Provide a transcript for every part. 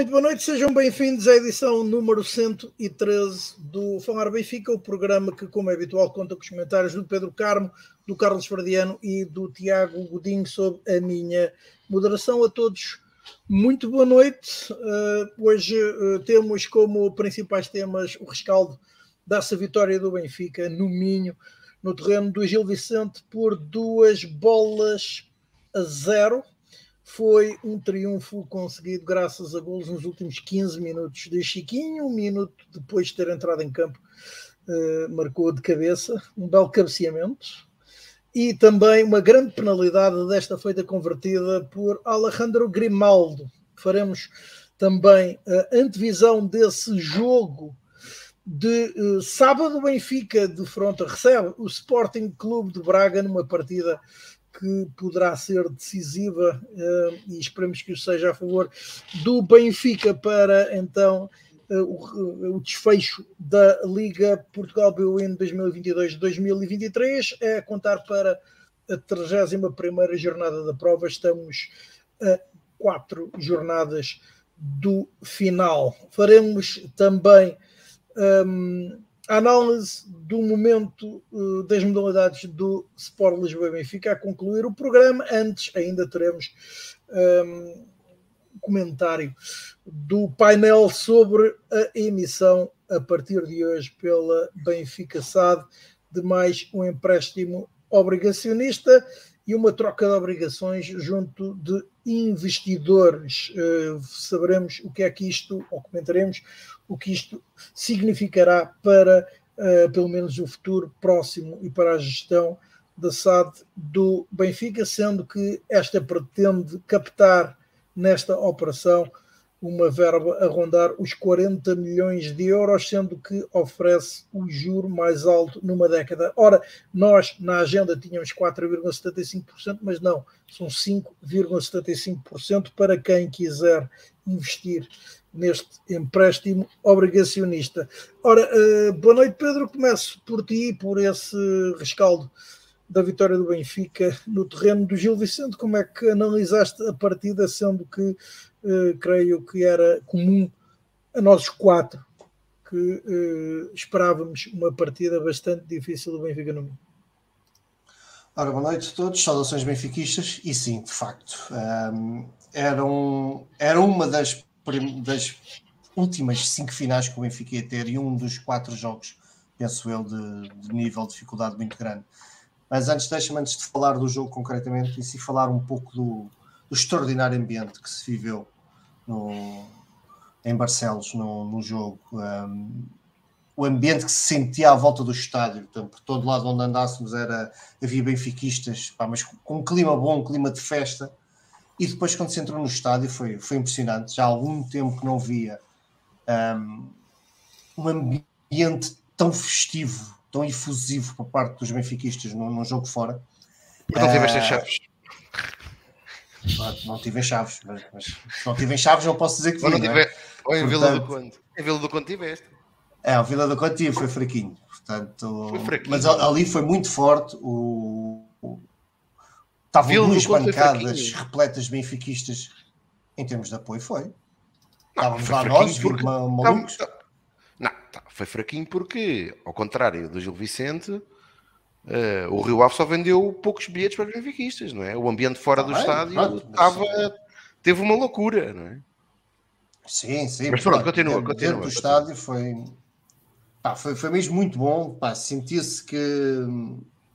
Muito boa noite, sejam bem-vindos à edição número 113 do Falar Benfica, o programa que, como é habitual, conta com os comentários do Pedro Carmo, do Carlos Fardiano e do Tiago Godinho sob a minha moderação. A todos, muito boa noite. Uh, hoje uh, temos como principais temas o rescaldo dessa vitória do Benfica no Minho, no terreno do Gil Vicente, por duas bolas a zero foi um triunfo conseguido graças a golos nos últimos 15 minutos de Chiquinho, um minuto depois de ter entrado em campo, uh, marcou de cabeça, um belo cabeceamento, e também uma grande penalidade desta feita convertida por Alejandro Grimaldo. Faremos também a antevisão desse jogo de uh, sábado Benfica de Fronta recebe o Sporting Clube de Braga numa partida que poderá ser decisiva uh, e esperemos que o seja a favor do Benfica para então uh, o, o, desfecho da Liga Portugal BUN 2022-2023 é contar para a 31 jornada da prova. Estamos a quatro jornadas do final. Faremos também um, a análise do momento uh, das modalidades do Sport Lisboa Benfica a concluir o programa. Antes, ainda teremos um, ehm, comentário do painel sobre a emissão a partir de hoje pela Benfica SAD de mais um empréstimo obrigacionista e uma troca de obrigações junto de investidores. Uh, saberemos o que é que isto, ou comentaremos o que isto significará para, uh, pelo menos, o futuro próximo e para a gestão da SAD do Benfica, sendo que esta pretende captar nesta operação uma verba a rondar os 40 milhões de euros, sendo que oferece o juro mais alto numa década. Ora, nós na agenda tínhamos 4,75%, mas não, são 5,75% para quem quiser investir neste empréstimo obrigacionista. Ora, uh, boa noite, Pedro. Começo por ti, por esse rescaldo da vitória do Benfica no terreno do Gil Vicente. Como é que analisaste a partida, sendo que uh, creio que era comum a nós quatro que uh, esperávamos uma partida bastante difícil do Benfica no mundo. Ora, boa noite a todos, saudações benfiquistas, e sim, de facto, um, era, um, era uma das das últimas cinco finais que o Benfica ia ter e um dos quatro jogos, penso eu, de, de nível de dificuldade muito grande. Mas antes, deixa-me, antes de falar do jogo concretamente, e se falar um pouco do, do, extraordinário ambiente que se viveu no, em Barcelos no, no jogo. Um, o ambiente que se sentia à volta do estádio, portanto, por todo lado onde andássemos era, havia benfiquistas, pá, mas com um clima bom, um clima de festa, e depois, quando se entrou no estádio, foi, foi impressionante. Já há algum tempo que não via um, um ambiente tão festivo, tão efusivo por parte dos benfiquistas num, num jogo fora. Mas não tiveste uh, chaves. Não tive chaves, mas, mas, se não tive chaves, não posso dizer que vi. Ou, tive... é? Ou em Portanto, Vila do Conde. Em Vila do Conde tiveste. É, o Vila do Conde tive, foi fraquinho. Portanto, foi fraquinho. Mas ali foi muito forte. O, Estavam duas bancadas repletas de benfiquistas em termos de apoio, foi. Estávamos lá nós, porque... malucos. Não, foi fraquinho porque, ao contrário do Gil Vicente, uh, o Rio Ave só vendeu poucos bilhetes para os benfiquistas, não é? O ambiente fora ah, do estádio estava, teve uma loucura, não é? Sim, sim. Mas pronto, continua, continua. Dentro do estádio foi, pá, foi, foi mesmo muito bom, sentia-se que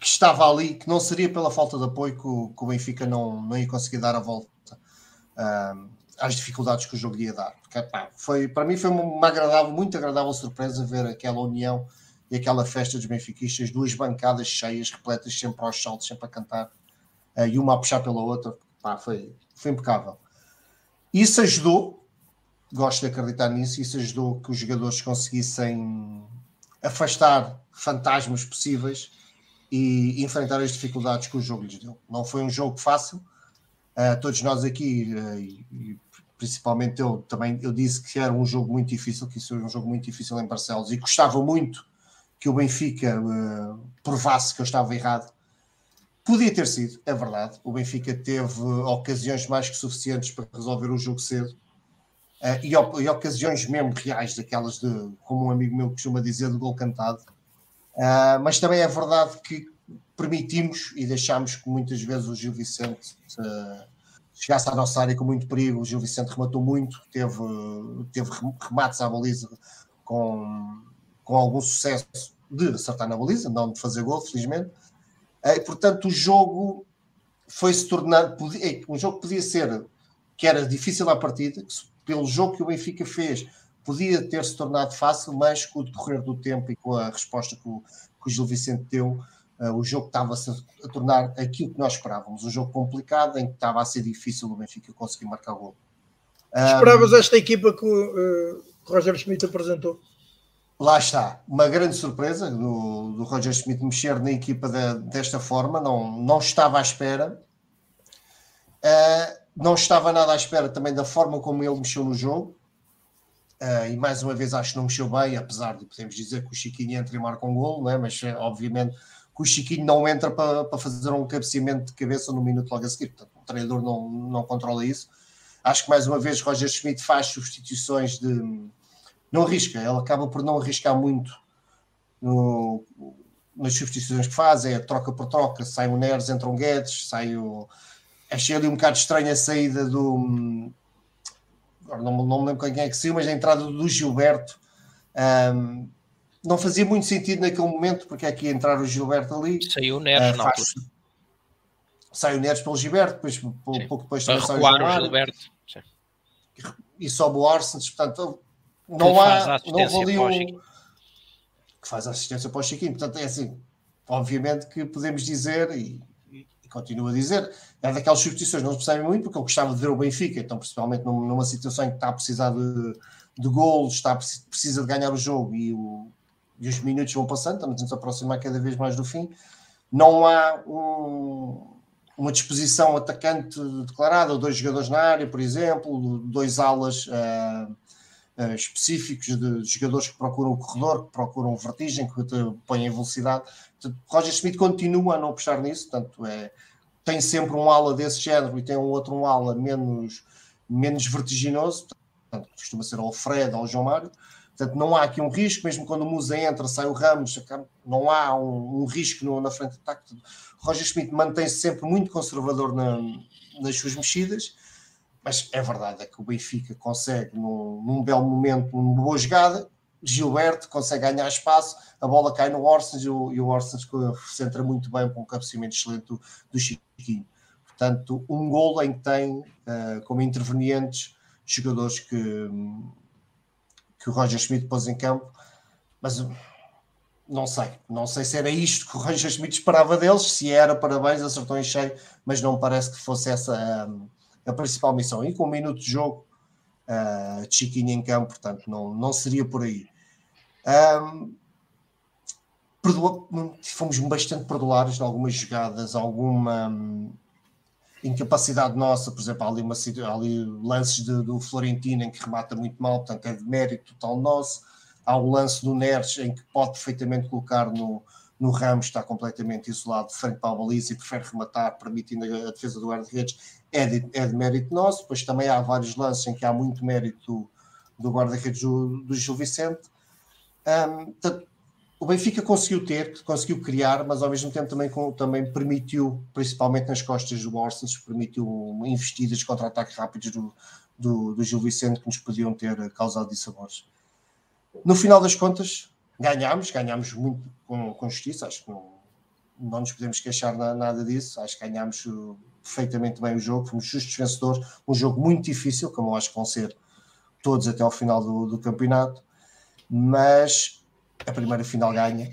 que estava ali, que não seria pela falta de apoio que o, que o Benfica não, não ia conseguir dar a volta uh, às dificuldades que o jogo ia dar. Porque, pá, foi, para mim foi uma agradável, muito agradável surpresa ver aquela união e aquela festa dos benfiquistas, duas bancadas cheias, repletas sempre aos saltos, sempre a cantar, uh, e uma a puxar pela outra. Pá, foi, foi impecável. Isso ajudou, gosto de acreditar nisso, isso ajudou que os jogadores conseguissem afastar fantasmas possíveis e enfrentar as dificuldades que o jogo lhes deu. Não foi um jogo fácil. Uh, todos nós aqui, uh, e, principalmente eu também, eu disse que era um jogo muito difícil, que isso era um jogo muito difícil em Barcelos e gostava muito que o Benfica uh, provasse que eu estava errado. Podia ter sido, é verdade. O Benfica teve ocasiões mais que suficientes para resolver o jogo cedo. uh, e, e, ocasiões mesmo reais, daquelas de, como um amigo meu costuma dizer, de gol cantado. Uh, mas também é verdade que permitimos e deixámos que muitas vezes o Gil Vicente uh, chegasse à nossa área com muito perigo. O Gil Vicente rematou muito, teve, teve remates à baliza com, com algum sucesso de acertar na baliza, não de fazer gol, felizmente. E, portanto, o jogo foi-se tornando. É, um jogo podia ser que era difícil à partida, que pelo jogo que o Benfica fez podia ter-se tornado fácil, mas com o decorrer do tempo e com a resposta que o, que o Gil Vicente deu, uh, o jogo estava-se a, tornar aquilo que nós esperávamos, um jogo complicado em que estava a ser difícil o Benfica conseguir marcar o gol. Esperavas um, esta equipa que o uh, Roger Schmidt apresentou? Lá está, uma grande surpresa do, do Roger Schmidt mexer na equipa de, desta forma, não, não estava à espera. Uh, não estava nada à espera também da forma como ele mexeu no jogo. Uh, e mais uma vez acho que não mexeu bem, apesar de podemos dizer que o Chiquinho entra e marca um gol, não é? mas obviamente que o Chiquinho não entra para, para fazer um cabeceamento de cabeça no minuto logo a seguir. Portanto, o treinador não, não controla isso. Acho que mais uma vez Roger Schmidt faz substituições de não arrisca, ela acaba por não arriscar muito no, nas substituições que faz, é troca por troca, sai o Neres, entra um Guedes, sai o. Achei ali um bocado estranha a saída do. Agora não, não me lembro quem é que saiu, mas a entrada do Gilberto. Um, não fazia muito sentido naquele momento, porque é que ia entrar o Gilberto ali. Saiu o Neres uh, faz, Sai o Neres pelo Gilberto, depois, pouco depois também sai o Gilberto. Gilberto. E sobe o Arsene, portanto, não há, não valia um, que faz assistência para o Chiquinho. Portanto, é assim, obviamente que podemos dizer, e, e, e continuo a dizer, é daquelas substituições não se percebe muito, porque eu gostava de ver o Benfica, então, principalmente numa situação em que está a precisar de, de golos, está precisa de ganhar o jogo e, o, e os minutos vão passando, estamos a nos aproximar cada vez mais do fim. Não há um, uma disposição atacante declarada, ou dois jogadores na área, por exemplo, dois alas. Uh, uh, específicos de, de, jogadores que procuram o corredor, que procuram vertigem, que põem em velocidade. Portanto, Roger Smith continua a não apostar nisso, portanto, é, tem sempre um ala desse género e tem um outro um ala menos, menos vertiginoso, portanto, costuma ser o Alfredo ou o João Mário. Portanto, não há aqui um risco, mesmo quando o Musa entra, sai o Ramos, não há um, um risco no, na frente de ataque. Roger Schmidt mantém-se sempre muito conservador na, nas suas mexidas mas é verdade é que o Benfica consegue, num, num belo momento, numa boa jogada, Gilberto consegue ganhar espaço, a bola cai no Orsens e o, e o Orsens centra muito bem com um cabeceamento excelente do, do Chiquinho. Portanto, um golo em que tem uh, como intervenientes jogadores que, que o Roger Schmidt pôs em campo, mas não sei, não sei se era isto que o Roger Schmidt esperava deles, se era, parabéns, acertou em cheio, mas não parece que fosse essa. Um, a principal missão. E com um minuto de jogo, uh, de Chiquinho em campo, portanto, não, não seria por aí. Um, fomos bastante perdoados em algumas jogadas, alguma um, incapacidade nossa, por exemplo, há ali, uma, há ali lances de, do Florentino em que remata muito mal, portanto é de mérito total nosso. Há o lance do Neres em que pode perfeitamente colocar no, no Ramos, está completamente isolado frente para a baliza e prefere rematar, permitindo a defesa do guarda-redes é de, é de mérito nosso, depois também há vários lances em que há muito mérito do, do guarda-redes do, do Gil Vicente. Um, portanto, o Benfica conseguiu ter, conseguiu criar, mas ao mesmo tempo também, também permitiu, principalmente nas costas do Orsens, permitiu investidas contra-ataques rápidos do, do, do, Gil Vicente que nos podiam ter causado dissabores. No final das contas, ganhámos, ganhámos muito com, com justiça, acho que não, não nos podemos queixar nada disso, acho que ganhámos perfeitamente bem o jogo, fomos justos vencedores, um jogo muito difícil, como acho que vão ser todos até ao final do, do campeonato, mas a primeira final ganha.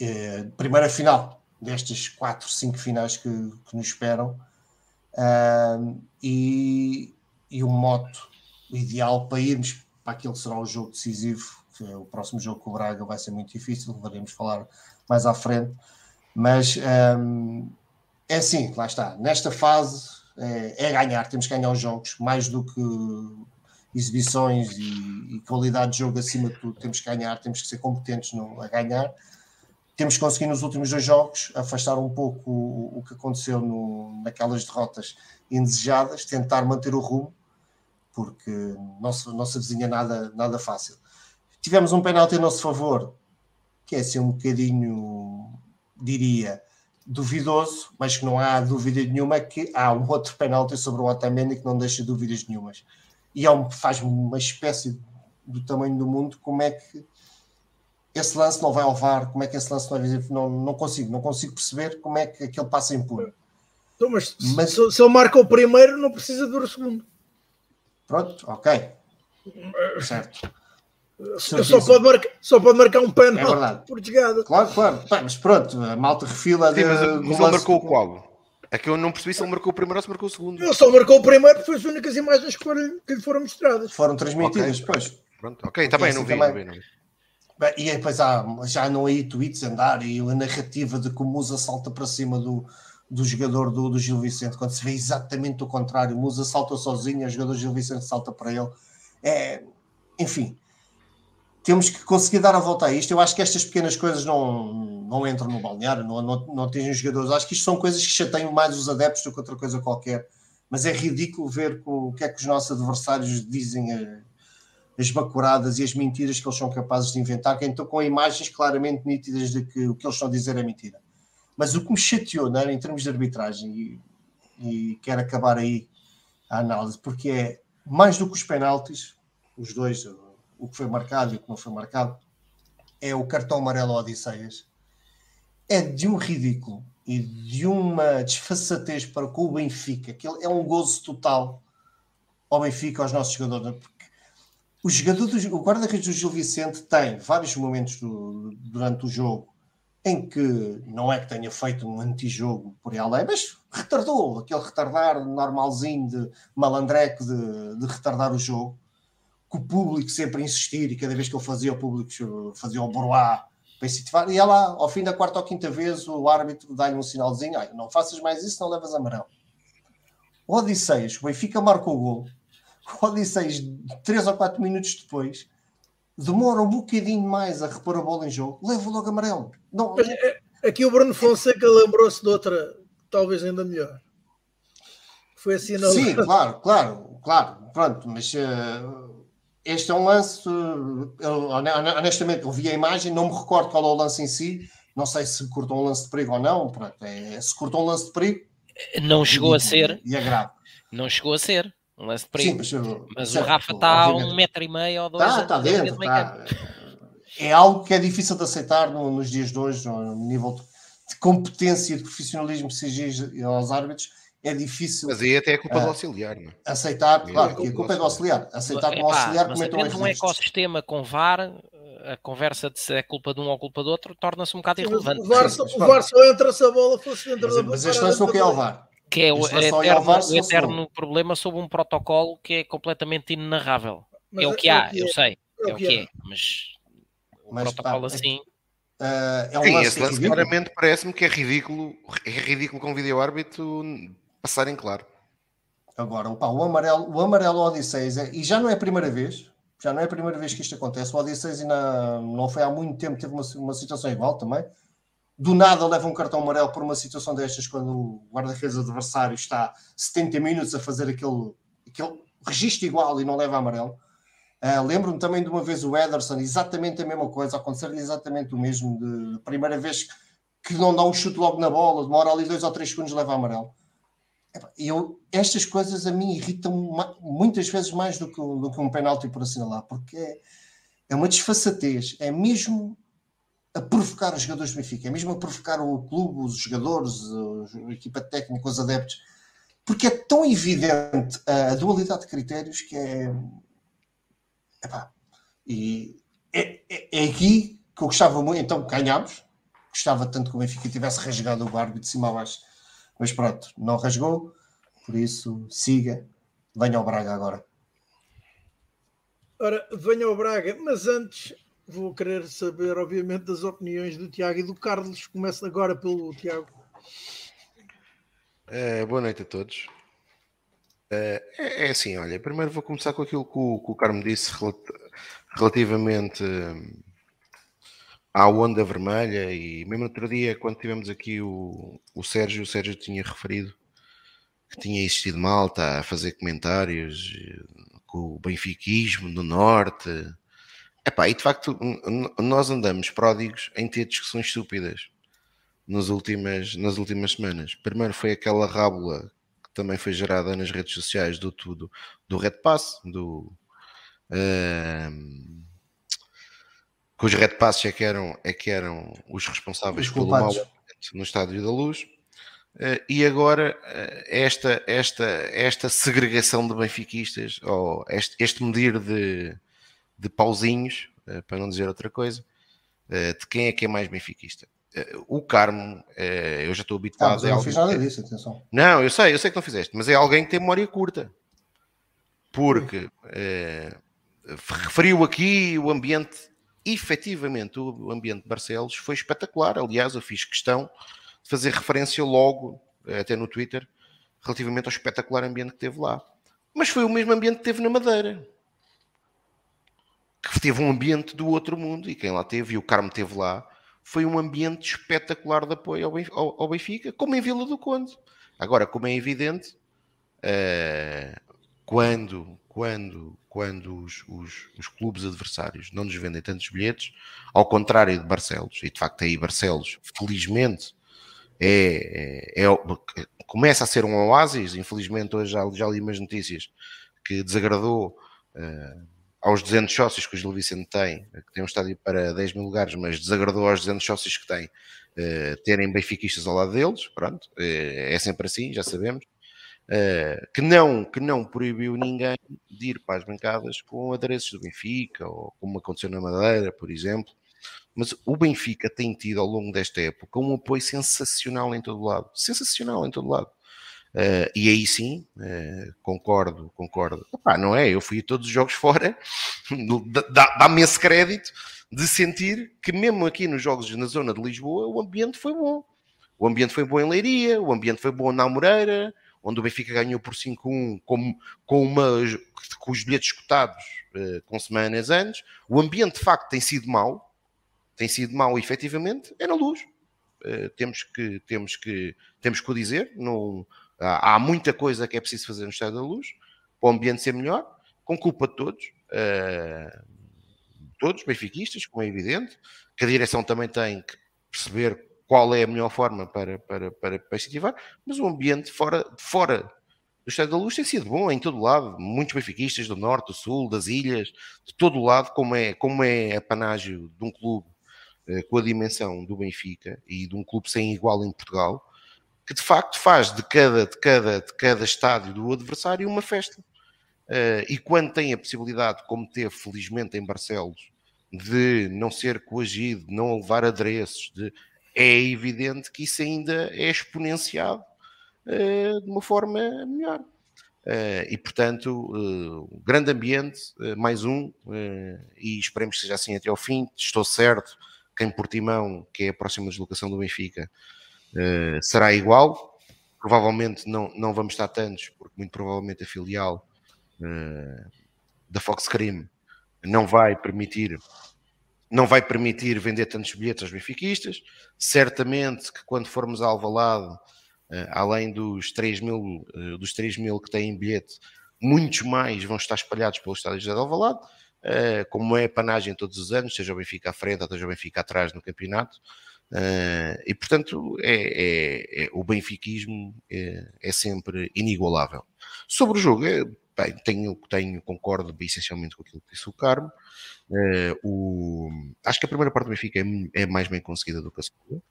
É, primeira final destas quatro, cinco finais que, que nos esperam. Uh, e, e moto ideal para irmos para aquele que será o jogo decisivo, que é o próximo jogo com o Braga vai ser muito difícil, veremos falar mais à frente, mas um, é assim, lá está. Nesta fase é, é, ganhar, temos que ganhar os jogos, mais do que exibições e, e, qualidade de jogo acima de tudo. Temos que ganhar, temos que ser competentes no, a ganhar. Temos que conseguir nos últimos dois jogos afastar um pouco o, o que aconteceu no, naquelas derrotas indesejadas, tentar manter o rumo, porque não se avizinha nada, nada fácil. Tivemos um penalti a nosso favor, que é assim um bocadinho, diria, duvidoso, mas que não há dúvida nenhuma que há um outro penalti sobre o Otamendi que não deixa dúvidas nenhumas. E é um, faz uma espécie do tamanho do mundo, como é que esse lance não vai ao VAR, como é que esse lance não, é não, não consigo, não consigo perceber como é que aquele passa impune. Então, mas, mas se, se ele marca o primeiro, não precisa ver o segundo. Pronto, ok. Certo. Só pode, marcar, só pode marcar um pênalti é por jogada. Claro, claro. Pá, mas pronto, a malta refila. Sim, mas, mas ele marcou o qual? É que eu não percebi se ele marcou o primeiro ou se marcou o segundo. Ele só marcou o primeiro porque foi as únicas imagens que, foram, que lhe foram mostradas. Foram transmitidas, okay. pois. Pronto, ok, está bem, não vi, não vi, não vi. Bem, e depois há, já não aí tweets andar e a narrativa de como o Musa salta para cima do, do jogador do, do Gil Vicente, quando se vê exatamente o contrário, o Musa salta sozinho, o jogador do Gil Vicente salta para ele. É, enfim, temos que conseguir dar a volta a isto. Eu acho que estas pequenas coisas não, não entram no balneário, não, não, não atingem os jogadores. Acho que isto são coisas que chateiam mais os adeptos do que outra coisa qualquer. Mas é ridículo ver o que é que os nossos adversários dizem eh, as bacuradas e as mentiras que eles são capazes de inventar, que então com imagens claramente nítidas de que o que eles estão a dizer é mentira. Mas o que me chateou né, em termos de arbitragem, e, e quero acabar aí a análise, porque é mais do que os penaltis, os dois, o que foi marcado e o que não foi marcado, é o cartão amarelo Odisseias. É de um ridículo e de uma desfaçatez para com o Benfica, que é um gozo total ao Benfica, aos nossos jogadores, o jogador do, o guarda-redes do Gil Vicente tem vários momentos do, durante o jogo em que não é que tenha feito um antijogo por aí além, mas retardou aquele retardar normalzinho de malandreco de, de retardar o jogo, com o público sempre a insistir e cada vez que ele fazia o público fazia o broá para incentivar, e ela ao fim da quarta ou quinta vez o árbitro dá-lhe um sinalzinho, não faças mais isso, não levas amarelo. O Odisseias, o Benfica marcou o gol, o Odisseis, 3 ou 4 minutos depois, demora um bocadinho mais a repor a bola em jogo, leva logo amarelo. Não, Mas, é, aqui o Bruno Fonseca lembrou-se de outra, talvez ainda melhor. Foi assim na Sim, claro, claro, claro. Pronto, mas uh, este é um lance. Eu, honestamente, eu vi a imagem, não me recordo qual é o lance em si. Não sei se cortou um lance de perigo ou não. Pronto, é, se cortou um lance de perigo. Não chegou e, a ser. E é grave. Não chegou a ser. Um lance de perigo. Sim, mas, mas certo, o Rafa está a um metro e meio ou dois. Está, está dentro. Está. É algo que é difícil de aceitar no, nos dias de hoje, no nível de, de competência, de profissionalismo que se exige aos árbitros. É difícil. Mas aí até é culpa uh, do auxiliar, não é? Aceitar, é claro, que a culpa é do auxiliar. Aceitar que o auxiliar cometeu um um ecossistema com VAR, a conversa de se é culpa de um ou culpa do outro torna-se um bocado irrelevante. O VAR, o VAR só entra se a bola fosse dentro mas, da Mas este lance não é o VAR que é o, é eterno, o eterno problema sobre um protocolo que é completamente inenarrável. Mas é o que é, há, eu sei, é, é o que é, mas o mas, protocolo pá, assim. Uh, é um Sim, lance esse lance claramente parece-me que é ridículo, é ridículo com o vídeo árbitro passarem claro. Agora, pá, o amarelo, o amarelo Odisseis, é, e já não é a primeira vez, já não é a primeira vez que isto acontece. O Odisseis ainda não foi há muito tempo, teve uma, uma situação igual também do nada leva um cartão amarelo por uma situação destas, quando o guarda-redes adversário está 70 minutos a fazer aquele, aquele registro igual e não leva amarelo. Uh, Lembro-me também de uma vez o Ederson, exatamente a mesma coisa, acontecer-lhe exatamente o mesmo, de primeira vez que não dá um chute logo na bola, demora ali dois ou três segundos leva amarelo. Eu, estas coisas a mim irritam muitas vezes mais do que, do que um penalti por assinalar, porque é, é uma desfaçatez, é mesmo a provocar os jogadores do Benfica, é mesmo a provocar o clube, os jogadores, a equipa técnica, os adeptos, porque é tão evidente a dualidade de critérios que é. Epá, e é, é, é, aqui que eu gostava muito. Então ganhámos, gostava tanto que o Benfica tivesse rasgado o barco de cima a baixo, mas pronto, não rasgou, por isso siga, venha ao Braga agora. Ora, venha ao Braga, mas antes vou querer saber, obviamente, das opiniões do Tiago e do Carlos. Começo agora pelo Tiago. É, boa noite a todos. É, é, é, assim, olha, primeiro vou começar com aquilo que o, que o Carmo disse relativamente hum, à onda vermelha e mesmo outro dia, quando tivemos aqui o, o Sérgio, o Sérgio tinha referido que tinha existido malta a fazer comentários com o benfiquismo do Norte. Epá, e de facto, nós andamos pródigos em ter discussões estúpidas nas últimas, nas últimas semanas. Primeiro foi aquela rábula que também foi gerada nas redes sociais do tudo, do Red Pass, do. Uh, que os Red Pass é que eram, é que eram os responsáveis os pelo mal no Estádio da Luz. Uh, e agora uh, esta, esta, esta segregação de benfiquistas, ou este, este medir de, de pauzinhos, uh, para não dizer outra coisa, de quem é que é mais benfiquista. o Carmo, eu já estou habituado. Ah, eu não fiz nada disso, atenção. Não, eu sei, eu sei que não fizeste, mas é alguém que tem memória curta. Porque referiu aqui o ambiente, efetivamente, o ambiente de Barcelos foi espetacular. Aliás, eu fiz questão fazer referência logo, eh, até no Twitter, relativamente ao espetacular ambiente que teve lá. Mas foi o mesmo ambiente que teve na Madeira. Que teve um ambiente do outro mundo, e quem lá teve, e o Carmo teve lá, foi um ambiente espetacular de apoio ao Benfica, como em Vila do Conde. Agora, como é evidente, uh, quando, quando, quando os, os, os, clubes adversários não nos vendem tantos bilhetes, ao contrário de Barcelos, e de facto aí Barcelos, felizmente, é, é, é, começa a ser um oásis. Infelizmente, hoje já, já li umas notícias que desagradou uh, aos 200 sócios que o Gil Vicente tem, que tem um estádio para 10 mil lugares, mas desagradou aos 200 sócios que tem uh, terem benfiquistas ao lado deles. Pronto, uh, é sempre assim, já sabemos. Que, não, que não proibiu ninguém de ir para as bancadas com adereços do Benfica, ou como aconteceu na Madeira, por exemplo. Mas o Benfica tem tido ao longo desta época um apoio sensacional em todo lado. Sensacional em todo lado. Uh, e aí sim, uh, concordo, concordo. Epá, não é? Eu fui a todos os jogos fora, dá-me esse crédito de sentir que mesmo aqui nos jogos na zona de Lisboa o ambiente foi bom. O ambiente foi bom em Leiria, o ambiente foi bom na Amoreira, onde o Benfica ganhou por 5-1 com, com, com os bilhetes escutados uh, com semanas antes. O ambiente de facto tem sido mau, tem sido mau efetivamente é na luz. Uh, temos, que, temos, que, temos que o dizer. Há, há, muita coisa que é preciso fazer no estado da luz para o ambiente ser melhor, com culpa de todos. Uh, todos, benfiquistas, como é evidente, que a direção também tem que perceber qual é a melhor forma para, para, para, para incentivar, mas o ambiente fora, fora do Estado da Luz tem sido bom em todo lado, muitos benfiquistas do Norte, do Sul, das ilhas, de todo lado, como é, como é de um clube eh, com a dimensão do Benfica e de um clube sem igual em Portugal, que de facto faz de cada, de cada, de cada estádio do adversário uma festa. Uh, e quando tem a possibilidade, como teve felizmente em Barcelos, de não ser coagido, de não levar adereços, de, é evidente que isso ainda é exponenciado uh, de uma forma melhor. Uh, e portanto, uh, grande ambiente, uh, mais um, e esperemos que seja assim até ao fim. Estou certo que em Portimão, que é a próxima deslocação do Benfica, será igual. Provavelmente não, não vamos estar tantos, porque muito provavelmente a filial da Fox Cream não vai permitir não vai permitir vender tantos bilhetes aos benfiquistas. Certamente que quando formos a Alvalade, uh, além dos 3 mil, dos 3 mil que têm bilhete, muitos mais vão estar espalhados pelo estádio de Alvalade uh, como é a panagem todos os anos, seja o Benfica à frente ou seja o Benfica atrás no campeonato. E portanto, é, é, é o benfiquismo é, é, sempre inigualável. Sobre o jogo, bem, tenho, tenho, concordo essencialmente com aquilo que disse o Carmo. Uh, o, acho que a primeira parte do Benfica é, é mais bem conseguida do que a segunda.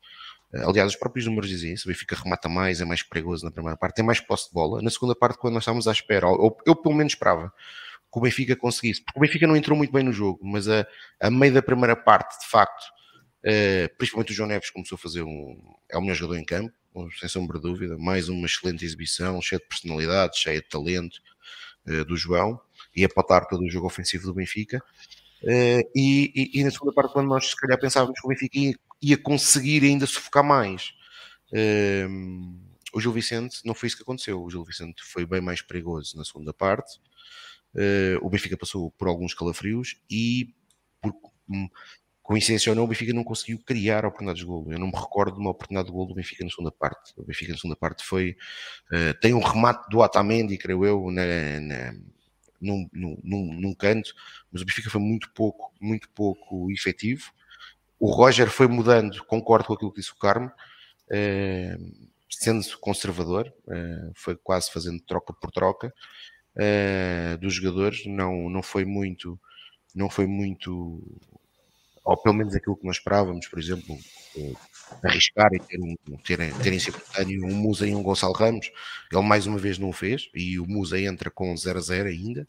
Uh, aliás, os próprios números dizem isso. O Benfica remata mais, é mais perigoso na primeira parte, tem mais posse de bola. Na segunda parte, quando nós estávamos à espera, eu, eu pelo menos esperava que o Benfica conseguisse, porque o Benfica não entrou muito bem no jogo, mas a, a meio da primeira parte, de facto, uh, principalmente o João Neves começou a fazer um. é o melhor jogador em campo, sem sombra de dúvida, mais uma excelente exibição, cheia de personalidade, cheia de talento do João, e a pautar todo o jogo ofensivo do Benfica. Uh, e, e, e, na segunda parte, quando nós se calhar pensávamos que o Benfica ia, ia conseguir ainda sufocar mais. o Gil Vicente não foi isso que aconteceu. O Gil Vicente foi bem mais perigoso na segunda parte. Uh, o Benfica passou por alguns calafrios e, por um, coincidência ou não, o Benfica não conseguiu criar oportunidades de golo. Eu não me recordo de uma oportunidade de golo do Benfica na segunda parte. O Benfica na segunda parte foi. Uh, tem um remate do Atamendi, creio eu, na, na, num, num, num, canto, mas o Benfica foi muito pouco, muito pouco efetivo. O Roger foi mudando, concordo com aquilo que disse o Carmo, eh, sendo conservador, eh, foi quase fazendo troca por troca eh, dos jogadores, não, não foi muito, não foi muito, ou pelo menos aquilo que nós esperávamos, por exemplo, arriscar e ter, um, ter, simultâneo um Musa e um Gonçalo Ramos. Ele mais uma vez não o fez e o Musa entra com 0 a 0 ainda.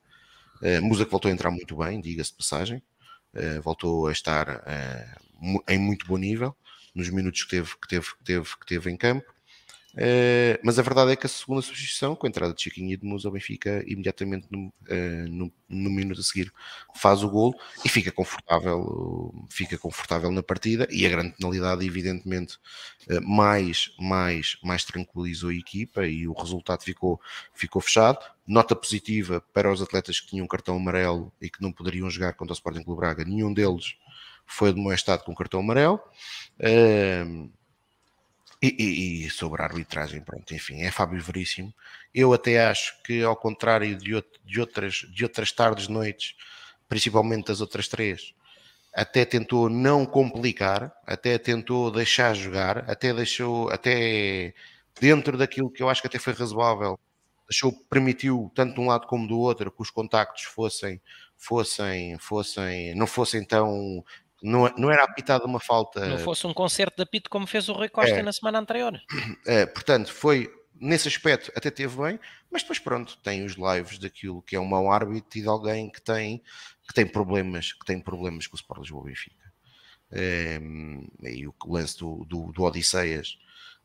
Uh, Musa que voltou a entrar muito bem, diga-se de passagem, uh, voltou a estar uh, em muito bom nível nos minutos que teve, que teve, que teve, que teve em campo. Uh, mas a verdade é que a segunda substituição, com a entrada de Chiquinho e de Musa, o Benfica imediatamente no, uh, no, no, minuto a seguir faz o golo e fica confortável, fica confortável na partida e a grande penalidade evidentemente uh, mais, mais, mais tranquilizou a equipa e o resultado ficou, ficou fechado. Nota positiva para os atletas que tinham cartão amarelo e que não poderiam jogar contra o Sporting Clube Braga, nenhum deles foi demonstrado com cartão amarelo. Uh, e, e, e, sobre a arbitragem, pronto, enfim, é Fábio Veríssimo. Eu até acho que, ao contrário de, de, outras, de outras tardes, noites, principalmente das outras três, até tentou não complicar, até tentou deixar jogar, até deixou, até dentro daquilo que eu acho que até foi razoável, deixou, permitiu, tanto de um lado como do outro, que os contactos fossem, fossem, fossem, não fossem tão não, não era apitado uma falta. Não fosse um concerto de apito como fez o Rui Costa é, na semana anterior. É, portanto, foi nesse aspecto até teve bem, mas depois pronto, tem os lives daquilo que é um mau árbitro e de alguém que tem, que tem problemas, que tem problemas com o Sport Lisboa Benfica. É, e o lance do, do, do Odisseias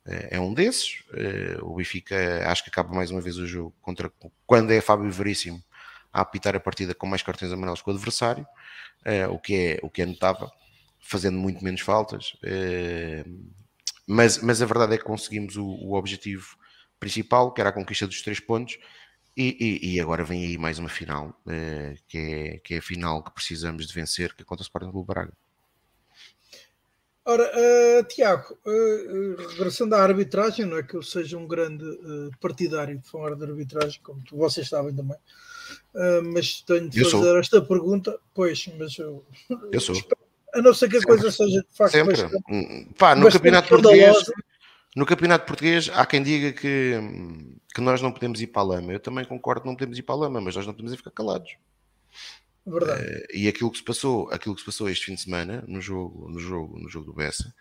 é, é um desses. É, o Benfica acho que acaba mais uma vez o jogo contra quando é Fábio Veríssimo a apitar a partida com mais cartões amarelos que o adversário é, o, que é, o que é notável, fazendo muito menos faltas. É, mas, mas a verdade é que conseguimos o, o, objetivo principal, que era a conquista dos três pontos, e, e, e agora vem aí mais uma final, é, que, é, que é a final que precisamos de vencer, que é contra o Sporting do Braga. Ora, uh, Tiago, uh, regressando à arbitragem, não é que eu seja um grande uh, partidário de falar de arbitragem, como tu, vocês sabem também, Uh, mas tenho de eu fazer sou. esta pergunta, pois, mas eu, eu sou. A não ser que a Sempre. coisa seja de facto Sempre. Bastante, hum, Pá, no campeonato português, no campeonato português há quem diga que, que nós não podemos ir para a lama. Eu também concordo que não podemos ir para a lama, mas nós não podemos ficar calados. Verdade. Uh, e aquilo que se passou, aquilo que se passou este fim de semana no jogo, no jogo, no jogo do Bessa,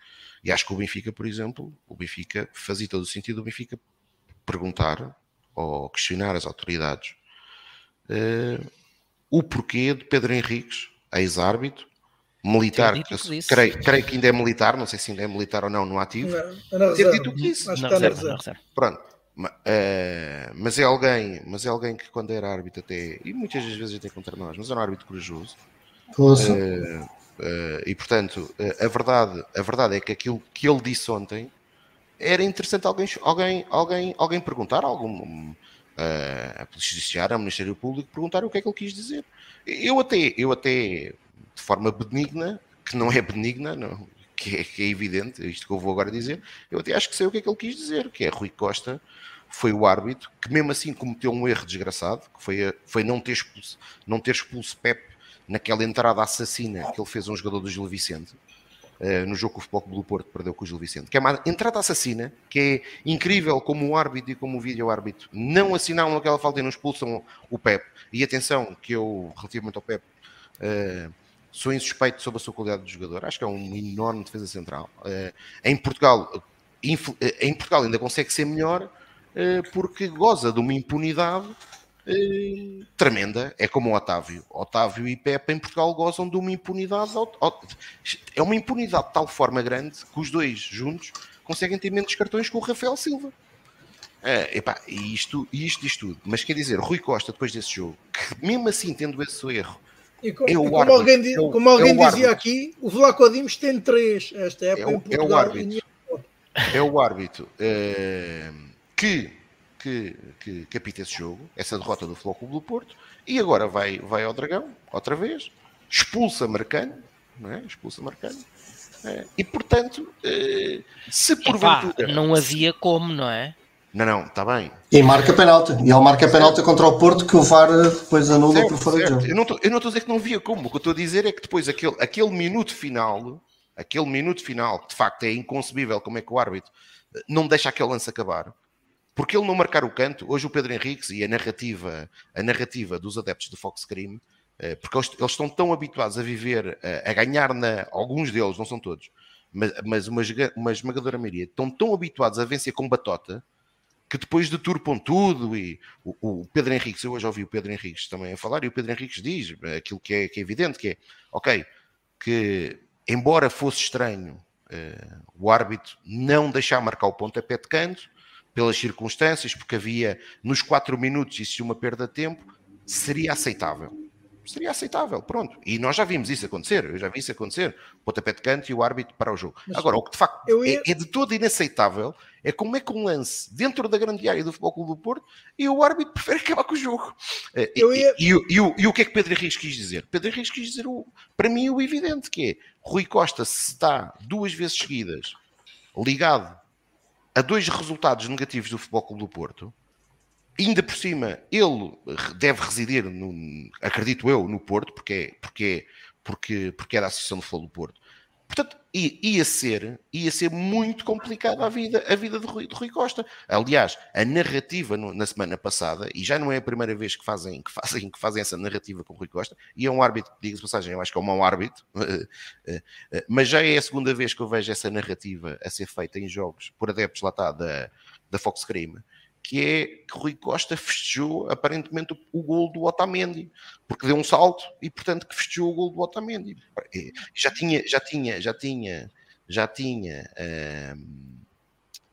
e acho que o Benfica, por exemplo, o Benfica fazia todo o sentido o Benfica perguntar ou questionar as autoridades uh, o porquê de Pedro Henriques, ex-árbitro, militar, que que creio, creio, que ainda é militar, não sei se ainda é militar ou não no ativo, não, ter dito isso. Acho que está Pronto. Uh, mas é alguém, mas é alguém que quando era árbitro até, e muitas das vezes até contra nós, mas era um árbitro corajoso. Uh, uh, e portanto, a verdade, a verdade é que aquilo que ele disse ontem era interessante alguém, alguém, alguém, alguém perguntar, algum a Polícia Judiciária, ao Ministério Público, perguntar o que é que ele quis dizer. Eu até, eu até de forma benigna, que não é benigna, não, que, é, que é evidente, isto que eu vou agora dizer, eu até acho que sei o que é que ele quis dizer, que é Rui Costa foi o árbitro que mesmo assim cometeu um erro desgraçado, que foi, foi não, ter expulso, não ter expulso Pep naquela entrada assassina que ele fez a um jogador do Gil Vicente. Uh, no jogo que o Futebol do Porto perdeu com o Gil Vicente, que é uma entrada assassina, que é incrível como o árbitro e como o vídeo-árbitro não assinalam aquela falta e não expulsam o Pep. E atenção, que eu, relativamente ao Pep, uh, sou insuspeito sobre a sua qualidade de jogador. Acho que é um enorme defesa central. Uh, em Portugal, em Portugal ainda consegue ser melhor porque goza de uma impunidade eh, tremenda. É como o Otávio. Otávio e Pepe em Portugal gozam de uma impunidade. É uma impunidade de tal forma grande que os dois juntos conseguem ter menos cartões que o Rafael Silva. É, epá, e isto, e isto diz tudo. Mas quer dizer, Rui Costa, depois desse jogo, que mesmo assim, tendo esse erro, e como, é como árbitro, alguém, é o, como alguém é dizia aqui, o Vlaco Dimos tem três esta época é o, em Portugal. É o árbitro, é o árbitro é, que que, que, que apita esse jogo, essa derrota do Clube do Porto, e agora vai, vai ao Dragão, outra vez, expulsa Marcano, não é? Expulsa Marcano. É, e portanto, eh, se porventura. Epá, não havia como, não é? Não, não, está bem. E marca penalti. E ele marca penalti contra o Porto que o VAR depois anula certo, por fora certo. de jogo. Eu não estou a dizer que não via como. O que eu estou a dizer é que depois aquele, aquele minuto final, aquele minuto final, que de facto é inconcebível como é que o árbitro não deixa aquele lance acabar. Porque ele não marcar o canto, hoje o Pedro Henriques e a narrativa, a narrativa dos adeptos do Fox Cream, eh, porque eles, estão tão habituados a viver, a, a ganhar na. Alguns deles, não são todos, mas, mas uma, uma esmagadora maioria, estão tão habituados a vencer com batota que depois deturpam tudo e o, o, Pedro Henriques, eu hoje ouvi o Pedro Henriques também a falar e o Pedro Henriques diz aquilo que é, que é evidente, que é, ok, que embora fosse estranho uh, o árbitro não deixar marcar o pontapé de canto, pelas circunstâncias, porque havia nos quatro minutos e se uma perda de tempo, seria aceitável seria aceitável, pronto. E nós já vimos isso acontecer, eu já vi isso acontecer, o pontapé de canto e o árbitro para o jogo. Mas, Agora, o que de facto ia... é, é, de todo inaceitável é como é que um lance dentro da grande área do Futebol Clube do Porto e o árbitro prefere acabar com o jogo. Eh, eu ia... e, e, e, e, o, e o que é que Pedro Henriques quis dizer? Pedro Henriques quis dizer, o, para mim, o evidente, que é, Rui Costa se está duas vezes seguidas ligado a dois resultados negativos do Futebol Clube do Porto, ainda por cima, ele deve residir, no, acredito eu, no Porto, porque é, porque, é, porque, porque é da Associação de Futebol do Porto. Portanto, ia ser, ia ser muito complicada a vida, a vida de Rui, de Rui Costa. Aliás, a narrativa no, na semana passada, e já não é a primeira vez que fazem, que fazem, que fazem essa narrativa com Rui Costa, e é um árbitro, diga-se passagem, eu acho que é um mau árbitro, eh, eh, mas já é a segunda vez que eu vejo essa narrativa a ser feita em jogos por adeptos lá está da, da Fox Crime que é que Rui Costa festejou aparentemente o, gol do Otamendi, porque deu um salto e portanto que festejou o gol do Otamendi. Já tinha, já tinha, já tinha, já tinha.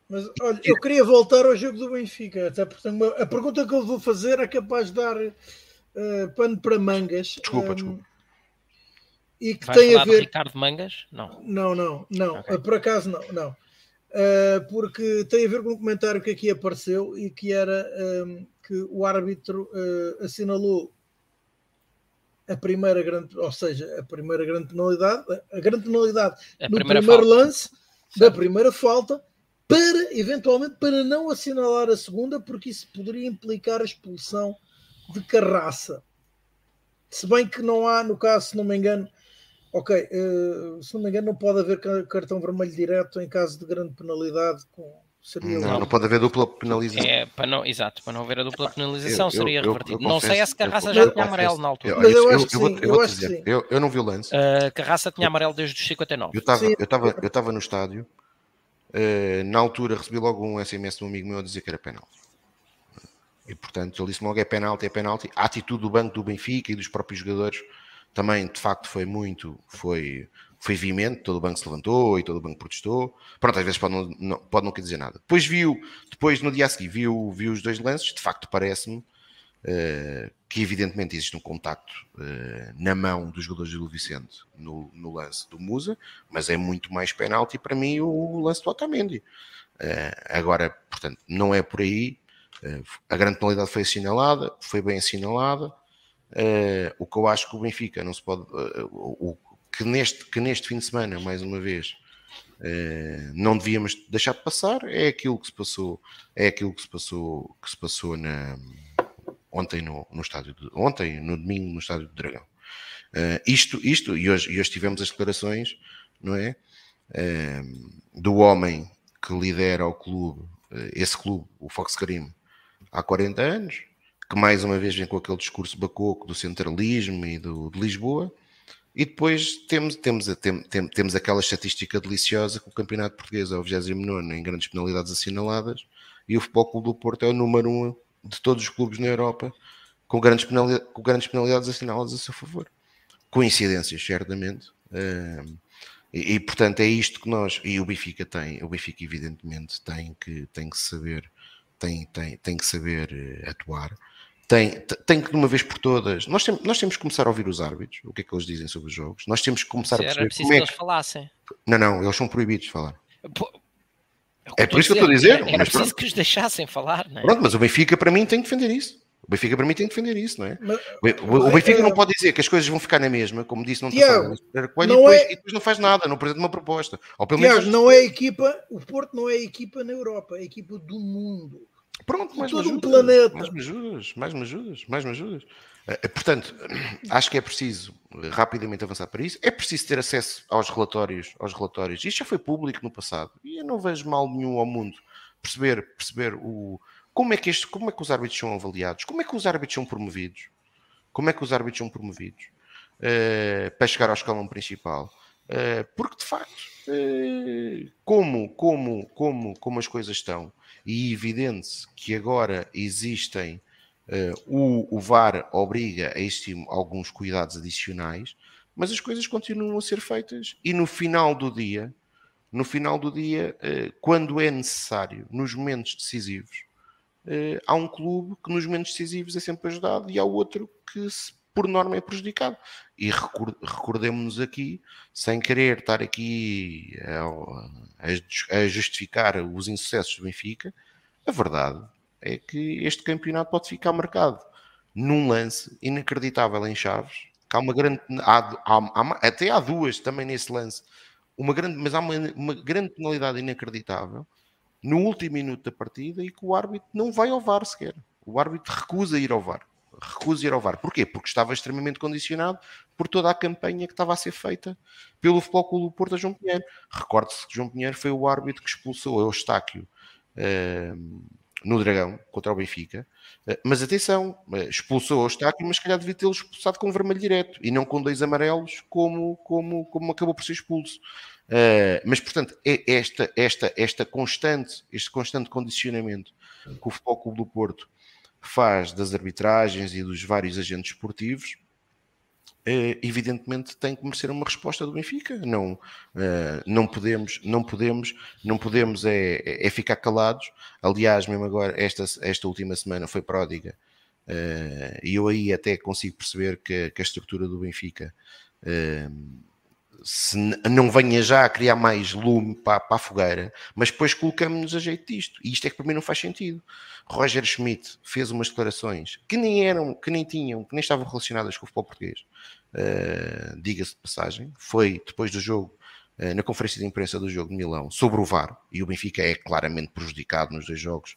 Mas olha, eu queria voltar ao jogo do Benfica, até porque a pergunta que eu vou fazer é capaz de dar uh, pano para mangas. Desculpa, um, desculpa. E que Vais tem a ver. Ricardo Mangas? Não. Não, não, não. Okay. Por acaso não, não porque tem a ver com um comentário que aqui apareceu e que era que o árbitro uh, assinalou a primeira grande, ou seja, a primeira grande penalidade, a grande penalidade a no primeiro falta. lance certo. da primeira falta, para eventualmente para não assinalar a segunda, porque isso poderia implicar a expulsão de Carraça. Se bem que não há, no caso, se não me engano, Ok, uh, se não me engano, não pode haver cartão vermelho direto em caso de grande penalidade. Com, seria não, não pode haver dupla penalização. É, para não, exato, para não haver a dupla penalização eu, seria eu, revertido. Eu, não sei se Carraça já tinha amarelo na altura. Mas eu, acho que sim. Eu, acho dizer, eu, eu não vi o lance. Uh, Carraça tinha amarelo desde os 59. Eu estava eu estava eu estava no estádio. Uh, na altura recebi logo um SMS de um amigo meu a dizer que era penal. E portanto ele disse logo é penalti, é penalti. A atitude do banco do Benfica e dos próprios jogadores também de facto foi muito, foi, foi veemente, todo o banco se levantou e todo o banco protestou. Pronto, às vezes pode não, não, pode não querer dizer nada. Depois viu, depois no dia a seguir viu, viu os dois lances, de facto parece-me uh, que evidentemente existe um contacto uh, na mão dos jogadores do Vicente no, no, lance do Musa, mas é muito mais penalti para mim o lance do Otamendi. Uh, agora, portanto, não é por aí. a grande penalidade foi assinalada, foi bem assinalada. Uh, o que eu acho que o Benfica não se pode. Uh, o, que, neste, que neste fim de semana, mais uma vez, uh, não devíamos deixar de passar é aquilo que se passou, é aquilo que se passou, que se passou na, ontem no, no estádio de, ontem, no domingo, no estádio do Dragão. isto, isto, e hoje, e hoje tivemos as declarações, não é? do homem que lidera o clube, esse clube, o Fox Karim, há 40 anos, que mais uma vez vem com aquele discurso bacoco do centralismo e do, de Lisboa, e depois temos, temos, tem, tem, temos aquela estatística deliciosa que o Campeonato Português é o 29 em grandes penalidades assinaladas, e o Futebol Clube do Porto é o número um de todos os clubes na Europa com grandes, penalidades, com grandes penalidades assinaladas a seu favor. Coincidências, certamente. Uh, e, e, portanto é isto que nós, e o Benfica tem, o Benfica evidentemente tem que, tem que saber, tem, tem, tem que saber uh, atuar tem, tem que de uma vez por todas. Nós, tem, nós temos que começar a ouvir os árbitros, o que é que eles dizem sobre os jogos. Nós temos que começar a perceber como é que eles falassem. Não, não, eles são proibidos de falar. Pô, é, por isso que eu estou a dizer. Era preciso pronto. que os deixassem falar, não é? Pronto, mas o Benfica para mim tem que defender isso. O Benfica para mim tem que defender isso, não é? Mas, o, Benfica é, não pode dizer que as coisas vão ficar na mesma, como disse não Tiago, Coelho, não e, depois, é, e depois não faz nada, não apresenta uma proposta. Ou pelo Tiago, menos... não é equipa, o Porto não é equipa na Europa, é equipa do mundo. Pronto, mais todo um planeta. Mais me ajudas, mais me ajudas, mais me ajudas. Eh, portanto, acho que é preciso rapidamente avançar para isso. É preciso ter acesso aos relatórios, aos relatórios. Isto já foi público no passado e eu não vejo mal nenhum ao mundo perceber, perceber o, como é que este, como é que os árbitros são avaliados, como é que os árbitros são promovidos, como é que os árbitros são promovidos uh, para chegar ao escalão principal. Uh, porque de facto, como, como, como, como as coisas estão, e evidente que agora existem o, o VAR obriga a existir alguns cuidados adicionais, mas as coisas continuam a ser feitas e no final do dia, no final do dia, quando é necessário, nos momentos decisivos, uh, há um clube que nos momentos decisivos é sempre ajudado e há outro que por norma é prejudicado. E recordemos-nos aqui, sem querer estar aqui a, justificar os insucessos do Benfica, a verdade é que este campeonato pode ficar marcado num lance inacreditável em Chaves, que há uma grande. Há, há, há, até há duas também nesse lance, uma grande, mas há uma, uma grande penalidade inacreditável no último minuto da partida e que o árbitro não vai ao VAR sequer. O árbitro recusa ir ao VAR. Recusa ir ao VAR. Porquê? Porque estava extremamente condicionado por toda a campanha que estava a ser feita pelo Futebol Clube do Porto a João Pinheiro. Recorde-se que João Pinheiro foi o árbitro que expulsou Eustáquio uh, no Dragão contra o Benfica. Uh, mas atenção, uh, expulsou Eustáquio, mas calhar devia tê-lo expulsado com vermelho direto e não com dois amarelos, como, como, como acabou por ser expulso. Uh, mas, portanto, é esta, esta, esta constante, este constante condicionamento que o Futebol Clube do Porto faz das arbitragens e dos vários agentes esportivos, uh, evidentemente tem que merecer uma resposta do Benfica. Não, uh, não podemos, não podemos, não podemos é, é, ficar calados. Aliás, mesmo agora, esta, esta última semana foi pródiga. e eu aí até consigo perceber que, que a estrutura do Benfica se não venha já a criar mais lume para, para a fogueira, mas depois colocamos-nos a jeito disto. E isto é que para mim não faz sentido. Roger Schmidt fez umas declarações que nem eram, que nem tinham, que nem estavam relacionadas com o futebol português. Uh, Diga-se de passagem, foi depois do jogo, uh, na conferência de imprensa do jogo de Milão, sobre o VAR, e o Benfica é claramente prejudicado nos dois jogos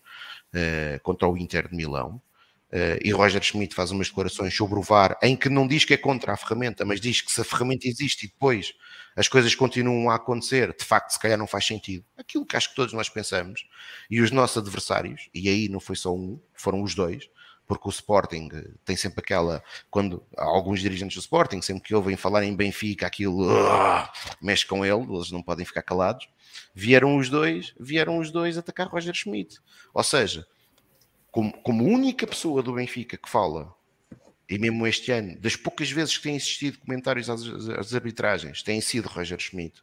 uh, contra o Inter de Milão. Uh, e Roger Schmidt faz umas declarações sobre o VAR em que não diz que é contra a ferramenta, mas diz que se a ferramenta existe e depois as coisas continuam a acontecer, de facto, se calhar não faz sentido. Aquilo que acho que todos nós pensamos, e os nossos adversários, e aí não foi só um, foram os dois, porque o Sporting tem sempre aquela, quando alguns dirigentes do Sporting, sempre que ouvem falar em Benfica, aquilo uh, mexe com ele, eles não podem ficar calados. Vieram os dois, vieram os dois atacar Roger Schmidt. Ou seja, como, como única pessoa do Benfica que fala, e mesmo este ano, das poucas vezes que têm existido comentários às, às arbitragens, tem sido Roger Schmidt,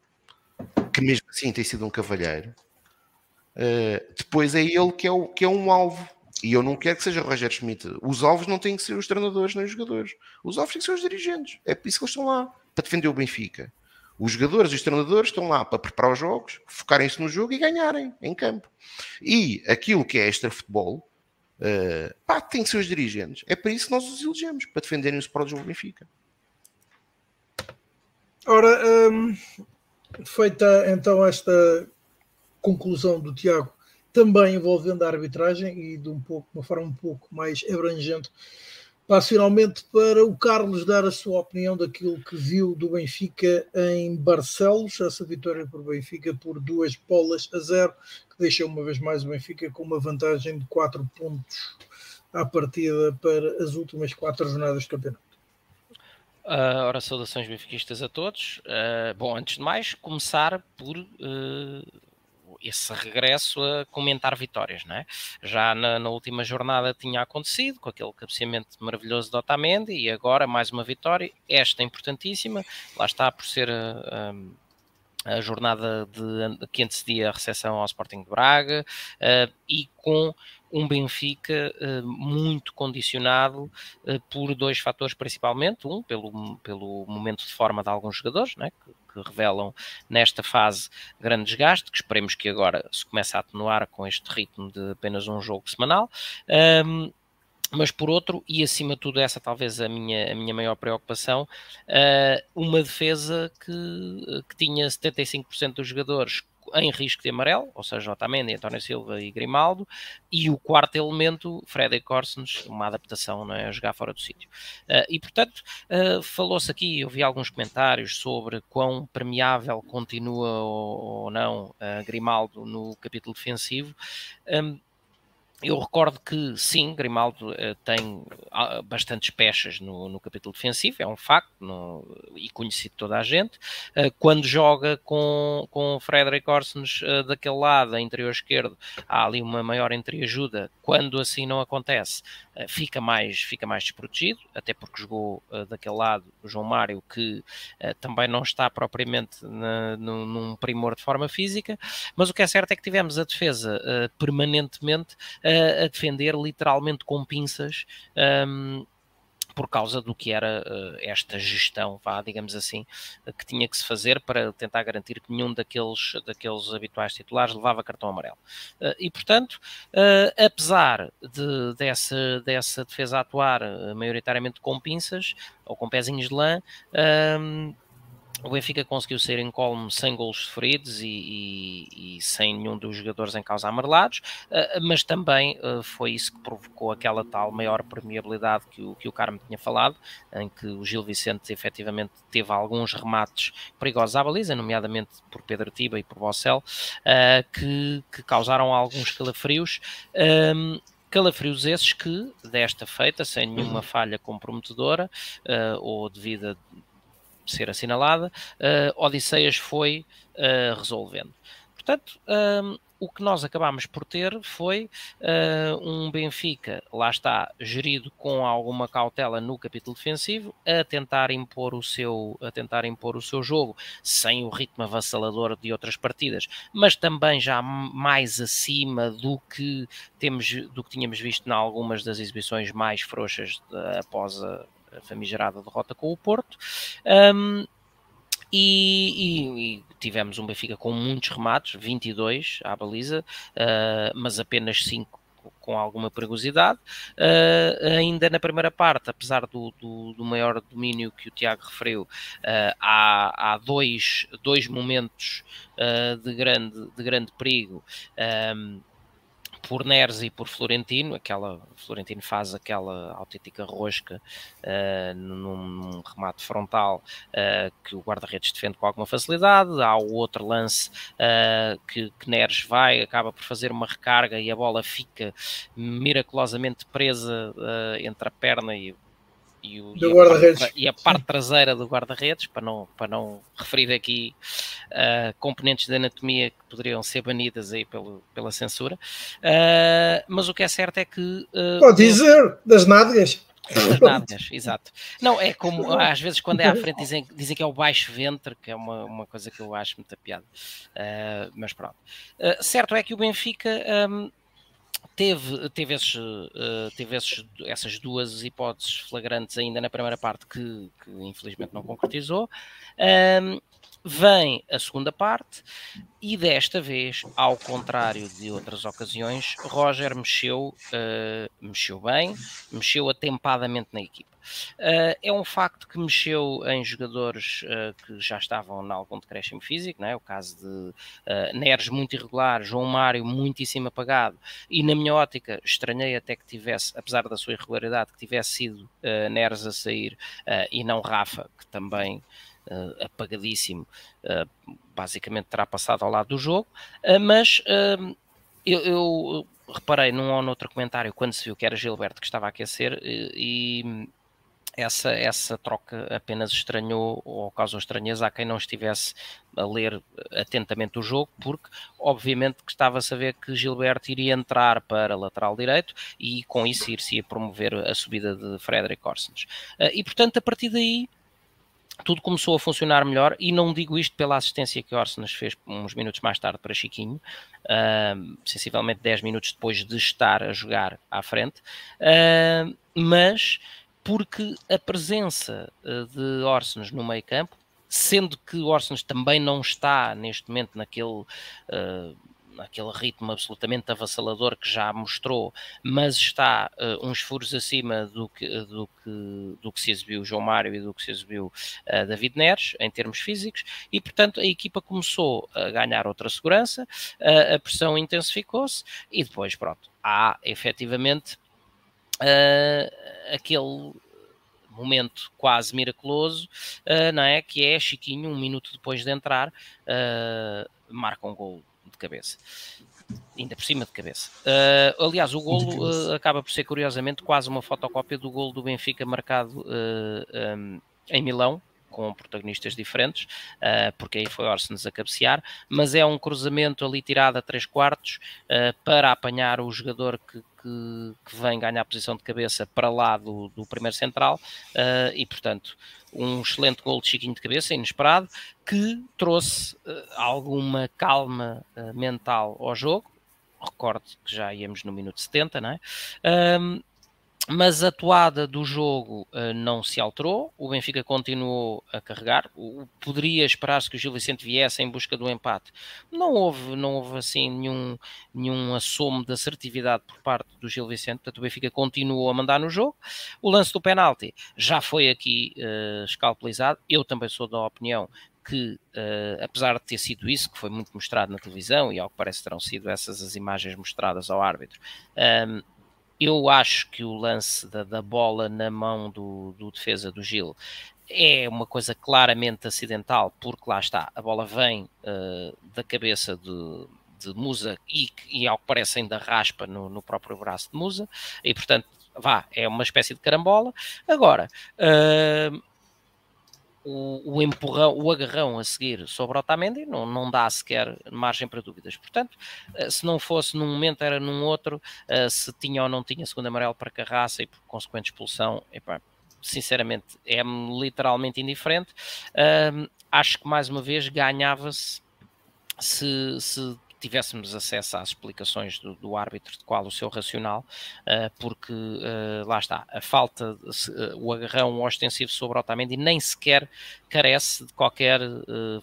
que mesmo assim tem sido um cavalheiro. Uh, depois é ele que é, o, que é um alvo. E eu não quero que seja Roger Schmidt. Os alvos não têm que ser os treinadores nem os jogadores. Os alvos têm que ser os dirigentes. É por isso que eles estão lá, para defender o Benfica. Os jogadores e os treinadores estão lá para preparar os jogos, focarem-se no jogo e ganharem em campo. E aquilo que é extra futebol, Uh, pá, tem seus dirigentes. É para isso que nós os elegemos, para defenderem os prós do Benfica. Ora, um, feita então esta conclusão do Tiago, também envolvendo a arbitragem e de um pouco, uma forma um pouco mais abrangente, Passo finalmente para o Carlos dar a sua opinião daquilo que viu do Benfica em Barcelos, essa vitória por Benfica por duas bolas a zero, que deixa uma vez mais o Benfica com uma vantagem de quatro pontos à partida para as últimas quatro jornadas do campeonato. Uh, ora, saudações benfiquistas a todos. Uh, bom, antes de mais, começar por uh, esse regresso a comentar vitórias, não é? Já na, na, última jornada tinha acontecido, com aquele cabeceamento maravilhoso de Otamendi, e agora mais uma vitória, esta importantíssima, lá está por ser a, a, jornada de, que antecedia a recepção ao Sporting de Braga, uh, e com um Benfica uh, muito condicionado uh, por dois fatores principalmente, um pelo, pelo momento de forma de alguns jogadores, né, que, revelam nesta fase grande desgaste, que esperemos que agora se comece a atenuar com este ritmo de apenas um jogo semanal, um, mas por outro, e acima de tudo, essa talvez a minha, a minha maior preocupação, uh, uma defesa que, que tinha 75% dos jogadores em risco de amarelo, ou seja, Otamendi, António Silva e Grimaldo, e o quarto elemento, Freddy Corsens, uma adaptação, não é, a jogar fora do sítio. Uh, e, portanto, uh, falou-se aqui, eu vi alguns comentários sobre quão permeável continua ou, ou não uh, Grimaldo no capítulo defensivo. Um, eu recordo que sim, Grimaldo uh, tem uh, bastantes peças no, no, capítulo defensivo, é um facto no, e conhecido de toda a gente. Uh, quando joga com, com o Frederic Orsens daquele lado, a interior esquerdo, há ali uma maior entreajuda. Quando assim não acontece, fica, mais, fica mais desprotegido, até porque jogou daquele lado o João Mário, que também não está propriamente na, num, num primor de forma física. Mas o que é certo é que tivemos a defesa permanentemente a, defender literalmente com pinças. Um, por causa do que era uh, esta gestão, vá, digamos assim, uh, que tinha que se fazer para tentar garantir que nenhum daqueles, daqueles habituais titulares levava cartão amarelo. Uh, e, portanto, apesar de, dessa, dessa defesa atuar maioritariamente com pinças ou com pezinhos de lã, o Benfica conseguiu sair em colmo sem gols sofridos e, e, e, sem nenhum dos jogadores em causa amarelados, uh, mas também uh, foi isso que provocou aquela tal maior permeabilidade que o, que o Carmo tinha falado, em que o Gil Vicente efetivamente teve alguns remates perigosos à baliza, nomeadamente por Pedro Tiba e por Bossel, uh, que, que, causaram alguns calafrios. Um, calafrios esses que, desta feita, sem nenhuma falha comprometedora uh, ou devida ser assinalada, uh, Odisseias foi uh, resolvendo. Portanto, um, o que nós acabámos por ter foi uh, um Benfica, lá está, gerido com alguma cautela no capítulo defensivo, a tentar impor o seu, a tentar impor o seu jogo sem o ritmo avassalador de outras partidas, mas também já mais acima do que temos, do que tínhamos visto em algumas das exibições mais frouxas de, após a a famigerada derrota com o Porto. Um, e, e, e, tivemos um Benfica com muitos remates, 22 à baliza, uh, mas apenas 5 com alguma perigosidade. Uh, ainda na primeira parte, apesar do, do, do, maior domínio que o Tiago referiu, uh, há, há dois, dois momentos de, grande, de grande perigo. Um, por Neres e por Florentino, aquela Florentino faz aquela autêntica rosca uh, num, remate frontal uh, que o guarda-redes defende com alguma facilidade. Há o outro lance uh, que, que, Neres vai, acaba por fazer uma recarga e a bola fica miraculosamente presa entre a perna e e, o, e, a parte, e, a parte, traseira do guarda-redes, para não, para não referir aqui uh, componentes de anatomia que poderiam ser banidas aí pelo, pela censura. Uh, mas o que é certo é que. Uh, Pode dizer, das nádegas. Das nádegas, exato. Não, é como às vezes quando é à frente dizem, dizem que é o baixo ventre, que é uma, uma coisa que eu acho muita piada. Uh, mas pronto. Certo é que o Benfica um, teve, teve, esses, uh, teve esses, essas duas hipóteses flagrantes ainda na primeira parte que, que infelizmente não concretizou. Um, vem a segunda parte e desta vez, ao contrário de outras ocasiões, Roger mexeu, uh, mexeu bem, mexeu atempadamente na equipa. Uh, é um facto que mexeu em jogadores uh, que já estavam em algum decréscimo físico, não é? o caso de uh, Neres muito irregular, João Mário muitíssimo apagado, e na minha ótica estranhei até que tivesse, apesar da sua irregularidade, que tivesse sido Neres a sair e não Rafa, que também uh, apagadíssimo, uh, basicamente terá passado ao lado do jogo, uh, mas eu, eu, reparei num ou noutro comentário quando se viu que era Gilberto que estava a aquecer e, essa, essa troca apenas estranhou ou causou estranheza a quem não estivesse a ler atentamente o jogo, porque obviamente que estava a saber que Gilberto iria entrar para lateral direito e com isso ir-se a promover a subida de Frederic Orsens. E portanto, a partir daí tudo começou a funcionar melhor e não digo isto pela assistência que Orsenas fez uns minutos mais tarde para Chiquinho, uh, sensivelmente 10 minutos depois de estar a jogar à frente, uh, mas porque a presença uh, de Orsenas no meio campo, sendo que Orsenas também não está neste momento naquele aquele ritmo absolutamente avassalador que já mostrou, mas está uh, uns furos acima do que, do, que, do que se exibiu João Mário e do que se exibiu uh, David Neres, em termos físicos, e portanto a equipa começou a ganhar outra segurança, uh, a pressão intensificou-se e depois, pronto, há efetivamente aquele momento quase miraculoso, uh, não é? Que é Chiquinho, um minuto depois de entrar, uh, marca um gol de cabeça. Ainda por cima de cabeça. Uh, aliás, o golo acaba por ser, curiosamente, quase uma fotocópia do golo do Benfica marcado um, em Milão, com protagonistas diferentes, uh, porque aí foi Orsens a cabecear, mas é um cruzamento ali tirado a 3 quartos uh, para apanhar o jogador que, que, que, vem ganhar a posição de cabeça para lá do, do primeiro central uh, e, portanto, um excelente gol de Chiquinho de cabeça, inesperado, que trouxe alguma calma mental ao jogo. Recordo que já íamos no minuto 70, não é? Mas a toada do jogo uh, não se alterou, o Benfica continuou a carregar, o, poderia esperar-se que o Gil Vicente viesse em busca do empate. Não houve, não houve assim nenhum, nenhum assomo de assertividade por parte do Gil Vicente, portanto o Benfica continuou a mandar no jogo. O lance do penalti já foi aqui uh, escalpelizado, eu também sou da opinião que, uh, apesar de ter sido isso, que foi muito mostrado na televisão, e ao que parece terão sido essas as imagens mostradas ao árbitro, um, eu acho que o lance da, da bola na mão do, do, defesa do Gil é uma coisa claramente acidental, porque lá está, a bola vem uh, da cabeça de, de Musa e, e, ao que parece ainda raspa no, no, próprio braço de Musa, e portanto, vá, é uma espécie de carambola. Agora, uh, o, o, empurrão, o agarrão a seguir sobre Otamendi não, não dá sequer margem para dúvidas. Portanto, eh, se não fosse num momento, era num outro, eh, se tinha ou não tinha segundo amarelo para Carraça e por consequente expulsão, sinceramente é literalmente indiferente. acho que mais uma vez ganhava-se se, se tivéssemos acesso às explicações do, do árbitro de qual o seu racional, uh, porque uh, lá está, a falta, uh, o agarrão ostensivo sobre Otamendi nem sequer carece de qualquer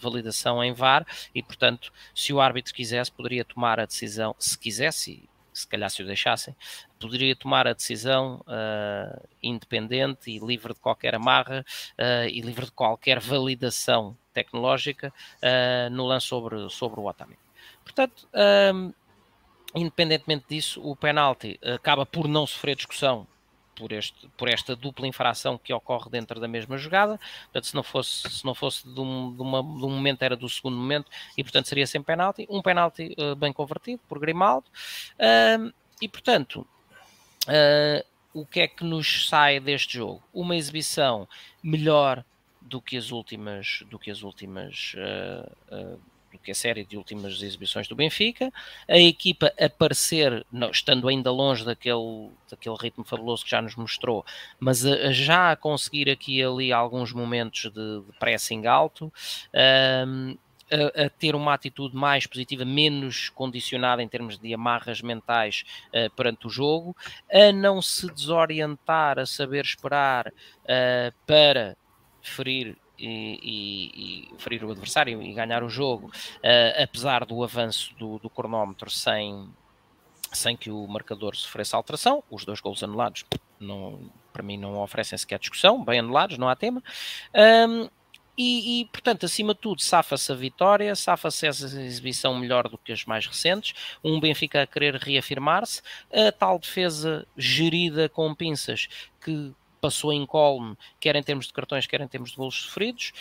validação em VAR e, portanto, se o árbitro quisesse, poderia tomar a decisão, se quisesse, se calhar se o deixassem, poderia tomar a decisão uh, independente e livre de qualquer amarra uh, e livre de qualquer validação tecnológica uh, no lance sobre, sobre o Otamendi. Portanto, um, independentemente disso, o penalti acaba por não sofrer discussão por, este, por esta dupla infração que ocorre dentro da mesma jogada. Portanto, se não fosse, se não fosse de, um, de, uma, de um momento, era do segundo momento, e portanto seria sem penalti. Um penalti uh, bem convertido por Grimaldo. E portanto, uh, o que é que nos sai deste jogo? Uma exibição melhor do que as últimas, do que as últimas uh, que a série de últimas exibições do Benfica, a equipa aparecer, não, estando ainda longe daquele, daquele ritmo fabuloso que já nos mostrou, mas a, a já a conseguir aqui e ali alguns momentos de, de pressing alto, um, a, a, ter uma atitude mais positiva, menos condicionada em termos de amarras mentais uh, perante o jogo, a não se desorientar, a saber esperar uh, para ferir e, e, ferir o adversário e ganhar o jogo, uh, apesar do avanço do, do, cronómetro sem, sem que o marcador sofresse alteração. Os dois gols anulados, não, para mim, não oferecem sequer discussão, bem anulados, não há tema. Um, e, e, portanto, acima de tudo, safa-se a vitória, safa-se essa exibição melhor do que as mais recentes. Um Benfica a querer reafirmar-se, a tal defesa gerida com pinças que passou em colme, quer em termos de cartões, quer em termos de golos sofridos.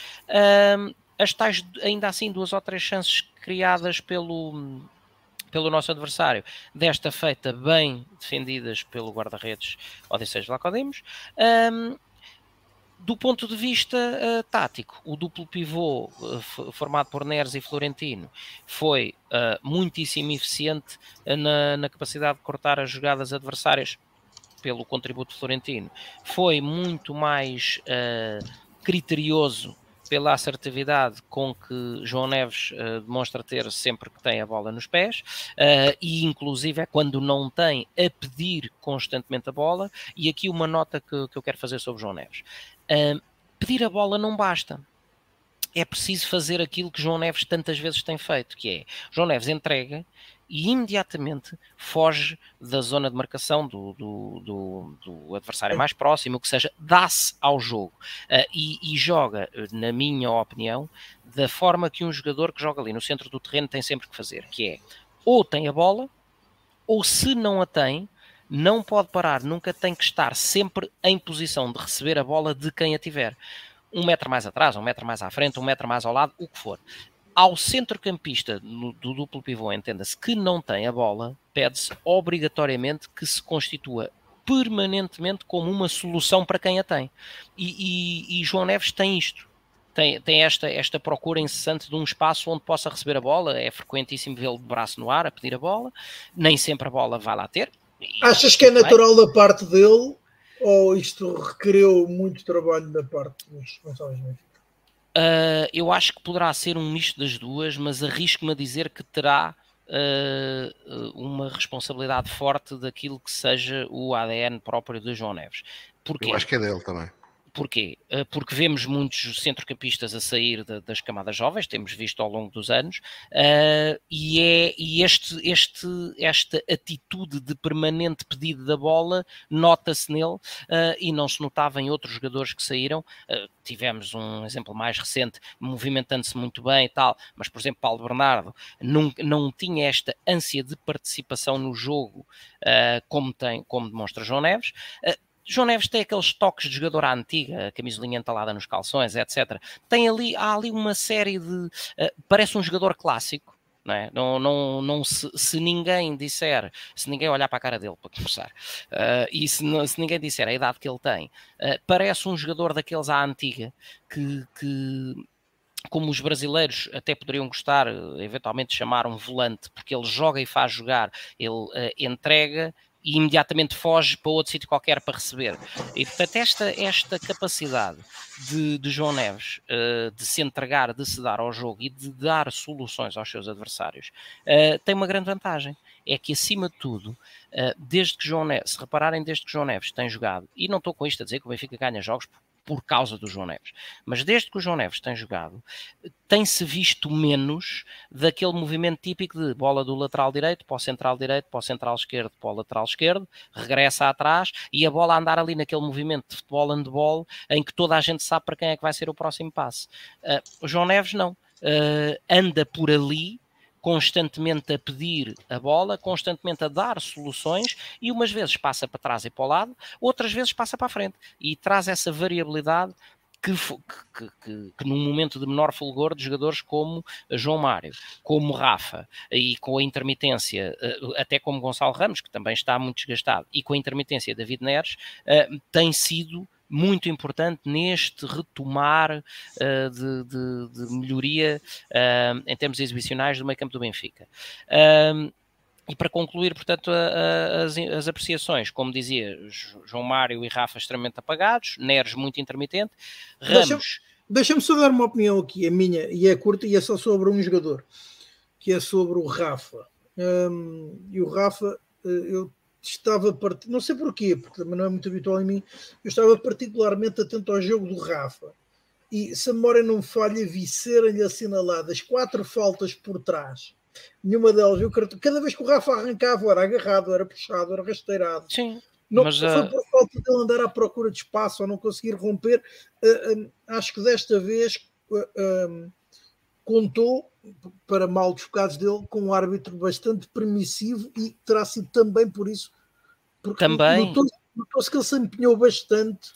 As tais, ainda assim, duas ou três chances criadas pelo, pelo nosso adversário, desta feita bem defendidas pelo guarda-redes Odisseus Lacodimos. Um, do ponto de vista uh, tático, o duplo pivô uh, formado por Neres e Florentino foi uh, muitíssimo eficiente na, na, capacidade de cortar as jogadas adversárias pelo contributo florentino, foi muito mais uh, criterioso pela assertividade com que João Neves uh, demonstra ter sempre que tem a bola nos pés uh, e inclusive é quando não tem a pedir constantemente a bola. E aqui uma nota que, que eu quero fazer sobre João Neves. Uh, pedir a bola não basta. É preciso fazer aquilo que João Neves tantas vezes tem feito que é, João Neves entrega e imediatamente foge da zona de marcação do, do, do, do adversário mais próximo, que seja, dá-se ao jogo uh, e, e, joga, na minha opinião, da forma que um jogador que joga ali no centro do terreno tem sempre que fazer, que é ou tem a bola, ou se não a tem, não pode parar, nunca tem que estar sempre em posição de receber a bola de quem a tiver. Um metro mais atrás, um metro mais à frente, um metro mais ao lado, o que for ao centrocampista do duplo pivô, entenda-se, que não tem a bola, pede-se obrigatoriamente que se constitua permanentemente como uma solução para quem a tem. E, e, e João Neves tem isto. Tem, tem esta, esta procura incessante de um espaço onde possa receber a bola. É frequentíssimo vê-lo de braço no ar a pedir a bola. Nem sempre a bola vai lá ter. Achas que é natural da parte dele ou isto requereu muito trabalho da parte dos responsáveis Uh, eu acho que poderá ser um misto das duas, mas arrisco-me a dizer que terá uh, uma responsabilidade forte daquilo que seja o ADN próprio de João Neves. Porquê? Eu acho que é dele também. Porquê? Eh, porque vemos muitos centrocampistas a sair de, das camadas jovens, temos visto ao longo dos anos, uh, e, é, e este, este, esta atitude de permanente pedido da bola nota-se nele uh, e não se notava em outros jogadores que saíram. Uh, tivemos um exemplo mais recente, movimentando-se muito bem e tal, mas por exemplo, Paulo Bernardo não, não tinha esta ânsia de participação no jogo como, tem, como demonstra João Neves. João Neves tem aqueles toques de jogador à antiga, camisolinha entalada nos calções, etc. Tem ali, há ali uma série de. Uh, parece um jogador clássico. Não, é? não, não, não se, se, ninguém disser, se ninguém olhar para a cara dele para começar, uh, e se, se, ninguém disser a idade que ele tem, uh, parece um jogador daqueles à antiga que, que como os brasileiros até poderiam gostar, eventualmente chamar um volante, porque ele joga e faz jogar, ele uh, entrega e imediatamente foge para outro sítio qualquer para receber. E portanto, esta, esta capacidade de, de João Neves uh, de se entregar, de se dar ao jogo e de dar soluções aos seus adversários uh, tem uma grande vantagem. É que, acima de tudo, uh, desde que João Neves, se repararem, desde que João Neves tem jogado, e não estou com isto a dizer que o Benfica ganha jogos por causa do João Neves. Mas desde que o João Neves tem jogado, tem-se visto menos daquele movimento típico de bola do lateral direito para o central direito, para o central esquerdo, para o lateral esquerdo, regressa atrás e a bola andar ali naquele movimento de futebol handball em que toda a gente sabe para quem é que vai ser o próximo passe. Uh, o João Neves não. Uh, anda por ali constantemente a pedir a bola, constantemente a dar soluções e umas vezes passa para trás e para o lado, outras vezes passa para a frente. E traz essa variabilidade que, que, que, que, num momento de menor fulgor de jogadores como João Mário, como Rafa, e com a intermitência, eh, até como Gonçalo Ramos, que também está muito desgastado, e com a intermitência de David Neres, eh, tem sido muito importante neste retomar uh, de, de, de, melhoria uh, em termos exibicionais do meio campo do Benfica. Uh, e para concluir, portanto, a, a, as, as, apreciações, como dizia, João Mário e Rafa extremamente apagados, Neres muito intermitente, Ramos... Deixa-me só dar uma opinião aqui, a minha, e é curta, e é só sobre um jogador, que é sobre o Rafa. Um, e o Rafa, eh, eu estava, part... não sei porquê, porque também não é muito habitual em mim, eu estava particularmente atento ao jogo do Rafa. E se a memória não falha, vi serem-lhe assinaladas quatro faltas por trás. Nenhuma delas viu Cada vez que o Rafa arrancava, era agarrado, era puxado, era rasteirado. Sim. Não mas, foi uh... por falta de ele andar à procura de espaço ou não conseguir romper. Uh, uh, acho que desta vez contou, para mal dos bocados dele, com um árbitro bastante permissivo e terá sido também por isso porque Também. Notou-se que ele se empenhou bastante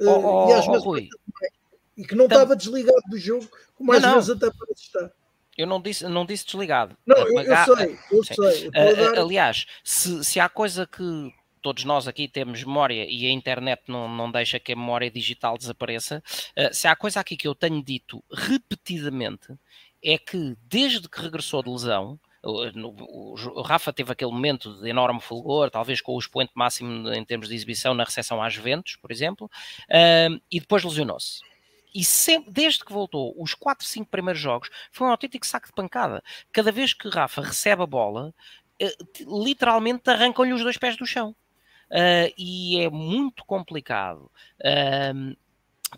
uh, oh, e às vezes oh, e que não Tam... estava desligado do jogo, como às não, vezes até parece estar. Eu não disse, não disse desligado. Não, eu, eu sei, eu Sim. sei. Eu dar... Aliás, se, se há coisa que todos nós aqui temos memória e a internet não, não deixa que a memória digital desapareça, uh, se há coisa aqui que eu tenho dito repetidamente é que desde que regressou de lesão, o, Rafa teve aquele momento de enorme fulgor, talvez com o expoente máximo em termos de exibição na recepção às Juventus, por exemplo, e depois lesionou-se. E sempre, desde que voltou, os 4, 5 primeiros jogos, foi um autêntico saco de pancada. Cada vez que Rafa recebe a bola, eh, literalmente arrancam-lhe os dois pés do chão. Uh, e é muito complicado uh,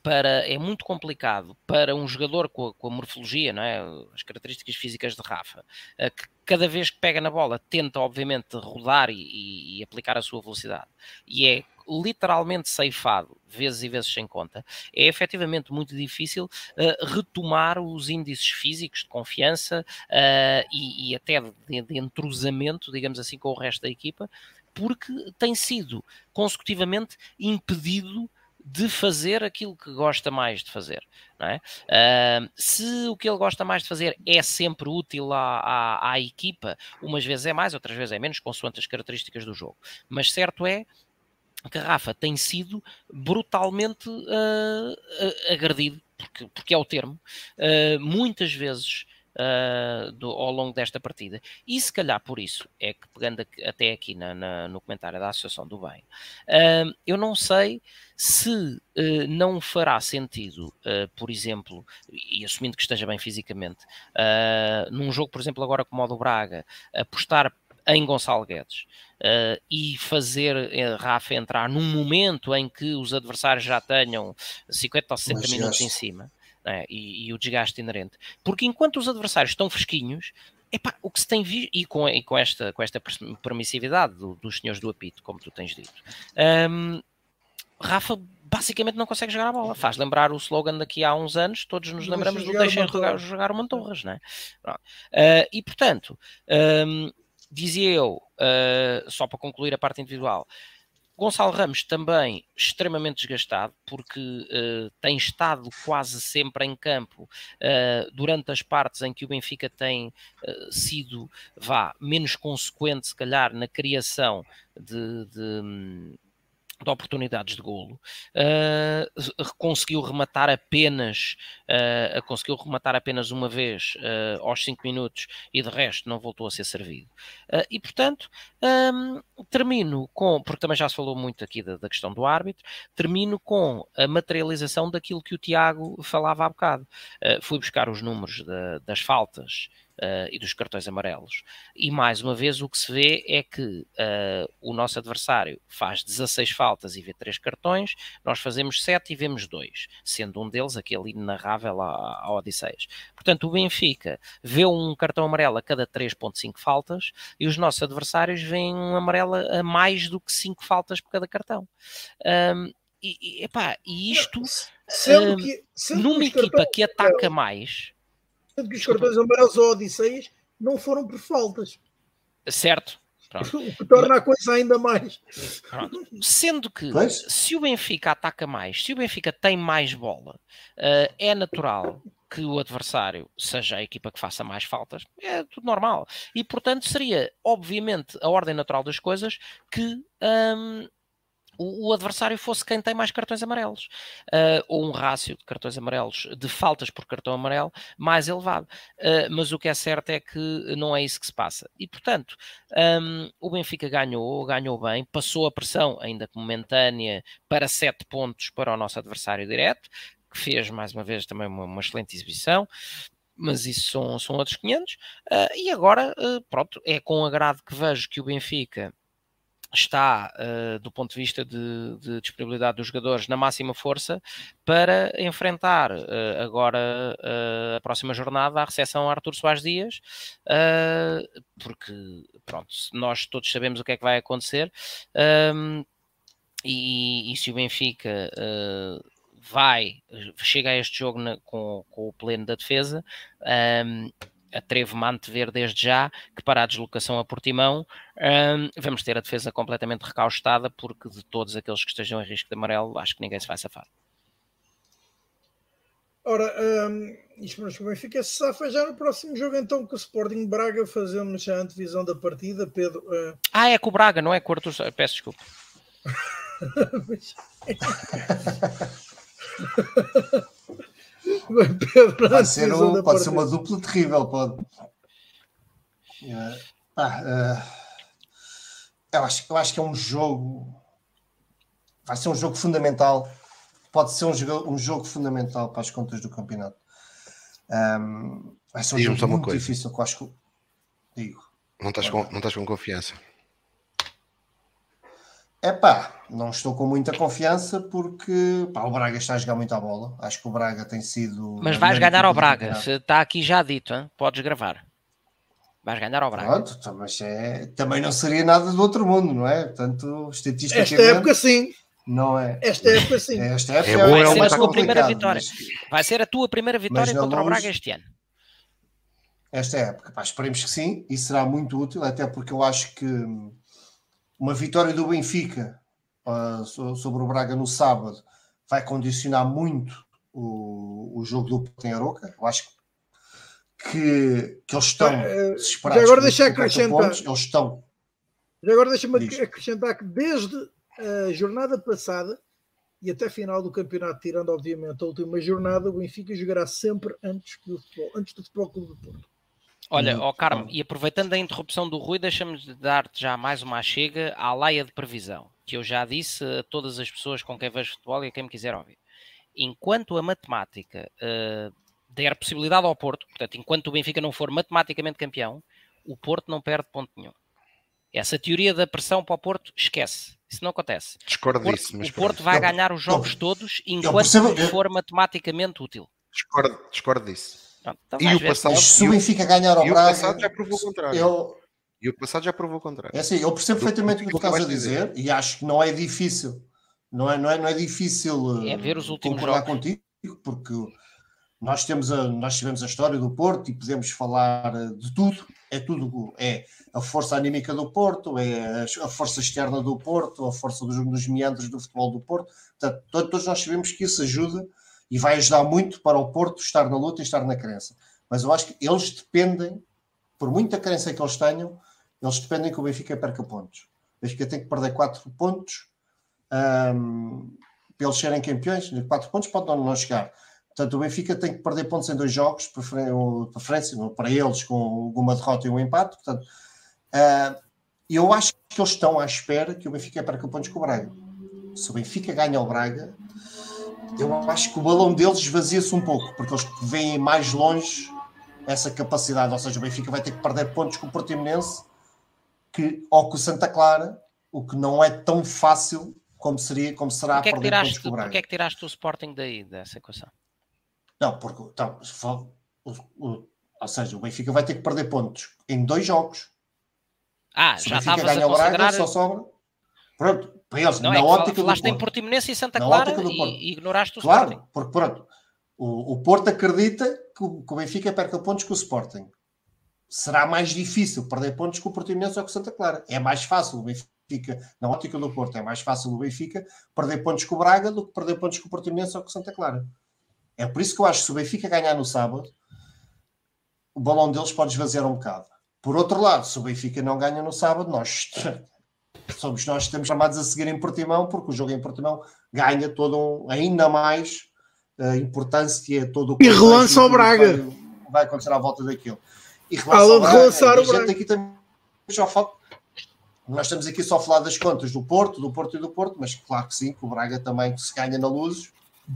para, é muito complicado para um jogador com a, com a morfologia, não é? as características físicas de Rafa, eh, que cada vez que pega na bola tenta, obviamente, rodar e, e, aplicar a sua velocidade, e é literalmente ceifado, vezes e vezes sem conta, é efetivamente muito difícil uh, retomar os índices físicos de confiança uh, e, e, até de, de entrosamento, digamos assim, com o resto da equipa, porque tem sido consecutivamente impedido de fazer aquilo que gosta mais de fazer. É? Uh, se o que ele gosta mais de fazer é sempre útil à, à, à, equipa, umas vezes é mais, outras vezes é menos, consoante as características do jogo. Mas certo é que Rafa tem sido brutalmente uh, agredido, porque, porque é o termo, uh, muitas vezes uh, do, ao longo desta partida. E se calhar por isso é que, pegando aqui, até aqui na, na, no comentário da Associação do Bem, uh, eu não sei se uh, não fará sentido, por exemplo, e assumindo que esteja bem fisicamente, num jogo, por exemplo, agora como o do Braga, apostar em Gonçalo Guedes uh, e fazer uh, Rafa entrar num momento em que os adversários já tenham 50 ou 60 Mas minutos em cima né, e, e, o desgaste inerente. Porque enquanto os adversários estão fresquinhos, epá, o que se tem visto, e com, e com, esta, com esta permissividade do, dos senhores do apito, como tu tens dito, um, Rafa basicamente não consegue jogar a bola. Faz lembrar o slogan daqui a uns anos, todos nos lembramos do deixem jogar, jogar o Mantorras, né? Uh, e portanto, um, dizia eu, uh, só para concluir a parte individual, Gonçalo Ramos também extremamente desgastado, porque uh, tem estado quase sempre em campo uh, durante as partes em que o Benfica tem uh, sido, vá, menos consequente, se calhar, na criação de, de de oportunidades de golo, uh, conseguiu rematar apenas uh, conseguiu rematar apenas uma vez uh, aos 5 minutos e de resto não voltou a ser servido. e portanto, um, termino com, porque também já se falou muito aqui da, da, questão do árbitro, termino com a materialização daquilo que o Tiago falava há bocado. fui buscar os números de, das faltas uh, e dos cartões amarelos. E mais uma vez o que se vê é que uh, o nosso adversário faz 16 faltas e vê 3 cartões, nós fazemos 7 e vemos 2, sendo um deles aquele inarrável a Odisseias. Portanto, o Benfica vê um cartão amarelo a cada 3.5 faltas e os nossos adversários veem um amarelo a mais do que 5 faltas por cada cartão. Um, e, epá, e isto, sendo que, sendo numa equipa que ataca mais, Sendo que os cartões amarelos ou Odisseias não foram por faltas. Certo. Pronto. O que torna a coisa ainda mais. Pronto. Sendo que pois? se o Benfica ataca mais, se o Benfica tem mais bola, uh, é natural que o adversário seja a equipa que faça mais faltas. É tudo normal. E portanto seria, obviamente, a ordem natural das coisas que. Um, o, o, adversário fosse quem tem mais cartões amarelos, uh, ou um rácio de cartões amarelos, de faltas por cartão amarelo, mais elevado. Uh, mas o que é certo é que não é isso que se passa. E, portanto, um, o Benfica ganhou, ganhou bem, passou a pressão, ainda que momentânea, para sete pontos para o nosso adversário direto, que fez, mais uma vez, também uma, uma excelente exibição mas isso são, são outros 500. Uh, e agora, uh, pronto, é com agrado que vejo que o Benfica está, uh, do ponto de vista de, de, disponibilidade dos jogadores, na máxima força para enfrentar uh, agora uh, a próxima jornada a recepção a Artur Soares Dias, porque pronto, nós todos sabemos o que é que vai acontecer um, e, e, se o Benfica vai, chega a este jogo na, com, com, o pleno da defesa. Um, atrevo-me a antever desde já que para a deslocação a Portimão um, vamos ter a defesa completamente recaustada, porque de todos aqueles que estejam em risco de amarelo, acho que ninguém se vai safar. Ora, um, esperamos que o Benfica se safa já no próximo jogo, então, com o Sporting Braga, fazemos já a antevisão da partida. Pedro. Uh... Ah, é com o Braga, não é com o Arthur. Peço desculpa. Pedro, pode ser, um, pode ser uma dupla terrível, pode. Uh, ah, uh, eu, acho, eu acho que é um jogo. Vai ser um jogo fundamental. Pode ser um jogo, um jogo fundamental para as contas do campeonato. Um, vai ser um jogo muito coisa. difícil, que eu acho que. Digo. Não estás, com, não estás com confiança. É pá, não estou com muita confiança porque pá, o Braga está a jogar muito à bola. Acho que o Braga tem sido. Mas vais ganhar ao Braga, se está aqui já dito, hein? podes gravar. Vais ganhar ao Braga. Pronto, então, mas é, também não seria nada do outro mundo, não é? Portanto, estatisticamente. Esta época sim. Não é. Esta época sim. Esta época É boa, Vai é ser a tua primeira vitória. mas- Vai ser a tua primeira vitória contra o Braga este ano. esta época. Pá, esperemos que sim, e será muito útil, até porque eu acho que uma vitória do Benfica so- sobre o Braga no sábado vai condicionar muito o, o jogo do Porto em Aroca. Eu acho que, que eles estão Eh, desesperados. já agora deixa 50 acrescentar. pontos, eles estão. Já agora deixa-me acrescentar que desde a jornada passada e até a final do campeonato, tirando obviamente a última jornada, o Benfica jogará sempre antes do futebol, antes do Futebol Clube do Porto. Olha, ó Carmo, bom. e aproveitando a interrupção do Rui, deixa-me dar-te já mais uma chega à laia de previsão, que eu já disse a todas as pessoas com quem vejo futebol e a quem me quiser ouvir. Enquanto a matemática eh, der possibilidade ao Porto, portanto, enquanto o Benfica não for matematicamente campeão, o Porto não perde ponto nenhum. Essa teoria da pressão para o Porto, esquece. Isso não acontece. O Discordo Porto, disso, mas o Porto vai Eu- ganhar os jogos eu- todos enquanto percebo- eu- for matematicamente útil. discordo, discordo disso. Pronto, então E o passado- se o Benfica ganhar ao E o Braga, passado já provou o contrário. eu, E o passado já provou o contrário. É assim, eu percebo perfeitamente o que tu estás a de dizer e acho que não é difícil. Não é, não é, não é difícil É eh, ver os últimos concordar jogos. contigo, porque nós temos a, nós tivemos a história do Porto e podemos falar eh, de tudo. É tudo. É a força anímica do Porto, é a, força externa do Porto, a força dos, dos meandros do futebol do Porto. Portanto, to- todos nós sabemos que isso ajuda e vai ajudar muito para o Porto estar na luta e estar na crença. Mas eu acho que eles dependem, por muita crença que eles tenham, eles dependem que o Benfica perca pontos. O Benfica tem que perder 4 pontos ahm, para eles serem campeões. 4 pontos pode não, chegar. Portanto, o Benfica tem que perder pontos em dois jogos, preferência para eles, com alguma derrota e um empate. Portanto, ah, eu acho que eles estão à espera que o Benfica perca pontos com o Braga. Se o Benfica ganha o Braga, eu acho que o balão deles esvazia-se um pouco, porque eles veem mais longe essa capacidade. Ou seja, o Benfica vai ter que perder pontos com o Portimonense que, ou com o Santa Clara, o que não é tão fácil como, seria, como será Porquê é, que perder pontos tiraste, com o Braga. porquê é que tiraste o Sporting daí, dessa equação? Não, porque então, o- o- ou seja, o Benfica vai ter que perder pontos em dois jogos. Ah, Se o já Benfica estavas a ganha o Braga, só sobra. Pronto, para eles, Não, na é ótica do falaste em Porto. Portimonense e Santa Clara Porto. e, ignoraste o Sporting. Claro, porque pronto, o, o Porto acredita que o, que o Benfica perca pontos com o Sporting. Será mais difícil perder pontos com o Portimonense ou com o Santa Clara. É mais fácil o Benfica, na ótica do Porto, é mais fácil o Benfica perder pontos com o Braga do que perder pontos com o Portimonense ou com o Santa Clara. É por isso que eu acho que se o Benfica ganhar no sábado, o balão deles pode esvaziar um bocado. Por outro lado, se o Benfica não ganha no sábado, nós somos nós que estamos chamados a seguir em Portimão, porque o jogo em Portimão ganha todo um, ainda mais a importância, todo o E relança o Braga. Vai, vai acontecer à volta daquilo. E Fala de relançar o Braga. gente aqui também já nós estamos aqui só a falar das contas do Porto, do Porto e do Porto, mas claro que sim, que o Braga também se ganha na luz,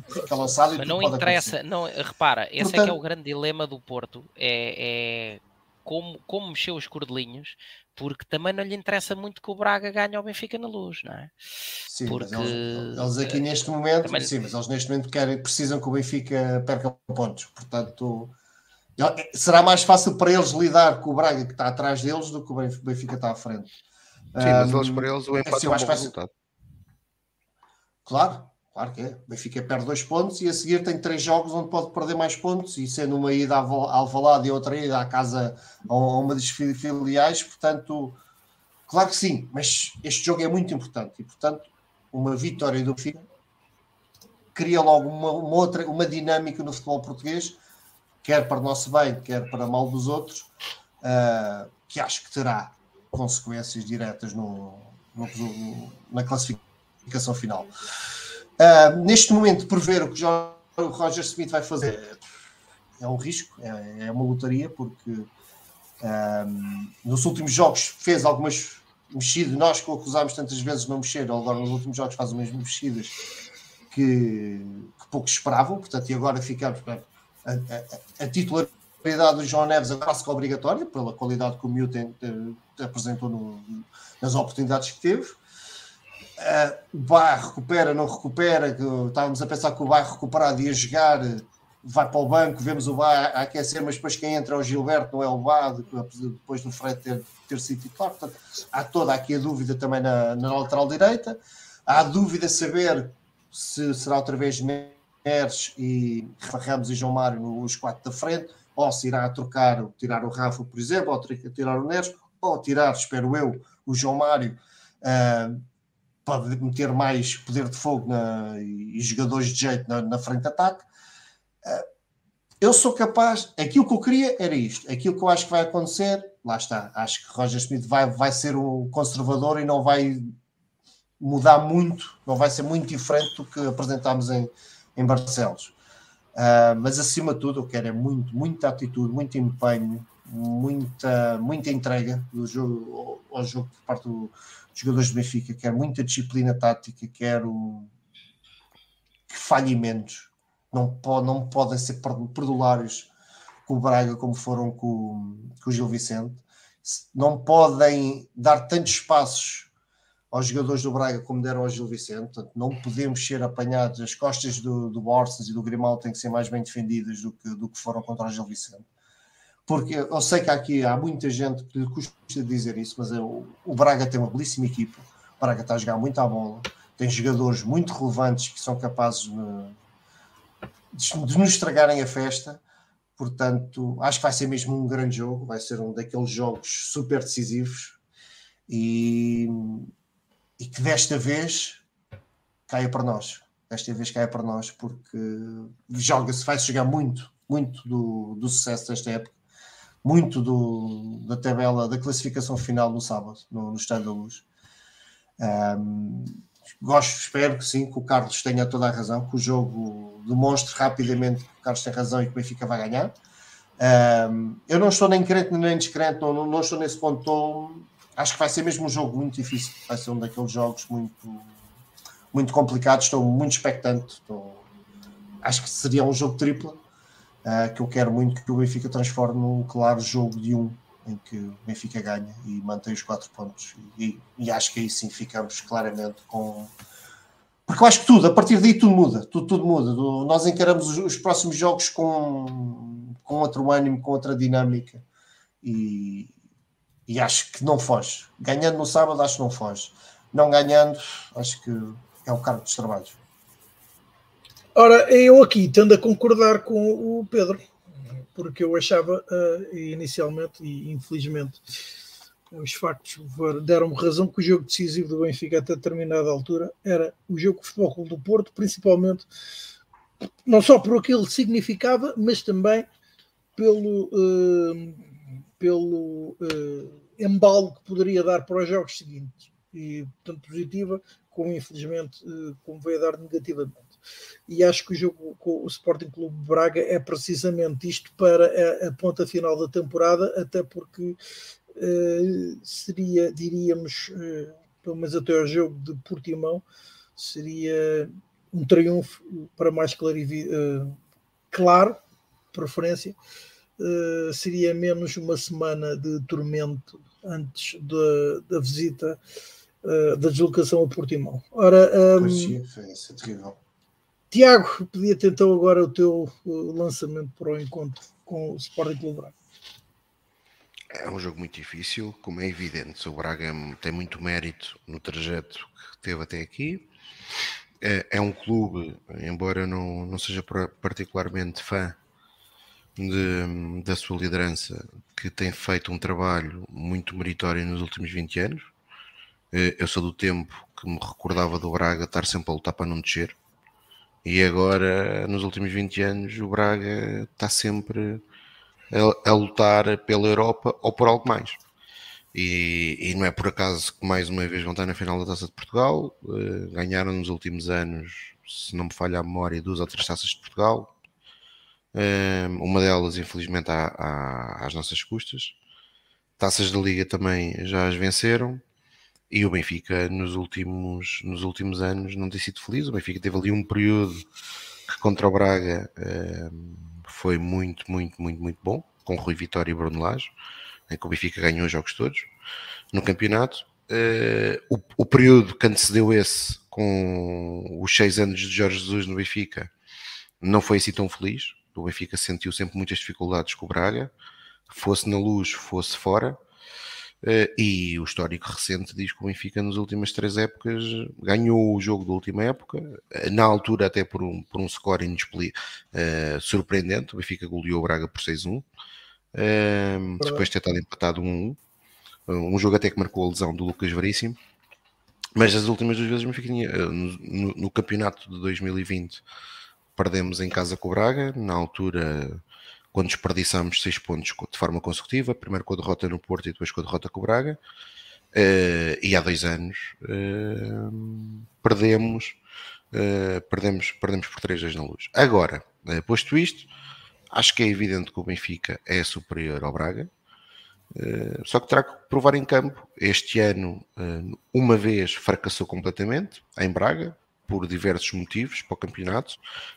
fica lançado e Mas tudo não pode interessa, não, repara, esse é que é Portanto- o grande dilema do Porto, é, é como, como mexer os cordelinhos, porque também não lhe interessa muito que o Braga ganhe ao Benfica na luz, não é? Sim, mas porque, eles, eles aqui neste momento, também- sim, mas eles neste momento querem, precisam que o Benfica perca pontos. Portanto, será mais fácil para eles lidar com o Braga que está atrás deles do que o Benf- Benfica está à frente. Sim, mas eles, para eles o é empate assim, é eu um acho bom ser- resultado. Claro, claro que é. O Benfica perde dois pontos e a seguir tem três jogos onde pode perder mais pontos e sendo uma ida a Alvalade e outra ida à casa a uma das fi- filiais, portanto, claro que sim, mas este jogo é muito importante e, portanto, uma vitória do Benfica cria logo uma, uma outra, uma dinâmica no futebol português, quer para o nosso bem, quer para mal dos outros, ah, que acho que terá consequências diretas no, no- na classificação final. Ah, neste momento, prever o que o Roger Smith vai fazer é um risco, é, é uma lotaria, porque ah, nos últimos jogos fez algumas mexidas, nós que o acusámos tantas vezes de não mexer, agora nos últimos jogos faz umas mexidas que, que poucos esperavam, portanto, e agora ficamos a, a, a- titularidade do João Neves é que obrigatória, pela qualidade que o tem- tem- apresentou no- nas oportunidades que teve. O Bar recupera, não recupera, que estávamos a pensar que o Bar recuperado ia jogar, vai para o banco, vemos o Bar a aquecer, mas depois quem entra é o Gilberto, não é o Bar, depois do Fred ter, ter sido titular. Portanto, há toda aqui a dúvida também na, na lateral direita. Há dúvida saber se será outra vez Neres e Ramos e João Mário nos quatro da frente, ou se irá trocar, tirar o Rafa, por exemplo, ou tirar o Neres, ou tirar, espero eu, o João Mário. Uh, pode meter mais poder de fogo na, e jogadores de jeito na, na frente de ataque. Uh, eu sou capaz, aquilo que eu queria era isto, aquilo que eu acho que vai acontecer, lá está, acho que Roger Smith vai, vai ser o conservador e não vai mudar muito, não vai ser muito diferente do que apresentámos em, em Barcelos. Uh, mas acima de tudo, eu quero é muito, muita atitude, muito empenho, muita, muita entrega do jogo, ao jogo por parte do, jogadores do Benfica, quero muita disciplina tática, quero que falhimentos não, pode, não podem ser perdulários com o Braga como foram com, com o Gil Vicente, não podem dar tantos espaços aos jogadores do Braga como deram ao Gil Vicente, portanto, não podemos ser apanhados, as costas do, do Borsas e do Grimaldo têm que ser mais bem defendidas do que, do que foram contra o Gil Vicente porque eu sei que aqui há muita gente que lhe custa dizer isso, mas eu, o Braga tem uma belíssima equipa, o Braga está a jogar muito à bola, tem jogadores muito relevantes que são capazes de, de nos estragarem a festa, portanto, acho que vai ser mesmo um grande jogo, vai ser um daqueles jogos super decisivos. E, e que desta vez caia para nós. Desta vez caia para nós, porque joga-se, vai-se jogar muito, muito do, do sucesso desta época muito do, da tabela da classificação final no sábado, no, no Estádio da Luz. Um, gosto, espero que sim, que o Carlos tenha toda a razão, que o jogo demonstre rapidamente que o Carlos tem razão e que o Benfica vai ganhar. Um, eu não estou nem crente nem descrente, não, não estou nesse ponto. Acho que vai ser mesmo um jogo muito difícil, vai ser um daqueles jogos muito, muito complicados. Estou muito expectante. Estou, acho que seria um jogo triplo uh, que eu quero muito que o Benfica transforme num claro jogo de um, em que o Benfica ganha e mantém os quatro pontos. E, e acho que aí sim ficamos claramente com. Porque eu acho que tudo, a partir daí tudo muda, tudo, tudo muda. Nós encaramos os, os próximos jogos com, com outro ânimo, com outra dinâmica e, e acho que não foge. Ganhando no sábado, acho que não foge. Não ganhando, acho que é o cargo dos trabalhos. Ora, eu aqui tendo a concordar com o Pedro, porque eu achava uh, inicialmente, e infelizmente os factos deram-me razão que o jogo decisivo do Benfica até determinada altura era o jogo futebol do Porto, principalmente não só por aquilo que significava, mas também pelo, uh, pelo uh, embalo que poderia dar para os jogos seguintes. E tanto positiva como infelizmente como veio a dar negativamente e acho que o jogo com o Sporting Clube Braga é precisamente isto para a, a ponta final da temporada, até porque uh, seria, diríamos, uh, pelo menos até ao jogo de Portimão, seria um triunfo para mais uh, claro, preferência, uh, seria menos uma semana de tormento antes da, da visita uh, da deslocação a Portimão. Ora, um, pois sim, foi terrível. Tiago, pedia-te então agora o teu lançamento para o encontro com o Sporting Clube Braga. É um jogo muito difícil, como é evidente. O Braga tem muito mérito no trajeto que teve até aqui. É, é um clube, embora não, não seja particularmente fã de, da sua liderança, que tem feito um trabalho muito meritório nos últimos 20 anos. É, eu sou do tempo que me recordava do Braga estar sempre a lutar para não descer e agora, nos últimos 20 anos, o Braga está sempre a, a lutar pela Europa ou por algo mais. E, e, não é por acaso que mais uma vez vão estar na final da Taça de Portugal. Uh, ganharam nos últimos anos, se não me falha a memória, duas ou três taças de Portugal. Uh, uma delas, infelizmente, à, à, às nossas custas. Taças da Liga também já as venceram. E o Benfica nos últimos, nos últimos anos não tem sido feliz. O Benfica teve ali um período que contra o Braga uh, foi muito, muito, muito, muito bom, com Rui Vitória e Bruno Lage, em que o Benfica ganhou os jogos todos no campeonato. uh, o, o, período que antecedeu esse, com os seis anos de Jorge Jesus no Benfica, não foi assim tão feliz. O Benfica sentiu sempre muitas dificuldades com o Braga, fosse na luz, fosse fora. Uh, e o histórico recente diz que o Benfica nas últimas três épocas ganhou o jogo da última época, na altura até por um, por um score uh, surpreendente, o Benfica goleou o Braga por 6-1, uh, depois de ter estado empatado 1-1, um. Jogo até que marcou a lesão do Lucas Veríssimo, mas as últimas duas vezes o Benfica tinha, no, no, no campeonato de 2020 perdemos em casa com o Braga, na altura quando desperdiçamos seis pontos de forma consecutiva, primeiro com a derrota no Porto e depois com a derrota com o Braga, uh, e há dois anos uh, perdemos, uh, perdemos, perdemos por três vezes na luz. Agora, posto isto, acho que é evidente que o Benfica é superior ao Braga, só que terá que provar em campo. Este ano, uma vez fracassou completamente em Braga, por diversos motivos para o campeonato,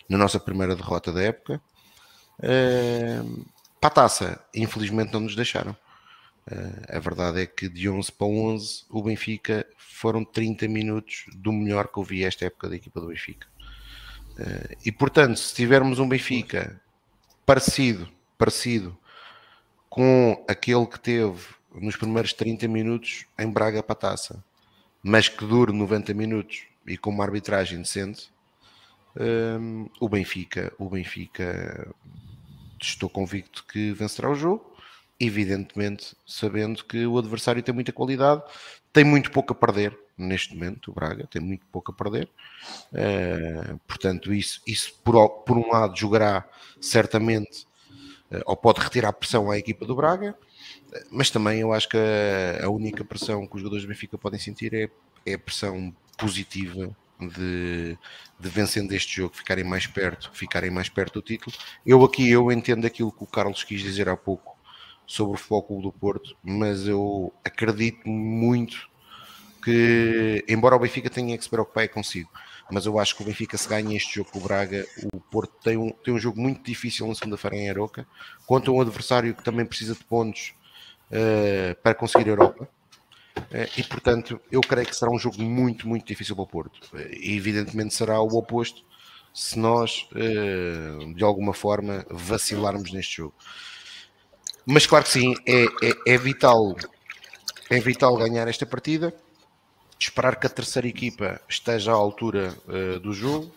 na nossa primeira derrota da época. Uh, para a taça, infelizmente não nos deixaram. Uh, a verdade é que de 11 para 11, o Benfica foram 30 minutos do melhor que eu vi esta época da equipa do Benfica. Uh, e portanto, se tivermos um Benfica parecido, parecido com aquele que teve nos primeiros 30 minutos em Braga para a taça, mas que dure 90 minutos e com uma arbitragem decente, um, o Benfica, o Benfica estou convicto que vencerá o jogo, evidentemente sabendo que o adversário tem muita qualidade, tem muito pouco a perder neste momento, o Braga tem muito pouco a perder, uh, portanto isso, isso por, por um lado jogará certamente, uh, ou pode retirar pressão à equipa do Braga, mas também eu acho que a, a única pressão que os jogadores do Benfica podem sentir é, é a pressão positiva de, de vencendo este jogo, ficarem mais perto, ficarem mais perto do título. Eu aqui eu entendo aquilo que o Carlos quis dizer há pouco sobre o Futebol do Porto, mas eu acredito muito que, embora o Benfica tenha que se preocupar consigo, mas eu acho que o Benfica se ganha este jogo com o Braga, o Porto tem um, tem um jogo muito difícil na segunda-feira em Aroca, contra um adversário que também precisa de pontos uh, para conseguir a Europa e portanto, eu creio que será um jogo muito, muito difícil para o Porto. Eh, e evidentemente será o oposto se nós, eh, de alguma forma, vacilarmos neste jogo. Mas claro que sim, é, é, é vital, é vital ganhar esta partida, esperar que a terceira equipa esteja à altura do jogo.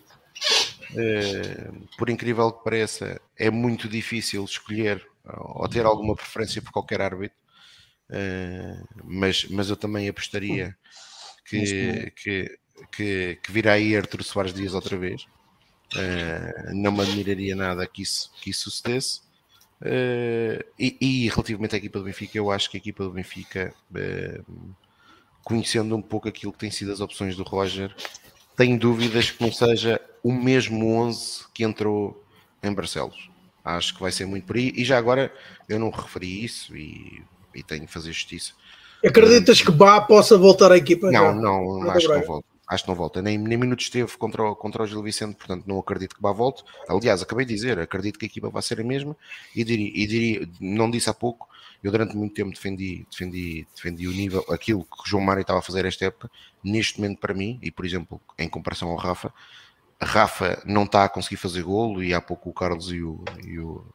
por incrível que pareça, é muito difícil escolher ou ter alguma preferência por qualquer árbitro. Uh, mas, mas eu também apostaria que, que, que, que virá aí Arthur Soares Dias outra vez. Uh, não me admiraria nada que isso, que isso sucedesse. Uh, e, e, relativamente à equipa do Benfica, eu acho que a equipa do Benfica, conhecendo um pouco aquilo que tem sido as opções do Roger, tem dúvidas que não seja o mesmo 11 que entrou em Barcelos. Acho que vai ser muito por aí. E já agora eu não referi isso e e tenho que fazer justiça. Acreditas que Bá possa voltar à equipa? Não, não, não acho que não volta. Acho que não volta. Nem, nem minutos esteve contra o, contra o Gil Vicente, portanto não acredito que Bá volte. Aliás, acabei de dizer, acredito que a equipa vai ser a mesma e diria, e diria não disse há pouco, eu durante muito tempo defendi, defendi, defendi o nível, aquilo que o João Mário estava a fazer esta época, neste momento para mim, e por exemplo, em comparação ao Rafa, Rafa não está a conseguir fazer golo e há pouco o Carlos e o, e o,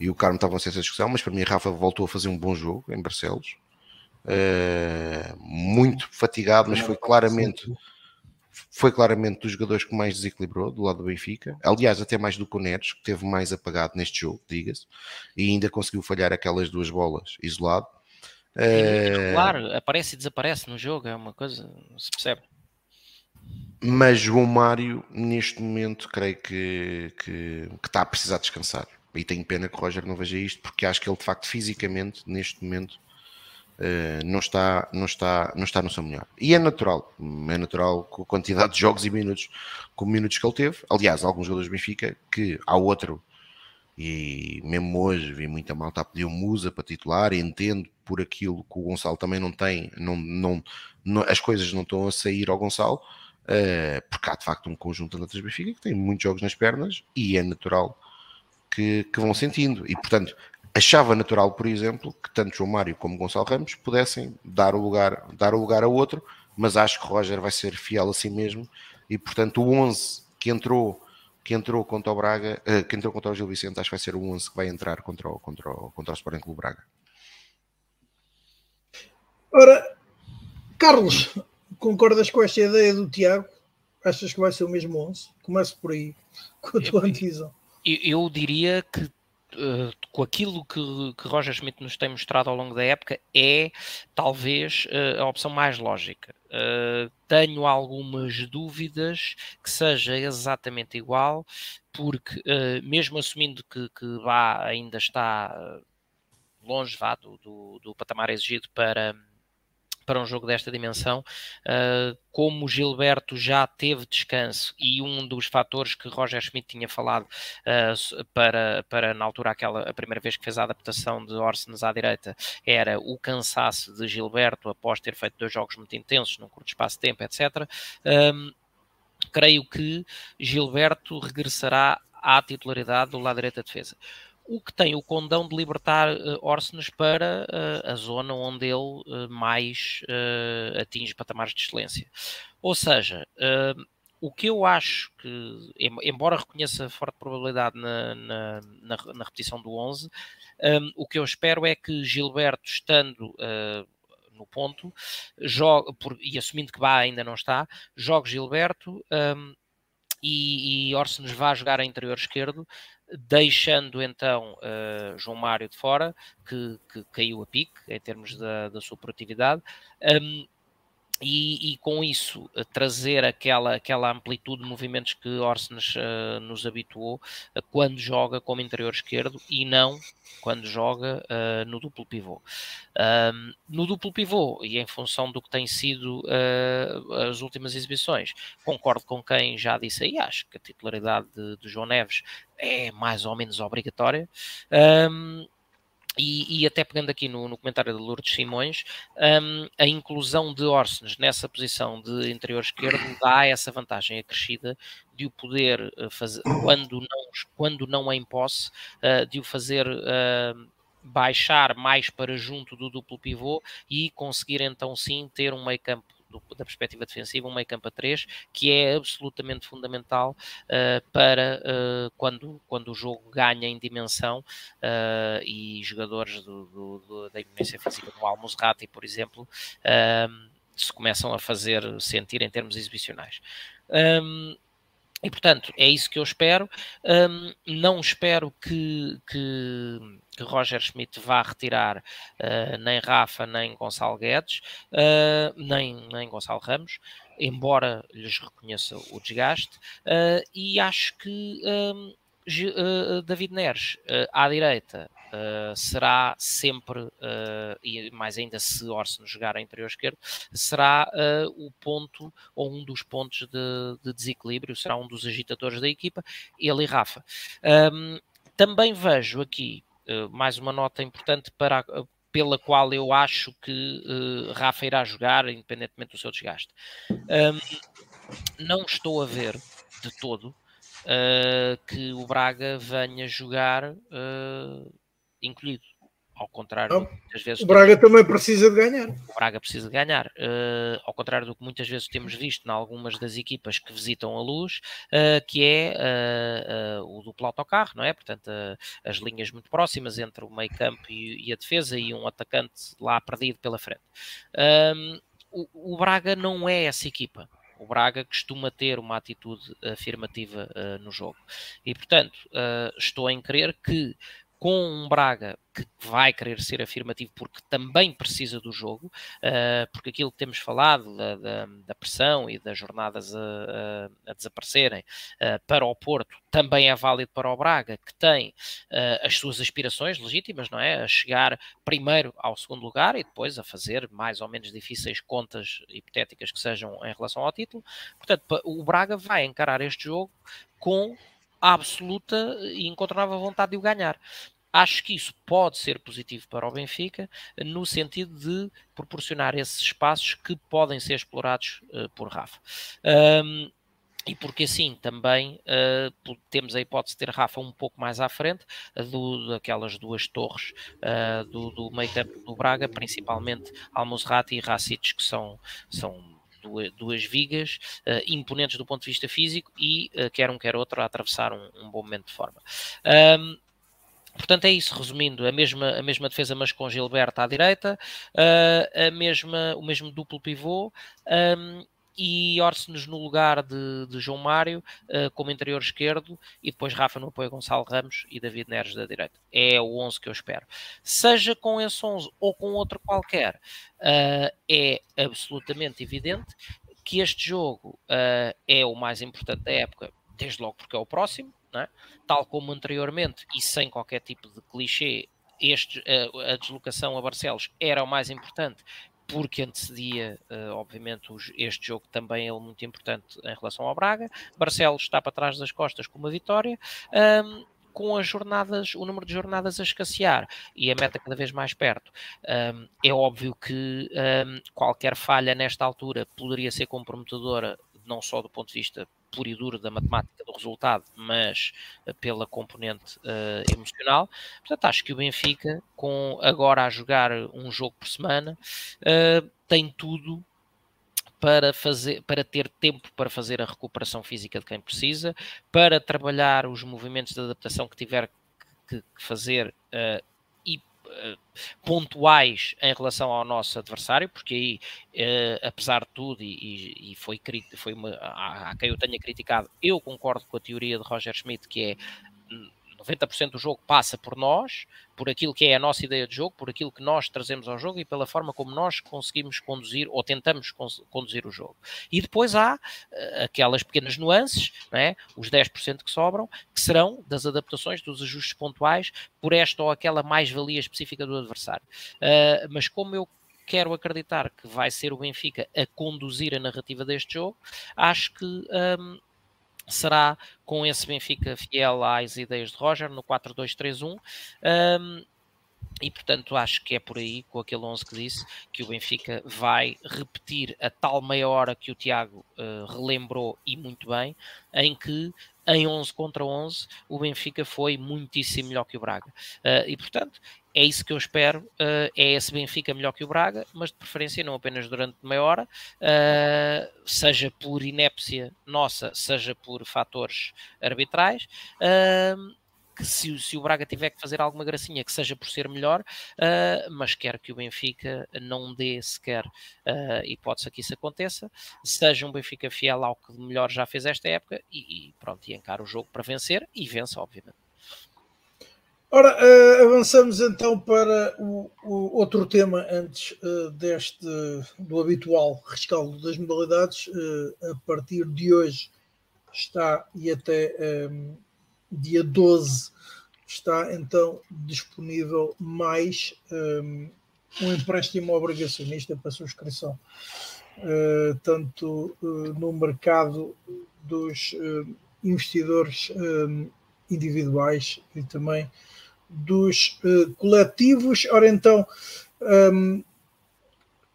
e o Carmo estavam a ser essa discussão, mas para mim Rafa voltou a fazer um bom jogo em Barcelos, uh, muito fatigado, mas foi claramente foi claramente dos jogadores que mais desequilibrou do lado do Benfica, aliás até mais do que o Neres, que teve mais apagado neste jogo, diga-se, e ainda conseguiu falhar aquelas duas bolas isolado. Uh, claro, aparece e desaparece no jogo, é uma coisa, se percebe. Mas João Mário, neste momento, creio que, que, que está a precisar descansar e tenho pena que o Roger não veja isto, porque acho que ele de facto fisicamente, neste momento, uh, não, está, não, está, não está no seu melhor. E é natural, é natural com a quantidade de jogos e minutos, com minutos que ele teve. Aliás, alguns jogadores do Benfica que há outro, e mesmo hoje vi muita malta a pedir o Musa para titular, entendo por aquilo que o Gonçalo também não tem, não, não, não as coisas não estão a sair ao Gonçalo. Uh, porque há de facto um conjunto de atletas Benfica que tem muitos jogos nas pernas e é natural que, que vão sentindo. E, portanto, achava natural, por exemplo, que tanto João Mário como Gonçalo Ramos pudessem dar o lugar, dar o lugar a outro, mas acho que Roger vai ser fiel a si mesmo e, portanto, o 11 que entrou que entrou contra o Braga, uh, que entrou contra o Gil Vicente, acho que vai ser o 11 que vai entrar contra o, contra o, contra o Sporting Clube Braga. Ora, Carlos, concordas com esta ideia do Tiago? Achas que vai ser o mesmo 11? Começo por aí, com a tua antevisão. Eu, diria que Uh, com aquilo que, que Roger Schmidt nos tem mostrado ao longo da época, é talvez uh, a opção mais lógica. Uh, tenho algumas dúvidas que seja exatamente igual, porque mesmo assumindo que, que vá, ainda está longe vá, do, do, do patamar exigido para para um jogo desta dimensão, uh, como Gilberto já teve descanso e um dos fatores que Roger Schmidt tinha falado uh, para, para, na altura, aquela, a primeira vez que fez a adaptação de Orsens à direita, era o cansaço de Gilberto após ter feito dois jogos muito intensos num curto espaço de tempo, etc. Um, creio que Gilberto regressará à titularidade do lado direito da defesa o que tem o condão de libertar uh, Orsenes para uh, a zona onde ele uh, mais atinge patamares de excelência. Ou seja, o que eu acho que, embora reconheça forte probabilidade na, na, na, na repetição do 11, um, o que eu espero é que Gilberto, estando no ponto, por, e assumindo que Bá ainda não está, jogue Gilberto. Um, e, e Orsenes vá jogar a interior esquerdo, deixando então uh, João Mário de fora, que, que, caiu a pique em termos da, da sua produtividade. Um, e, e, com isso eh, trazer aquela, aquela amplitude de movimentos que Orsenes uh, nos habituou uh, quando joga como interior esquerdo e não quando joga uh, no duplo pivô. No duplo pivô, e em função do que tem sido as últimas exibições, concordo com quem já disse aí, acho que a titularidade de, de João Neves é mais ou menos obrigatória. E, e, até pegando aqui no, no comentário de Lourdes Simões, um, a inclusão de Orsenes nessa posição de interior esquerdo dá essa vantagem acrescida de o poder eh, fazer, quando não, quando não em posse, uh, de o fazer uh, baixar mais para junto do duplo pivô e conseguir então sim ter um meio campo do, da perspectiva defensiva, um meio campo a 3, que é absolutamente fundamental uh, para uh, quando, quando o jogo ganha em dimensão uh, e jogadores do, do, da eminência física do Almozrati, por exemplo, se começam a fazer sentir em termos exibicionais. Um, e portanto, é isso que eu espero. Um, não espero que, que, que, Roger Schmidt vá retirar uh, nem Rafa, nem Gonçalo Guedes, uh, nem, nem Gonçalo Ramos, embora lhes reconheça o desgaste. Uh, e acho que um, David Neres à direita uh, será sempre, uh, e mais ainda se Orson jogar a interior esquerdo, será uh, o ponto ou um dos pontos de, de, desequilíbrio, será um dos agitadores da equipa, ele e Rafa. Um, também vejo aqui mais uma nota importante para pela qual eu acho que Rafa irá jogar, independentemente do seu desgaste. Um, não estou a ver de todo uh, que o Braga venha jogar uh, encolhido. Ao contrário, muitas vezes. O Braga temos... também precisa de ganhar. O Braga precisa de ganhar. Uh, ao contrário do que muitas vezes temos visto em algumas das equipas que visitam a luz, uh, que é uh, o duplo autocarro, não é? Portanto, as linhas muito próximas entre o meio campo e, e, a defesa e um atacante lá perdido pela frente. Ehm, o, o Braga não é essa equipa o Braga costuma ter uma atitude afirmativa uh, no jogo. E, portanto, uh, estou em crer que com um Braga que vai querer ser afirmativo porque também precisa do jogo, uh, porque aquilo que temos falado da, da, da pressão e das jornadas a, a, a desaparecerem uh, para o Porto também é válido para o Braga, que tem uh, as suas aspirações legítimas, não é? A chegar primeiro ao segundo lugar e depois a fazer mais ou menos difíceis contas hipotéticas que sejam em relação ao título. Portanto, o Braga vai encarar este jogo com absoluta e incontornável vontade de o ganhar. Acho que isso pode ser positivo para o Benfica, no sentido de proporcionar esses espaços que podem ser explorados uh, por Rafa. Um, e porque assim também uh, temos a hipótese de ter Rafa um pouco mais à frente do, daquelas duas torres uh, do, do meio campo do Braga, principalmente Almozrati e Racic, que são, são duas, duas vigas uh, imponentes do ponto de vista físico e quer um quer outro a atravessar um, um bom momento de forma. Um, Portanto, é isso, resumindo, a mesma, a mesma defesa, mas com Gilberto à direita, uh, a mesma, o mesmo duplo pivô, um, e Orsenes no lugar de, de João Mário uh, como interior esquerdo e depois Rafa no apoio Gonçalo Ramos e David Neres da direita. É o 11 que eu espero. Seja com esse 11 ou com outro qualquer, uh, é absolutamente evidente que este jogo uh, é o mais importante da época, desde logo porque é o próximo, é? tal como anteriormente e sem qualquer tipo de clichê, este, a, a deslocação a Barcelos era o mais importante porque antecedia, uh, obviamente, este jogo também é muito importante em relação ao Braga. Barcelos está para trás das costas com uma vitória. Um, com as jornadas, o número de jornadas a escassear e a meta cada vez mais perto. Um, é óbvio que um, qualquer falha nesta altura poderia ser comprometedora, não só do ponto de vista puro e duro da matemática do resultado, mas eh, pela componente uh, emocional. Portanto, acho que o Benfica, com agora a jogar um jogo por semana, uh, tem tudo para fazer, para ter tempo para fazer a recuperação física de quem precisa, para trabalhar os movimentos de adaptação que tiver que, fazer uh, pontuais em relação ao nosso adversário, porque aí, uh, apesar de tudo, e, e foi, foi uma, a, a quem eu tenha criticado, eu concordo com a teoria de Roger Schmidt, que é 90% do jogo passa por nós, por aquilo que é a nossa ideia de jogo, por aquilo que nós trazemos ao jogo e pela forma como nós conseguimos conduzir ou tentamos conduzir o jogo. E depois há uh, aquelas pequenas nuances, é? os 10% que sobram, que serão das adaptações, dos ajustes pontuais, por esta ou aquela mais-valia específica do adversário. Uh, mas como eu quero acreditar que vai ser o Benfica a conduzir a narrativa deste jogo, acho que um, será com esse Benfica fiel às ideias de Roger no 4-2-3-1. Um, e portanto acho que é por aí, com aquele 11 que disse, que o Benfica vai repetir a tal meia hora que o Tiago uh, relembrou e muito bem, em que em 11 contra 11 o Benfica foi muitíssimo melhor que o Braga. Uh, e portanto é isso que eu espero, uh, é esse Benfica melhor que o Braga, mas de preferência não apenas durante meia hora, uh, seja por inépcia nossa, seja por fatores arbitrais. Uh, que se, se, o Braga tiver que fazer alguma gracinha, que seja por ser melhor, uh, mas quero que o Benfica não dê sequer uh, hipótese que isso aconteça, seja um Benfica fiel ao que melhor já fez esta época e, e pronto, e encara o jogo para vencer e vença, obviamente. Ora, uh, avançamos então para o, o outro tema antes uh, deste do habitual rescaldo das modalidades. Uh, a partir de hoje está e até um, dia 12 está então disponível mais um, um empréstimo obrigacionista para subscrição, tanto no mercado dos investidores um, individuais e também dos uh, coletivos. Ora, então, um,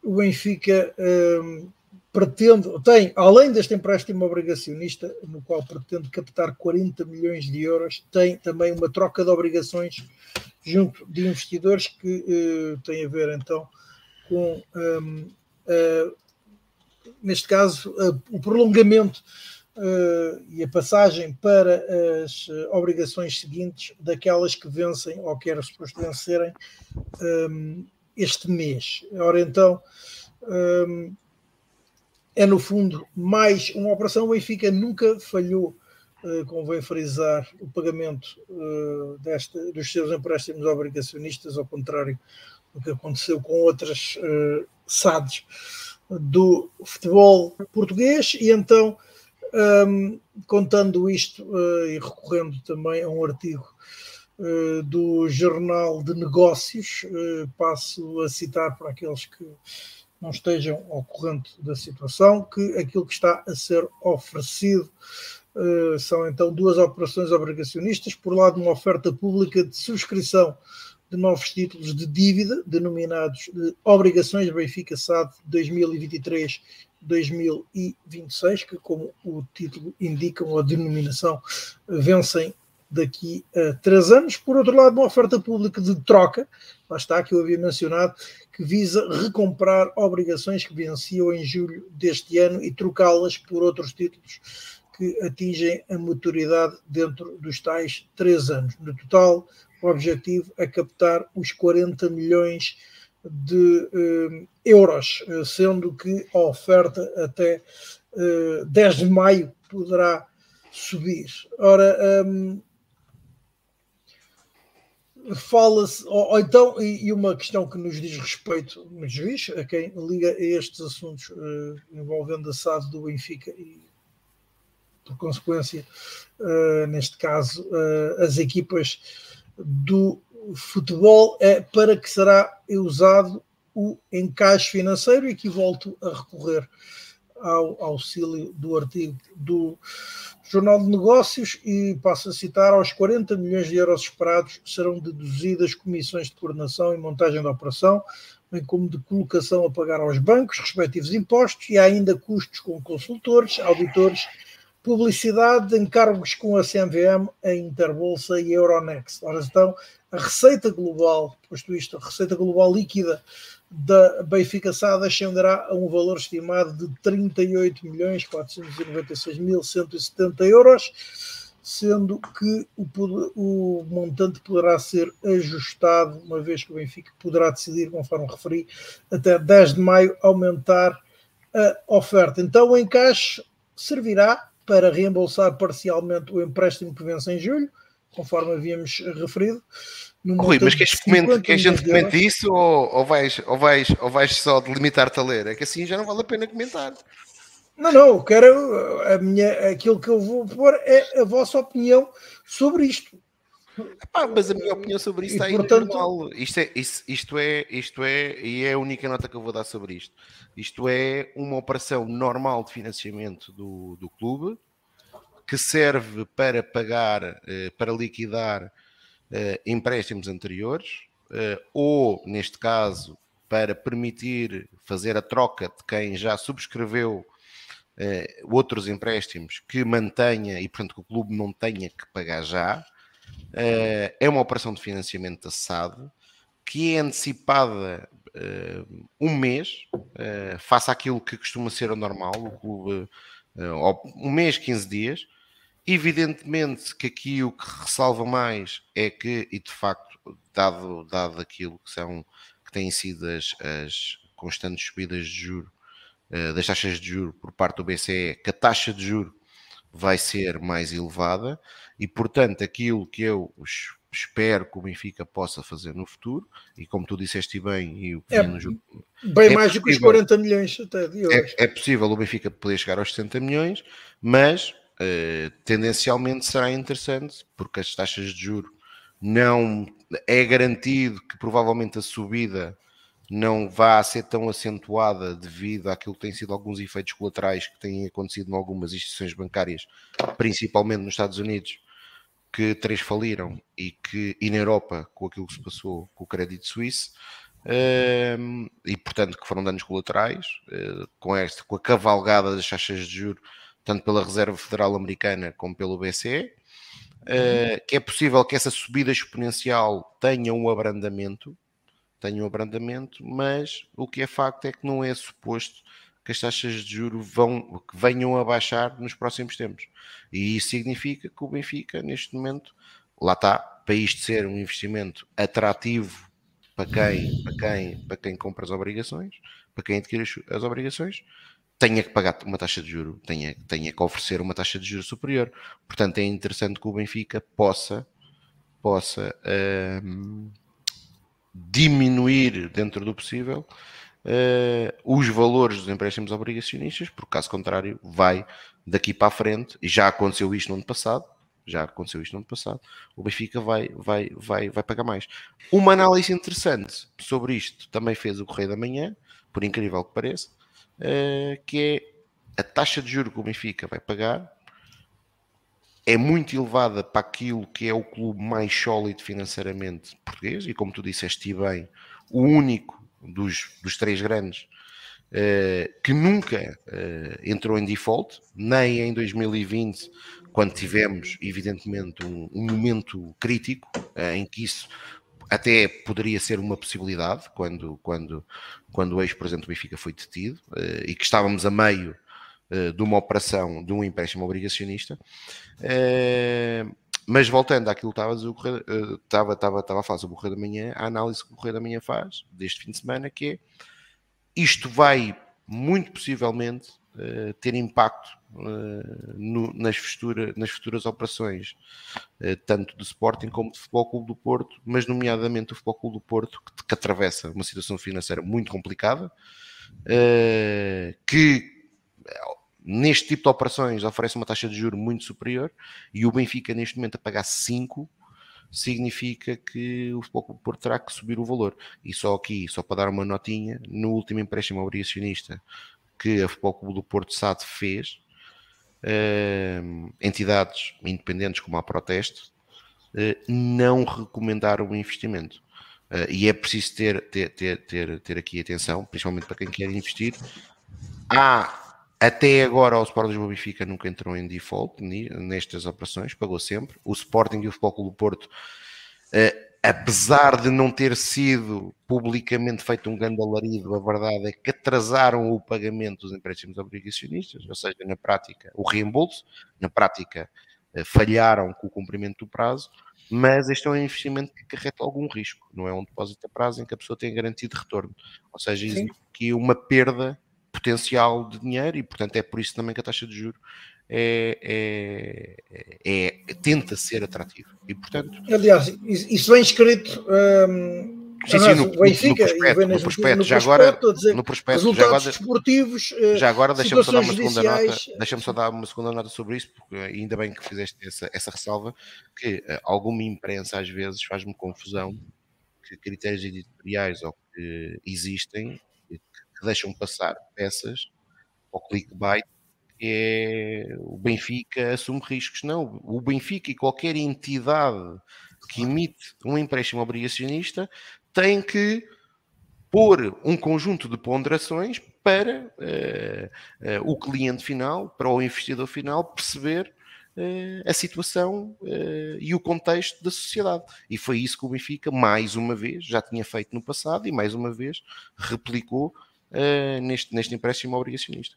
o Benfica um, pretende, tem, além deste empréstimo obrigacionista, no qual pretende captar 40 milhões de euros, tem também uma troca de obrigações junto de investidores que uh, tem a ver então com, um, uh, neste caso, uh, o prolongamento uh, e a passagem para as uh, obrigações seguintes daquelas que vencem ou que era suposto vencerem um, este mês. Ora, então, um, é no fundo mais uma operação. O Benfica nunca falhou, uh, convém frisar, o pagamento uh, desta, dos seus empréstimos obrigacionistas, ao contrário do que aconteceu com outras uh, SADs do futebol português, e então um, contando isto uh, e recorrendo também a um artigo uh, do Jornal de Negócios, uh, passo a citar para aqueles que não estejam ao corrente da situação, que aquilo que está a ser oferecido são então duas operações obrigacionistas, por lado uma oferta pública de subscrição de novos títulos de dívida, denominados de Obrigações Benfica SAD 2023 2026, que, como o título indica, ou a denominação, vencem daqui a três anos. Por outro lado, uma oferta pública de troca, lá está, que eu havia mencionado, que visa recomprar obrigações que venciam em julho deste ano e trocá-las por outros títulos que atingem a maturidade dentro dos tais três anos. No total, o objetivo é captar os 40 milhões de uh, euros, eh, sendo que a oferta até eh, 10 de maio poderá subir. Ora, um, fala-se, ou, ou, então, e, e, uma questão que nos diz respeito no juiz, a quem liga a estes assuntos uh, envolvendo a SAD do Benfica e, por consequência, uh, neste caso, uh, as equipas do futebol, é para que será usado o encaixe financeiro e que volto a recorrer ao auxílio do artigo do Jornal de Negócios e passo a citar, aos 40 milhões de euros esperados serão deduzidas comissões de coordenação e montagem da operação, bem como de colocação a pagar aos bancos, respectivos impostos, e há ainda custos com consultores, auditores, publicidade, encargos com a CMVM, a Interbolsa e a Euronext. Ora, então, a receita global, posto isto, a receita global líquida da Benfica SAD ascenderá a um valor estimado de 38 milhões 496 mil 170 euros, sendo que o, o, montante poderá ser ajustado, uma vez que o Benfica poderá decidir, conforme referi, até 10 de maio aumentar a oferta. Então o encaixe servirá para reembolsar parcialmente o empréstimo que vence em julho, conforme havíamos referido. Rui, mas queres, comente, que a gente comente isso ou, ou, vais, ou, vais, ou vais só delimitar-te a ler? É que assim já não vale a pena comentar. Não, não, eu quero a minha, aquilo que eu vou pôr é a vossa opinião sobre isto. Mas a minha opinião sobre isso e, está aí portanto... normal. Isto é, isto, isto, é, isto é, e é a única nota que eu vou dar sobre isto. Isto é uma operação normal de financiamento do, do clube que serve para pagar, eh, para liquidar eh, empréstimos anteriores, eh, ou, neste caso, para permitir fazer a troca de quem já subscreveu outros empréstimos que mantenha e, portanto, que o clube não tenha que pagar já. é uma operação de financiamento da SAD que é antecipada um mês, face àquilo que costuma ser o normal, o clube, um mês, 15 dias, Evidentemente que aqui o que ressalva mais é que, e de facto, dado, dado aquilo que são que têm sido as, as constantes subidas de juro uh, das taxas de juro por parte do BCE, que a taxa de juro vai ser mais elevada e, portanto, aquilo que eu espero que o Benfica possa fazer no futuro, e como tu disseste bem, e o é, no jogo, bem é mais possível, do que os 40 milhões até de hoje. É, é possível o Benfica poder chegar aos 60 milhões, mas eh, tendencialmente será interessante, porque as taxas de juro não é garantido que provavelmente a subida não vá ser tão acentuada devido àquilo que têm sido alguns efeitos colaterais que têm acontecido em algumas instituições bancárias, principalmente nos Estados Unidos, que três faliram e que e na Europa com aquilo que se passou com o crédito suíço um, e portanto que foram danos colaterais uh, com esta com a cavalgada das taxas de juros tanto pela Reserva Federal Americana como pelo BCE, uh, eh, que é possível que essa subida exponencial tenha um abrandamento, tenha um abrandamento, mas o que é facto é que não é suposto que as taxas de juros vão, que venham a baixar nos próximos tempos. E isso significa que o Benfica, neste momento, lá está, para isto ser um investimento atrativo para quem, para quem, para quem compra as obrigações, para quem adquire as obrigações, tenha que pagar uma taxa de juro, tenha, tenha que oferecer uma taxa de juro superior. Portanto, é interessante que o Benfica possa, possa uh, diminuir dentro do possível uh, os valores dos empréstimos obrigacionistas, porque caso contrário, vai daqui para a frente, e já aconteceu isto no ano passado. Já aconteceu isto no ano passado. O Benfica vai, vai, vai, vai pagar mais. Uma análise interessante sobre isto também fez o Correio da Manhã, por incrível que pareça, uh, que é a taxa de juros que o Benfica vai pagar é muito elevada para aquilo que é o clube mais sólido financeiramente português e como tu disseste bem, o único dos, dos três grandes que nunca entrou em default, nem em 2020, quando tivemos, evidentemente, um, um momento crítico em que isso até poderia ser uma possibilidade quando, quando, quando o ex-presidente do Benfica foi detido uh, e que estávamos a meio uh, de uma operação de um empréstimo obrigacionista. Uh, mas voltando àquilo que estava estava, estava, a sobre o Correio da Manhã, a análise que o Correio da Manhã faz deste fim de semana, que é isto vai muito possivelmente ter impacto uh, no, nas, futura, nas futuras operações, uh, tanto do Sporting como do Futebol Clube do Porto, mas nomeadamente o Futebol Clube do Porto, que, que atravessa uma situação financeira muito complicada, que neste tipo de operações oferece uma taxa de juro muito superior e o Benfica neste momento a pagar 5 significa que o Futebol Clube do Porto terá que subir o valor. E só aqui, só para dar uma notinha, no último empréstimo obrigacionista que a Futebol Clube do Porto SAD fez, uh, entidades independentes como a Proteste uh, não recomendaram o investimento. Uh, e é preciso ter, ter, ter, ter, ter aqui atenção, principalmente para quem quer investir. Há até agora o Sporting do Benfica nunca entrou em default nestas operações, pagou sempre. O Sporting e o Futebol Clube do Porto apesar de não ter sido publicamente feito um grande alarido, a verdade é que atrasaram o pagamento dos empréstimos obrigacionistas, ou seja, na prática, o reembolso, na prática, eh, falharam com o cumprimento do prazo, mas este é um investimento que carrega algum risco, não é um depósito a prazo em que a pessoa tem garantido retorno, ou seja, existe aqui uma perda potencial de dinheiro e, portanto, é por isso também que a taxa de juros é, é, é, tenta ser atrativo. E, portanto, Aliás, isso vem escrito. Um... Sim, sim, no, no, prospecto, no prospecto, já agora, no prospecto, já agora, esportivos, eh, já agora deixa-me só dar uma segunda nota, deixa-me só dar uma segunda nota sobre isso, porque ainda bem que fizeste essa, essa ressalva, que uh, alguma imprensa às vezes faz-me confusão que critérios editoriais ou que existem que, que deixam passar peças ou clickbait é o Benfica assume riscos. Não, o Benfica e qualquer entidade que emite um empréstimo obrigacionista tem que pôr um conjunto de ponderações para uh, uh, o cliente final, para o investidor final perceber uh, a situação e o contexto da sociedade. E foi isso que o Benfica, mais uma vez, já tinha feito no passado e mais uma vez replicou neste, neste empréstimo obrigacionista.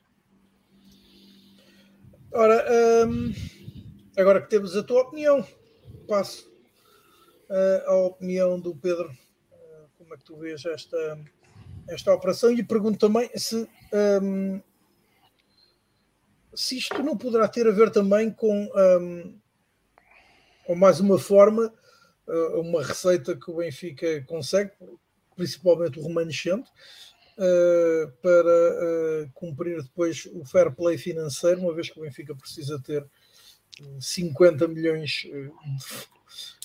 Ora, hum, agora que temos a tua opinião, passo uh, opinião do Pedro. Uh, como é que tu vês esta, esta operação? E pergunto também se, um, se isto não poderá ter a ver também com, um, com mais uma forma, uh, uma receita que o Benfica consegue, principalmente o remanescente, uh, para uh, cumprir depois o fair play financeiro, uma vez que o Benfica precisa ter 50 eh, milhões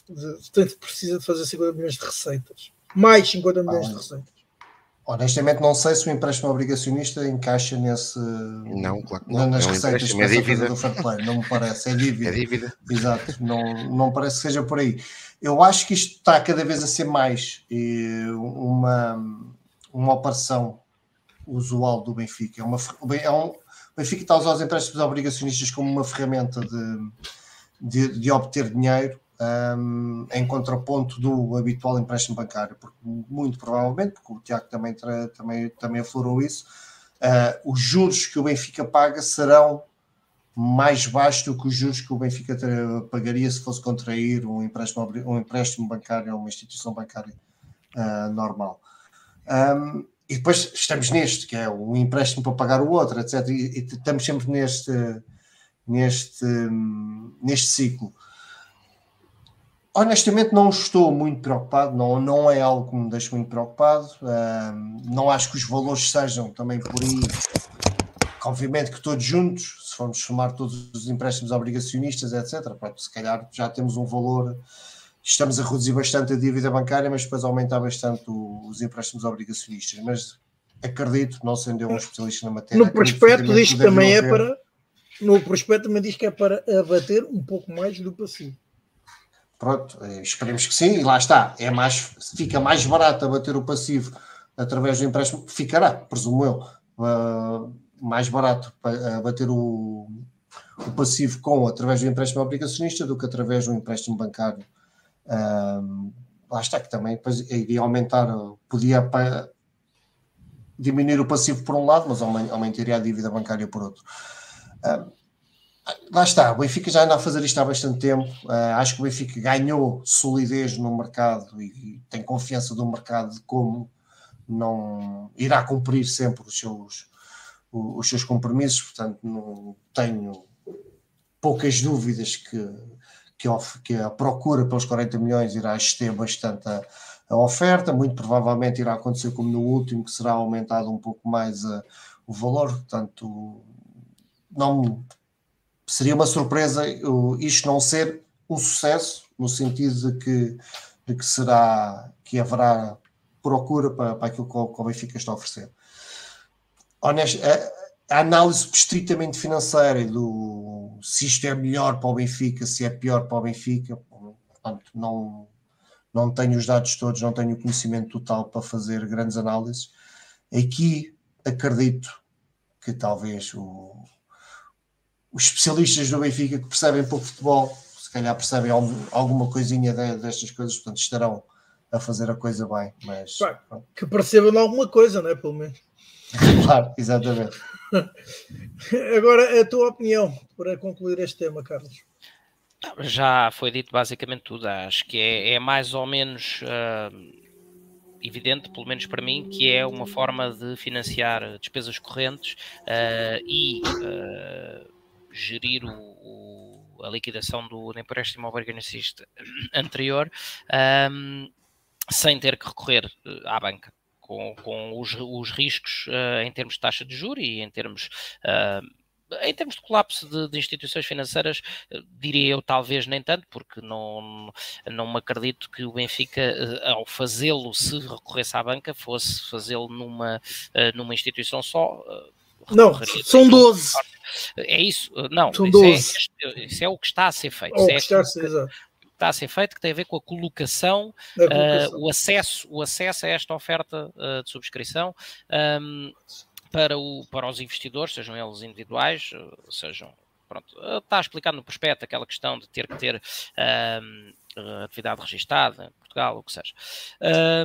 de, de, precisa de fazer 50 milhões de receitas. Mais 50 milhões ah, de receitas. Honestamente, não sei se o empréstimo obrigacionista encaixa nesse. Não, claro que não. Nas é um receitas é dívida. do fair play, não me parece. É dívida. É dívida. Exato, não, não parece que seja por aí. Eu acho que isto está cada vez a ser mais uma uma operação usual do Benfica. É uma, é um, o Benfica está a usar os empréstimos obrigacionistas como uma ferramenta de, de, de obter dinheiro um, em contraponto do habitual empréstimo bancário, porque muito provavelmente, porque o Tiago também, também, também aflorou isso, uh, os juros que o Benfica paga serão mais baixos do que os juros que o Benfica pagaria se fosse contrair um empréstimo, um empréstimo bancário a uma instituição bancária uh, normal. Um, e depois estamos neste, que é um empréstimo para pagar o outro, etc. E, e estamos sempre neste, neste, neste ciclo. Honestamente, não estou muito preocupado, não, não é algo que me deixe muito preocupado. Um, não acho que os valores sejam também por aí. Obviamente que todos juntos, se formos somar todos os empréstimos obrigacionistas, etc., pronto, se calhar já temos um valor estamos a reduzir bastante a dívida bancária, mas depois aumentar bastante os empréstimos obrigacionistas. Mas acredito, não sendo eu um especialista na matéria. No prospecto diz que também é para. No prospecto também diz que é para abater um pouco mais do passivo. Pronto, eh, esperemos que sim, e lá está. É mais, fica mais barato abater o passivo através do empréstimo, ficará, presumo eu, uh, mais barato para bater o, o, passivo com através do empréstimo obrigacionista do que através do empréstimo bancário. Uh, lá está que também depois iria aumentar, podia diminuir o passivo por um lado, mas aumentaria a dívida bancária por outro. Uh, lá está, o Benfica já anda a fazer isto há bastante tempo. Uh, acho que o Benfica ganhou solidez no mercado e, e, tem confiança do mercado de como não irá cumprir sempre os seus, os seus compromissos. Portanto, não tenho poucas dúvidas que, que, que a procura pelos 40 milhões irá exceder bastante a a oferta, muito provavelmente irá acontecer como no último, que será aumentado um pouco mais a, o valor, portanto, não seria uma surpresa isto não ser um sucesso, no sentido de que, de que será que haverá procura para, para aquilo que o, que o Benfica está a oferecer. Honesto, a, análise estritamente financeira do se isto é melhor para o Benfica, se é pior para o Benfica, portanto, não, não tenho os dados todos, não tenho o conhecimento total para fazer grandes análises. Aqui acredito que talvez o, os especialistas do Benfica que percebem pouco futebol, se calhar percebem alguma coisinha destas coisas, portanto estarão a fazer a coisa bem. Mas, que percebam alguma coisa, não é? Pelo menos. claro, exatamente. Agora, a tua opinião para concluir este tema, Carlos. Já foi dito basicamente tudo. Acho que é, é mais ou menos uh, evidente, pelo menos para mim, que é uma forma de financiar despesas correntes uh, e uh, gerir o, o, a liquidação do, do empréstimo obrigacionista anterior um, sem ter que recorrer à banca. Com, com os, os riscos em termos de taxa de juros e em termos em termos de colapso de, de, instituições financeiras, eh, diria eu talvez nem tanto, porque não, não me acredito que o Benfica, ao fazê-lo, se recorresse à banca, fosse fazê-lo numa, numa instituição só. Não, são 12. É isso, não, são 12. Isso, é, isso é o que está a ser feito. Oh, é está a ser, exato está a ser feito, que tem a ver com a colocação, colocação. Uh, o, acesso, o acesso a esta oferta uh, de subscrição. Um, para, o, para os investidores, sejam eles individuais, eh, sejam. Pronto, eh, está explicado no prospecto aquela questão de ter que ter um, atividade registada em Portugal, o que seja.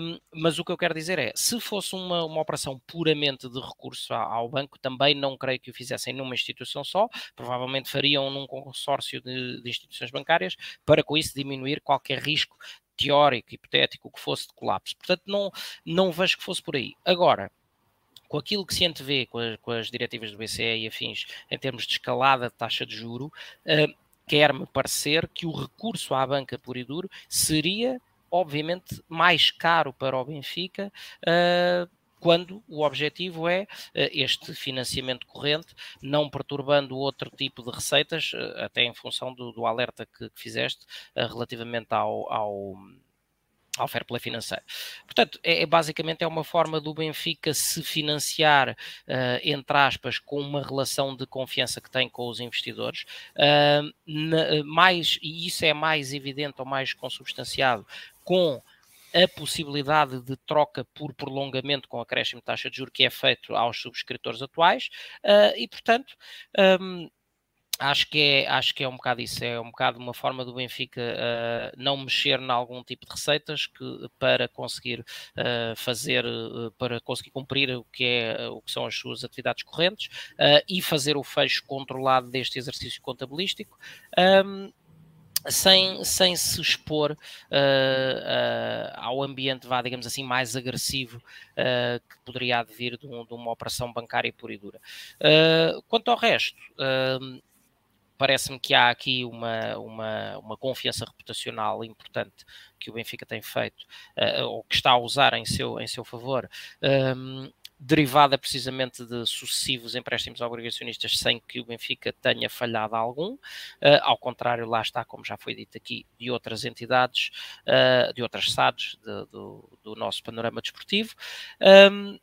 Um, mas o que eu quero dizer é, se fosse uma, uma operação puramente de recurso ao banco, também não creio que o fizessem numa instituição só, provavelmente fariam num consórcio de, de instituições bancárias, para com isso diminuir qualquer risco teórico, hipotético, que fosse de colapso. Portanto, não, não vejo que fosse por aí. Agora, com aquilo que se antevê com, com as diretivas do BCE e afins em termos de escalada de taxa de juro, uh, quer-me parecer que o recurso à banca pura e duro seria, obviamente, mais caro para o Benfica. Uh, quando o objetivo é uh, este financiamento corrente, não perturbando outro tipo de receitas, até em função do, do alerta que, que fizeste relativamente ao, ao ao fair play financeiro. Portanto, é, é, basicamente é uma forma do Benfica se financiar, uh, entre aspas, com uma relação de confiança que tem com os investidores, uh, na, mais, e isso é mais evidente ou mais consubstanciado com a possibilidade de troca por prolongamento com acréscimo de taxa de juros que é feito aos subscritores atuais, uh, e portanto. Um, acho que é acho que é um bocado isso é um bocado uma forma do Benfica uh, não mexer em algum tipo de receitas que para conseguir uh, fazer uh, para conseguir cumprir o que é o que são as suas atividades correntes e fazer o fecho controlado deste exercício contabilístico um, sem, sem se expor uh, uh, ao ambiente, vá, digamos assim, mais agressivo uh, que poderia advir de, um, de, uma operação bancária pura e dura. quanto ao resto, parece-me que há aqui uma, uma, uma confiança reputacional importante que o Benfica tem feito, uh, ou que está a usar em seu, em seu favor, um, ehm, derivada precisamente de sucessivos empréstimos obrigacionistas sem que o Benfica tenha falhado algum, uh, ao contrário, lá está, como já foi dito aqui, de outras entidades, uh, de outras SADs de, do, do, nosso panorama desportivo. Um, ehm,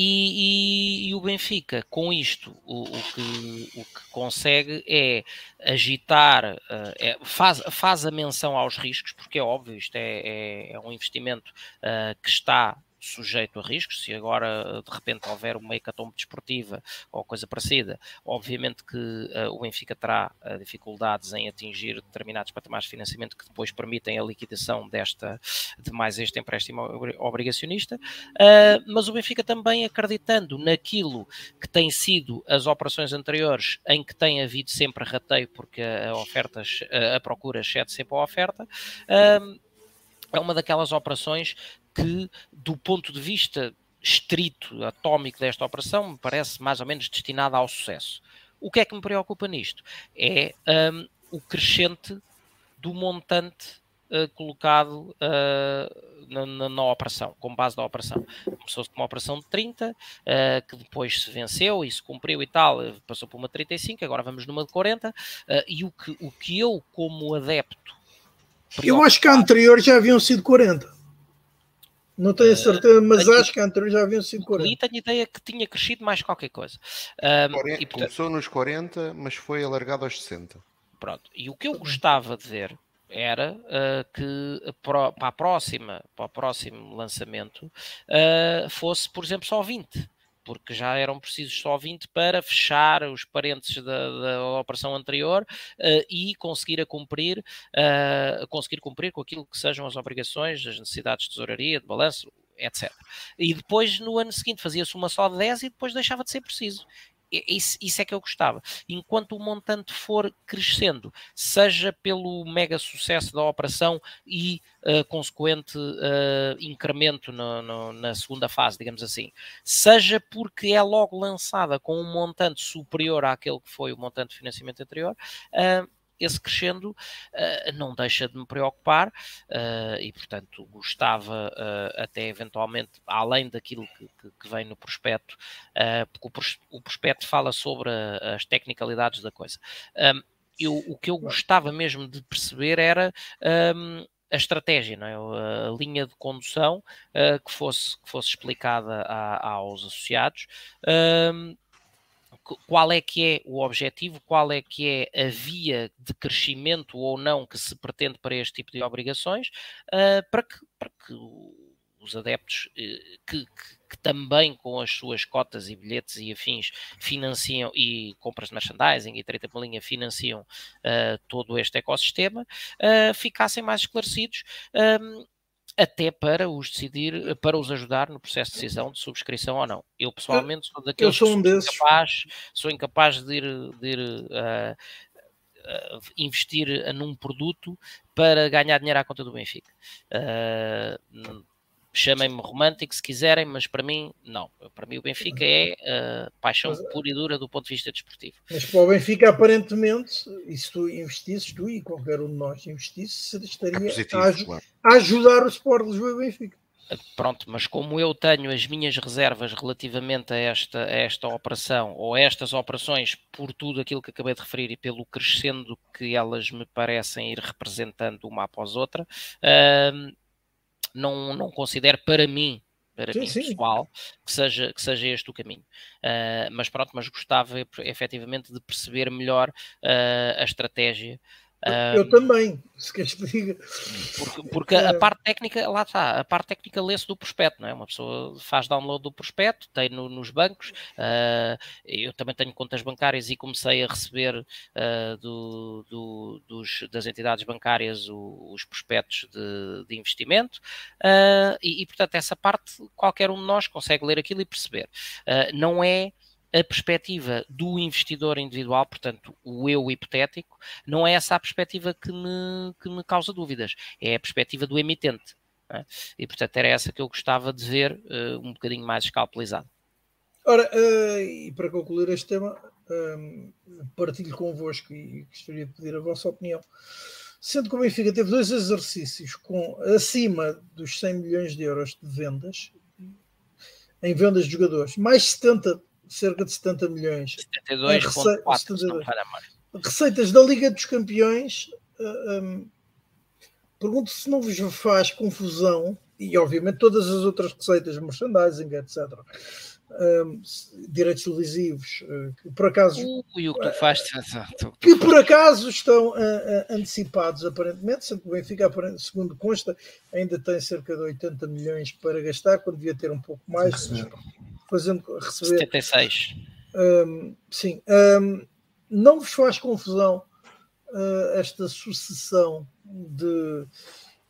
e, e, e, o Benfica, com isto, o, o, que, o que consegue é agitar, uh, é, faz, faz a menção aos riscos, porque é óbvio, isto é, é, é um investimento uh, que está sujeito a riscos. Se agora de repente houver uma hecatombe desportiva ou coisa parecida, obviamente que uh, o Benfica terá uh, dificuldades em atingir determinados patamares de financiamento que depois permitem a liquidação desta, de mais este empréstimo obrigacionista. Uh, mas o Benfica também acreditando naquilo que tem sido as operações anteriores, em que tem havido sempre rateio, porque a, ofertas, a procura excede sempre a oferta. é uma daquelas operações que, do ponto de vista estrito, atómico desta operação, me parece mais ou menos destinada ao sucesso. O que é que me preocupa nisto? É um, o crescente do montante uh, colocado uh, na, na, na, operação, como base da operação. Começou-se com uma operação de 30, uh, que depois se venceu e se cumpriu e tal, passou por uma 35, agora vamos numa de 40, e o que, o que eu, como adepto. Eu acho que a anterior já haviam sido 40. Não tenho certeza, mas tenho, acho que a anterior já haviam sido 40. E tenho ideia que tinha crescido mais qualquer coisa. Um, 40, e, portanto, começou nos 40, mas foi alargado aos 60. Pronto. E o que eu gostava de ver era uh, que para, a próxima, para o próximo lançamento uh, fosse, por exemplo, só 20 porque já eram precisos só 20 para fechar os parentes da, da operação anterior uh, e conseguir a cumprir, uh, conseguir cumprir com aquilo que sejam as obrigações, as necessidades de tesouraria, de balanço, etc. E depois, no ano seguinte, fazia-se uma só de 10 e depois deixava de ser preciso. Isso, é que eu gostava. Enquanto o montante for crescendo, seja pelo mega sucesso da operação e uh, consequente uh, incremento no, no, na segunda fase, digamos assim, seja porque é logo lançada com um montante superior àquele que foi o montante de financiamento anterior, uh, esse crescendo uh, não deixa de me preocupar uh, e, portanto, gostava uh, até eventualmente, além daquilo que, que, que vem no prospecto, porque o, o, prospecto fala sobre a, as tecnicalidades da coisa. Um, eu, o que eu gostava mesmo de perceber era. Um, a estratégia, não é? a linha de condução que, fosse, que fosse explicada a, aos associados, uh, qual é que é o objetivo, qual é que é a via de crescimento ou não que se pretende para este tipo de obrigações, uh, para, que, para que os adeptos uh, que, que, que, também com as suas cotas e bilhetes e afins financiam e compras de merchandising e treta por linha financiam uh, todo este ecossistema, ficassem mais esclarecidos até para os decidir, para os ajudar no processo de decisão de subscrição ou não. Eu pessoalmente sou daqueles sou um que sou incapaz, sou incapaz de ir, de ir uh, uh, investir num produto para ganhar dinheiro à conta do Benfica. Uh, Chamem-me romântico se quiserem, mas para mim, não. Para mim, o Benfica é uh, paixão mas, pura e dura do ponto de vista desportivo. Mas para o Benfica, aparentemente, e se tu investisses, tu e qualquer um de nós investisse, estaria é positivo, a, claro. a, ajudar o Sport Lisboa e Benfica. Pronto, mas como eu tenho as minhas reservas relativamente a esta, a esta operação ou a estas operações, por tudo aquilo que acabei de referir e pelo crescendo que elas me parecem ir representando uma após outra, uh, não, não considero para mim para sim, mim sim. pessoal, que seja, que seja este o caminho. Uh, mas pronto, mas gostava efetivamente de perceber melhor uh, a estratégia eu um, também, se queres que diga. Porque, porque a é. parte técnica, lá está, a parte técnica lê-se do prospecto, não é? Uma pessoa faz download do prospecto, tem no, nos bancos. Uh, eu também tenho contas bancárias e comecei a receber uh, do, do, dos, das entidades bancárias o, os prospectos de, de investimento. Uh, e, e, portanto, essa parte qualquer um de nós consegue ler aquilo e perceber. não é a perspectiva do investidor individual, portanto, o eu hipotético, não é essa a perspectiva que me, que me causa dúvidas, é a perspectiva do emitente. É? E, portanto, era essa que eu gostava de ver uh, um bocadinho mais escalpelizado. Ora, uh, e para concluir este tema, um, partilho convosco e gostaria de pedir a vossa opinião. Sendo que o Benfica teve dois exercícios com acima dos 100 milhões de euros de vendas, em vendas de jogadores, mais 70 cerca de 70 milhões. 72,4 Receitas da Liga dos Campeões. Uh, um, pergunto se não vos faz confusão e obviamente todas as outras receitas, merchandising, etc. Um, direitos televisivos, uh, que por acaso. Ui, o que tu faz. que por acaso estão uh, uh, antecipados, aparentemente, sendo que o Benfica, segundo consta, ainda tem cerca de 80 milhões para gastar, quando devia ter um pouco mais, fazendo receber. 76. Um, sim. Um, não vos faz confusão esta sucessão de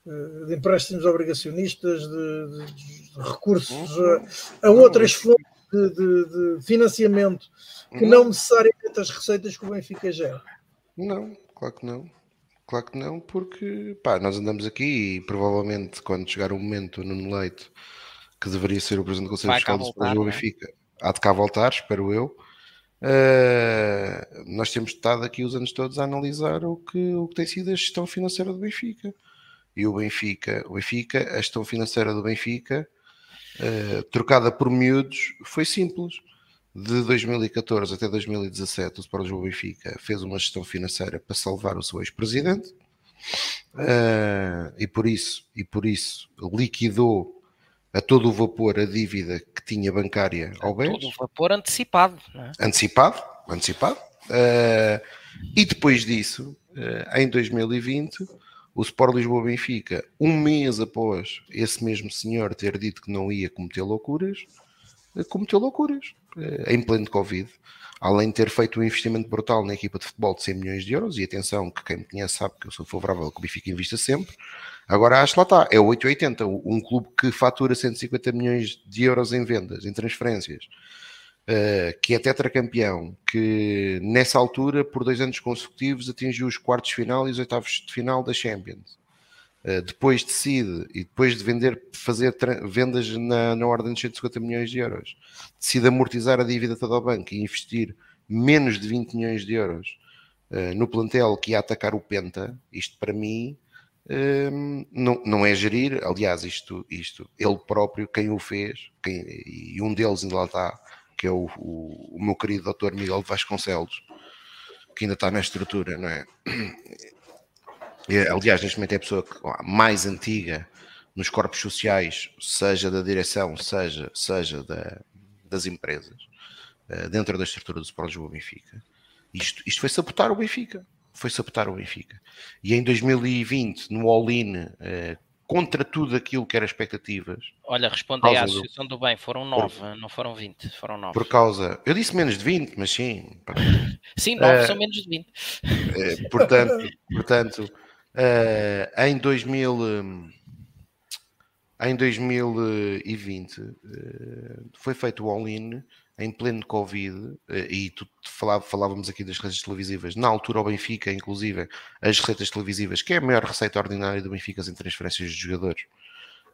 eh, de empréstimos obrigacionistas, de, de, de recursos a, a, outras fontes de, de, financiamento que não necessariamente as receitas que o Benfica gera. Não, claro que não. Claro que não, porque pá, nós andamos aqui e provavelmente quando chegar o momento no Leite que deveria ser o presidente do Conselho Fiscal do Sport do é? Benfica, há de cá voltar, espero eu. Uh, nós temos estado aqui os anos todos a analisar o que, o que tem sido a gestão financeira do Benfica e o Benfica, o Benfica, a gestão financeira do Benfica, uh, trocada por miúdos, foi simples. De 2014 até 2017, o Sport Benfica fez uma gestão financeira para salvar o seu ex-presidente uh, e por isso e por isso liquidou a todo o vapor a dívida que tinha bancária ao bem. Todo o vapor antecipado. É? Antecipado, antecipado. Uh, e depois disso, em 2020 o Sport Lisboa Benfica, um mês após esse mesmo senhor ter dito que não ia cometer loucuras, eh, cometeu loucuras em pleno Covid. Além de ter feito um investimento brutal na equipa de futebol de 100 milhões de euros, e atenção, que quem me conhece sabe que eu sou favorável que o Benfica invista sempre. Agora acho lá está, é 880, um clube que fatura 150 milhões de euros em vendas, em transferências, uh, que é tetracampeão, que nessa altura, por dois anos consecutivos, atingiu os quartos de final e os oitavos de final da Champions. Uh, depois decide, e depois de vender, fazer vendas na, na ordem de 150 milhões de euros, decide amortizar a dívida toda ao banco e investir menos de 20 milhões de euros uh, no plantel que ia atacar o Penta. Isto para mim não, não é gerir, aliás, isto, isto ele próprio, quem o fez, quem, e um deles ainda lá está, que é o, o, o meu querido Dr. Miguel Vasconcelos, que ainda está na estrutura, não é? aliás, neste momento é a pessoa mais antiga nos corpos sociais, seja da direção, seja, seja da, das empresas, eh, dentro da estrutura do Sport Lisboa Benfica. Isto, isto foi sabotar o Benfica. Foi sabotar o Benfica. E em 2020, no All-In, eh, contra tudo aquilo que era expectativas. Olha, responde aí à Associação do... do Bem, foram 9, por... não foram 20, foram 9. Por causa, eu disse menos de 20, mas sim. Sim, 9 uh, são menos de 20. Uh, portanto, portanto uh, em 2000 em 2020 foi feito o all-in em pleno Covid, eh, e tu falávamos aqui das redes televisivas, na altura o Benfica, inclusive, as receitas televisivas, que é a maior receita ordinária do Benfica em transferências de jogadores,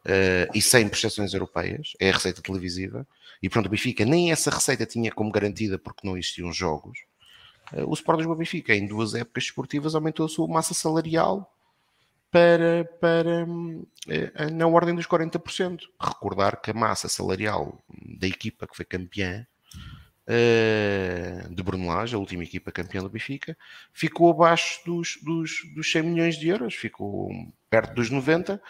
uh, e sem prestações europeias, é a receita televisiva, e pronto, o Benfica nem essa receita tinha como garantida porque não existiam jogos. Uh, o Sport Lisboa Benfica, em duas épocas esportivas, aumentou a sua massa salarial para, para na ordem dos 40%. Recordar que a massa salarial da equipa que foi campeã uh, de Brunelage, a última equipa campeã do Benfica, ficou abaixo dos, dos, dos 100 milhões de euros, ficou perto dos 90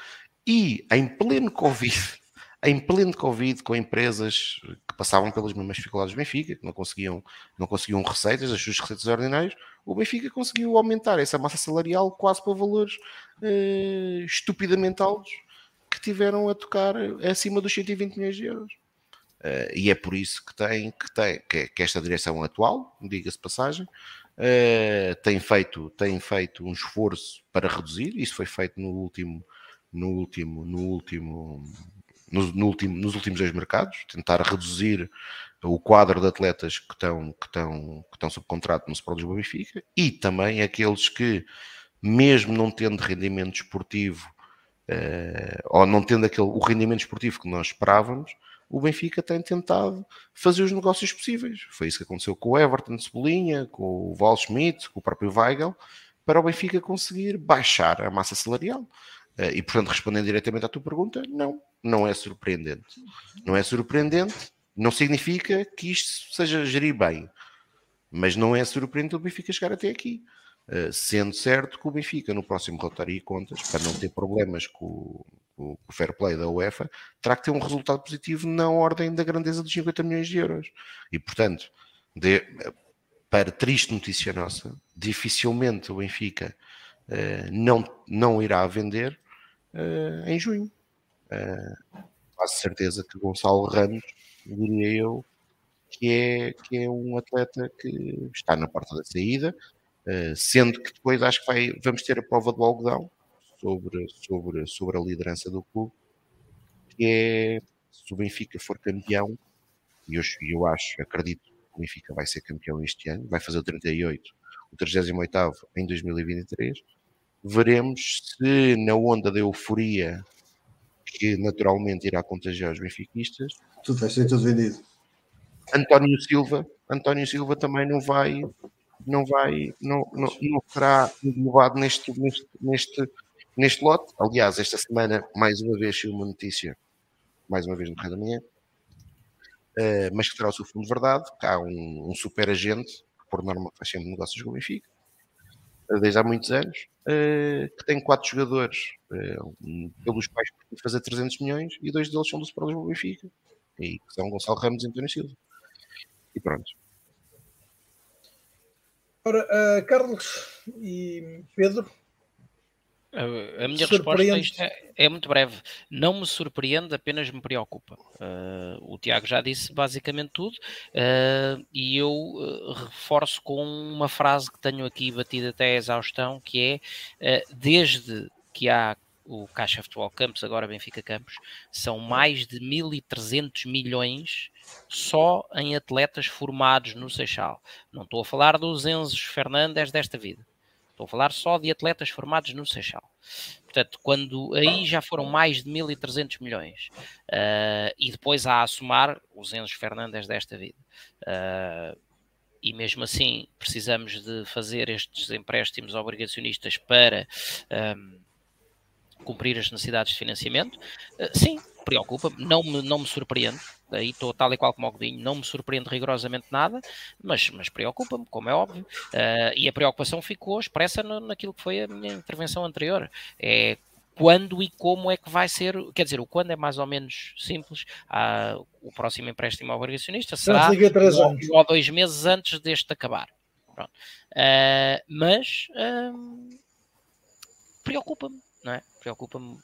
e em pleno Covid, em pleno Covid, com empresas que passavam pelas mesmas dificuldades do Benfica, que não conseguiam, não conseguiam receitas, as suas receitas ordinárias, o Benfica conseguiu aumentar essa massa salarial quase para valores uh, estupidamente altos que tiveram a tocar acima dos 120 milhões de euros. Uh, e é por isso que tem que, tem, que, que esta direção atual, diga-se passagem, uh, tem, feito, tem feito um esforço para reduzir. Isso foi feito no último, no último, no último, no, no último, nos últimos dois mercados, tentar reduzir o quadro de atletas que estão, que estão, que estão sob contrato no Sport Lisboa Benfica e também aqueles que, mesmo não tendo rendimento esportivo uh, ou não tendo aquele, o rendimento esportivo que nós esperávamos, o Benfica tem tentado fazer os negócios possíveis. Foi isso que aconteceu com o Everton de Cebolinha, com o Val Schmidt, com o próprio Weigel, para o Benfica conseguir baixar a massa salarial. Eh, e, portanto, respondendo diretamente à tua pergunta, não, não é surpreendente. Não é surpreendente, não significa que isto seja gerir bem, mas não é surpreendente o Benfica chegar até aqui. Uh, sendo certo que o Benfica, no próximo relatório e contas, para não ter problemas com, o, fair play da UEFA, terá que ter um resultado positivo na ordem da grandeza dos 50 milhões de euros. E, portanto, de, para triste notícia nossa, dificilmente o Benfica uh, não, não irá vender uh, em junho. Uh, quase certeza que Gonçalo Ramos, diria eu, que é, que é um atleta que está na porta da saída, uh, sendo que depois acho que vai, vamos ter a prova do algodão sobre, sobre, sobre a liderança do clube, que é se o Benfica for campeão, e eu, eu acho, acredito que o Benfica vai ser campeão este ano, vai fazer o 38, o 38 em 2023, veremos se na onda da euforia que naturalmente irá contagiar os benfiquistas. Tudo vai ser tudo vendido. António Silva, António Silva também não vai, não vai, não, não, não será englobado neste, neste, neste, neste lote. Aliás, esta semana, mais uma vez, saiu uma notícia, mais uma vez no Correio da Manhã, uh, mas que terá o seu fundo de verdade. Há um, um super agente, que por norma faz sempre negócios com o Benfica, desde há muitos anos, uh, que tem quatro jogadores pelos quais pode fazer 300 milhões e dois deles são do Super Lisboa Benfica, e que são Gonçalo Ramos e António Silva. E pronto. Ora, uh, Carlos e Pedro, a, minha resposta é, é, muito breve. Não me surpreende, apenas me preocupa. Uh, o Tiago já disse basicamente tudo uh, e eu uh, reforço com uma frase que tenho aqui batida até a exaustão, que é desde que há o Caixa Futebol Campos, agora Benfica Campos, são mais de 1.300 milhões só em atletas formados no Seixal. Não estou a falar dos Enzos Fernandes desta vida. Estou a falar só de atletas formados no Seixal. Portanto, quando aí já foram mais de 1.300 milhões uh, e depois há a somar os Enzo Fernandes desta vida. Uh, e mesmo assim precisamos de fazer estes empréstimos obrigacionistas para um, cumprir as necessidades de financiamento. Uh, sim, preocupa-me, não me, não me surpreende, aí estou tal e qual como o Godinho, não me surpreende rigorosamente nada, mas, mas preocupa-me, como é óbvio, uh, e a preocupação ficou expressa no, naquilo que foi a minha intervenção anterior, é quando e como é que vai ser, quer dizer, o quando é mais ou menos simples, ah, o próximo empréstimo obrigacionista será um ou dois meses antes deste acabar. Uh, mas uh, preocupa-me, não é? Preocupa-me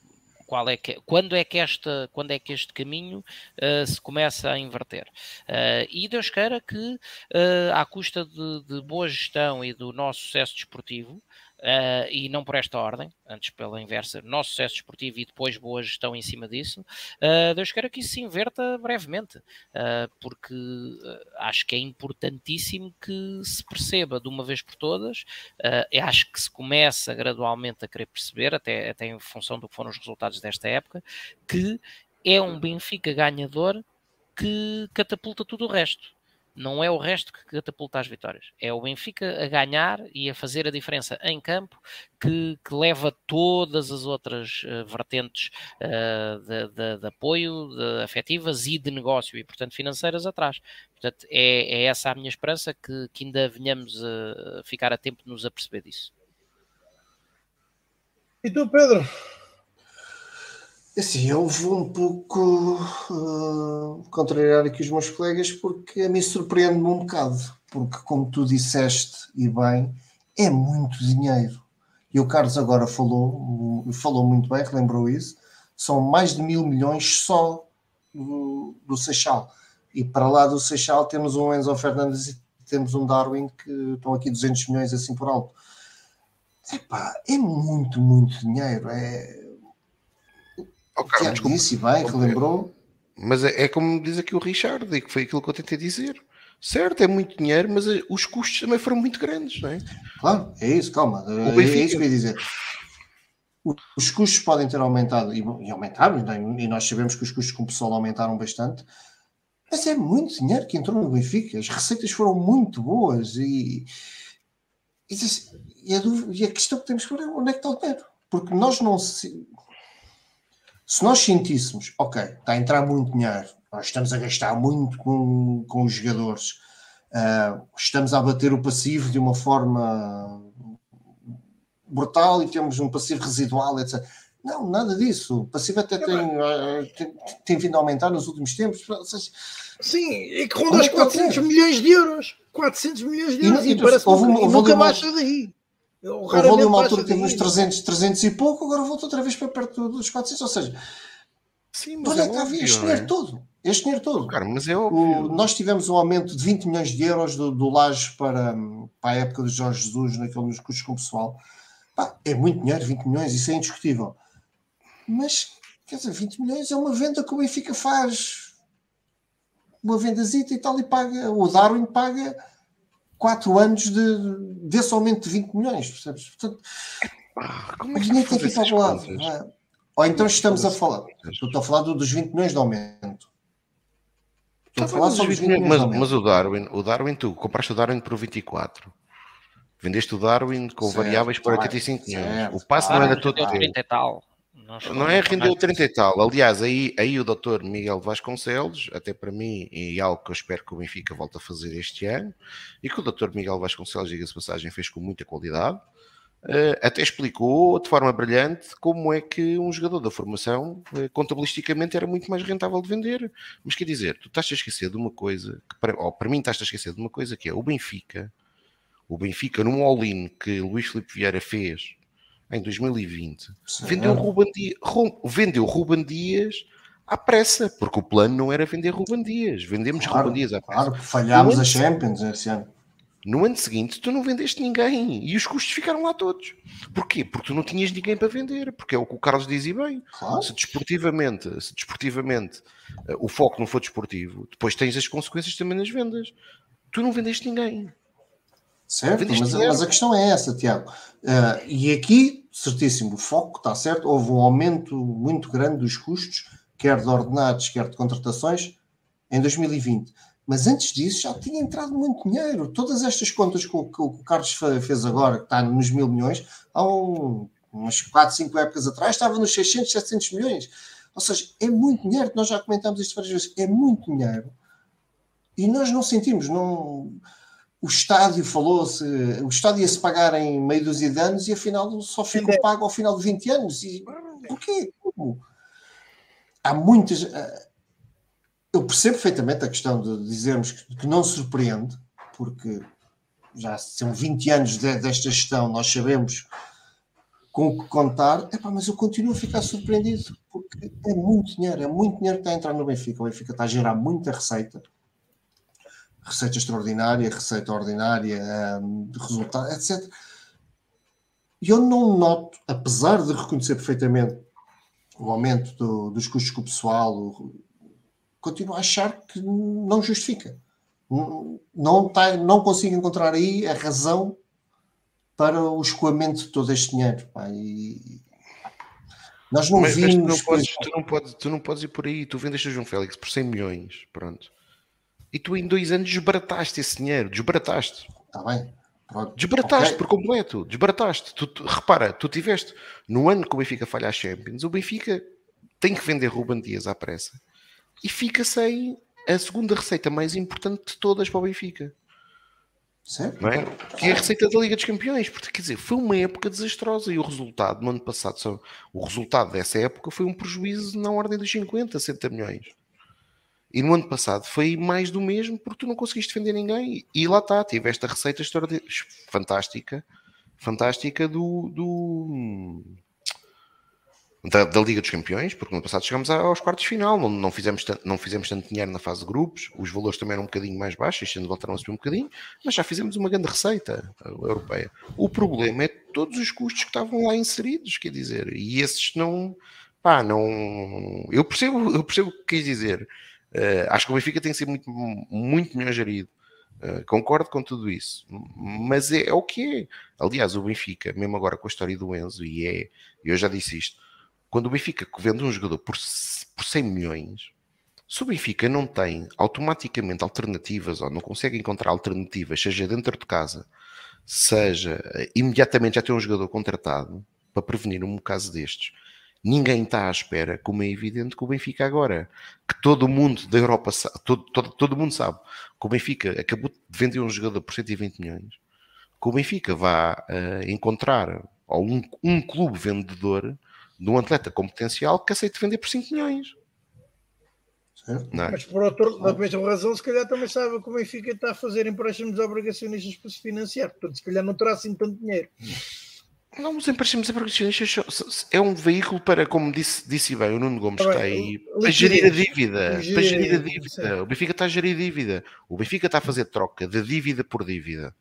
qual é que, quando, é que esta, quando é que este caminho uh, se começa a inverter. Uh, e Deus queira que, uh, à custa de, de, boa gestão e do nosso sucesso desportivo, Uh, e não por esta ordem, antes pela inversa, nosso sucesso desportivo e depois boa gestão em cima disso, uh, Deus queira que isso se inverta brevemente, uh, porque acho que é importantíssimo que se perceba de uma vez por todas, acho que se começa gradualmente a querer perceber, até, até em função do que foram os resultados desta época, que é um Benfica ganhador que catapulta tudo o resto não é o resto que catapulta as vitórias. É o Benfica a ganhar e a fazer a diferença em campo que, que leva todas as outras uh, vertentes uh, de, de, de, apoio, de afetivas e de negócio e, portanto, financeiras atrás. Portanto, é, é essa a minha esperança que, que ainda venhamos a ficar a tempo de nos aperceber disso. E tu, Pedro? Assim, eu vou um pouco uh, contrariar aqui os meus colegas porque a mim surpreende-me um bocado, porque como tu disseste e bem, é muito dinheiro. E o Carlos agora falou, falou muito bem, relembrou isso, são mais de mil milhões só do, do Seixal. E para lá do Seixal temos um Enzo Fernandes e temos um Darwin que estão aqui 200 milhões assim por alto. Epá, é muito, muito dinheiro. É, Oh, cara, desculpa, disse bem, relembrou. Mas é, é, como diz aqui o Richard, e que foi aquilo que eu tentei dizer. Certo, é muito dinheiro, mas eh, os custos também foram muito grandes, não é? Claro, é isso, calma. É, é isso que eu ia dizer. Os custos podem ter aumentado e, aumentaram, e nós sabemos que os custos com o pessoal aumentaram bastante, mas é muito dinheiro que entrou no Benfica. As receitas foram muito boas e, e, e, a, e a questão que temos que ver é onde é que está o dinheiro. Porque nós não se, nós sentíssemos, ok, está a entrar muito dinheiro, nós estamos a gastar muito com, com os jogadores, uh, estamos a bater o passivo de uma forma brutal e temos um passivo residual, etc. Não, nada disso. O passivo até tem, uh, tem, tem, vindo a aumentar nos últimos tempos. Seja, Sim, e que ronda os 400 milhões de euros. 400 milhões de euros. E, e parece houve, que nunca baixa daí. Houve ali uma altura que teve uns 300, 300 e pouco, agora voltou outra vez para perto dos 400. Ou seja, Sim, mas onde é, é que está a vir este dinheiro é? todo? Este dinheiro todo. Cara, mas é O, nós tivemos um aumento de 20 milhões de euros do, do Laje para, para a época de Jorge Jesus, naquele nos custos com o pessoal. Pá, é muito dinheiro, 20 milhões, isso é indiscutível. Mas, quer dizer, 20 milhões é uma venda que o Benfica faz uma vendazita e tal, e paga, o Darwin paga 4 anos de, desse aumento de 20 milhões, percebes? Portanto, ah, como é que o dinheiro tem que ir para o lado. Ou então estamos a falar, estou a falar dos 20 milhões de aumento. Estou a falar só dos 20 milhões mas, de aumento. Mas o Darwin, o Darwin, tu compraste o Darwin por 24. Vendeste o Darwin com certo, variáveis por 85 milhões. O passo não era todo teu. 30 e tal. Não, é rendeu 30 e tal. Aliás, aí, aí o doutor Miguel Vasconcelos, até para mim, e algo que eu espero que o Benfica volte a fazer este ano, e que o doutor Miguel Vasconcelos, diga-se passagem, fez com muita qualidade, Uh, até explicou de forma brilhante como é que um jogador da formação uh, contabilisticamente era muito mais rentável de vender. Mas quer dizer, tu estás a esquecer de uma coisa, que para, ou para mim estás a esquecer de uma coisa que é o Benfica, o Benfica num all-in que Luís Filipe Vieira fez em 2020, Sim. vendeu Ruben, Dias, vendeu Ruben Dias à pressa, porque o plano não era vender Ruben Dias, vendemos claro, Ruben Dias à pressa. Claro, falhámos a Champions esse ano. No ano seguinte, tu não vendeste ninguém e os custos ficaram lá todos. Porquê? Porque tu não tinhas ninguém para vender, porque é o que o Carlos dizia bem. Claro. Se desportivamente, se desportivamente uh, o foco não for desportivo, depois tens as consequências também nas vendas. Tu não vendeste ninguém. Certo, mas, mas, a questão é essa, Tiago. Uh, e aqui, certíssimo, o foco está certo. Houve um aumento muito grande dos custos, quer de ordenados, quer de contratações, em 2020 mas antes disso já tinha entrado muito dinheiro. Todas estas contas que o, que o Carlos fez agora, que está nos mil milhões, há um, umas 4, 5 épocas atrás estava nos 600, 700 milhões. Ou seja, é muito dinheiro, nós já comentámos isto várias vezes, é muito dinheiro. E nós não sentimos, não... O estádio falou-se, o estádio ia-se pagar em meio dúzia de anos e afinal só ficou pago ao final de 20 anos. E porquê? Como? Há muitas eu percebo perfeitamente a questão de dizermos que, que não surpreende, porque já são 20 anos de, desta gestão, nós sabemos com o que contar, Epá, mas eu continuo a ficar surpreendido, porque é muito dinheiro, é muito dinheiro que está a entrar no Benfica. O Benfica está a gerar muita receita, receita extraordinária, receita ordinária, um, resultado, etc. E eu não noto, apesar de reconhecer perfeitamente o aumento do, dos custos com o pessoal, o, continuo a achar que não justifica. Não, tá, não consigo encontrar aí a razão para o escoamento de todo este dinheiro. Pá, e nós não mas, vimos. Mas tu, não podes, tu, não podes, tu não podes ir por aí. Tu vendeste a João Félix por 100 milhões. Pronto. E tu em dois anos desbarataste esse dinheiro. Desbarataste. Está bem. Pronto. Desbarataste okay. por completo. Desbarataste. Tu, tu, repara, tu tiveste no ano que o Benfica falha a Champions, o Benfica tem que vender Ruben Dias à pressa e fica sem a segunda receita mais importante de todas para o Benfica. Certo. É? Que é a receita da Liga dos Campeões, porque quer dizer, foi uma época desastrosa e o resultado no ano passado, só, o resultado dessa época foi um prejuízo na ordem dos 50, 60 milhões. E no ano passado foi mais do mesmo porque tu não conseguiste vender ninguém. E lá está, tiveste a receita fantástica, fantástica do, do da, da, Liga dos Campeões, porque no ano passado chegámos aos quartos de final, não, não, fizemos tanto, não fizemos tanto dinheiro na fase de grupos, os valores também eram um bocadinho mais baixos, este ano voltaram a subir um bocadinho, mas já fizemos uma grande receita europeia. O problema é todos os custos que estavam lá inseridos, quer dizer, e esses não, pá, não, eu percebo, eu percebo o que quis dizer, uh, acho que o Benfica tem que ser muito, muito melhor gerido, Uh, concordo com tudo isso, mas é, é, o que é. Aliás, o Benfica, mesmo agora com a história do Enzo, e é, eu já disse isto, quando o Benfica vende um jogador por, por 100 milhões, se o Benfica não tem automaticamente alternativas ou não consegue encontrar alternativas, seja dentro de casa, seja eh, imediatamente já ter um jogador contratado para prevenir um caso destes, ninguém está à espera, como é evidente que o Benfica agora, que todo mundo da Europa sabe, todo, todo, todo mundo sabe, que o Benfica acabou de vender um jogador por 120 milhões, que o Benfica vá uh, encontrar ou um, um clube vendedor de um atleta com potencial que aceite vender por 5 milhões. É? Mas por outro, da mesma razão, se calhar também sabe que o Benfica está a fazer empréstimos obrigacionistas para se financiar, portanto, se calhar não terá assim tanto dinheiro. Não, os empréstimos obrigacionistas é um veículo para, como disse, disse bem o Nuno Gomes, está aí, para gerir a dívida. Para gerir a dívida. O Benfica está a gerir a dívida. O Benfica está a fazer troca de dívida por dívida.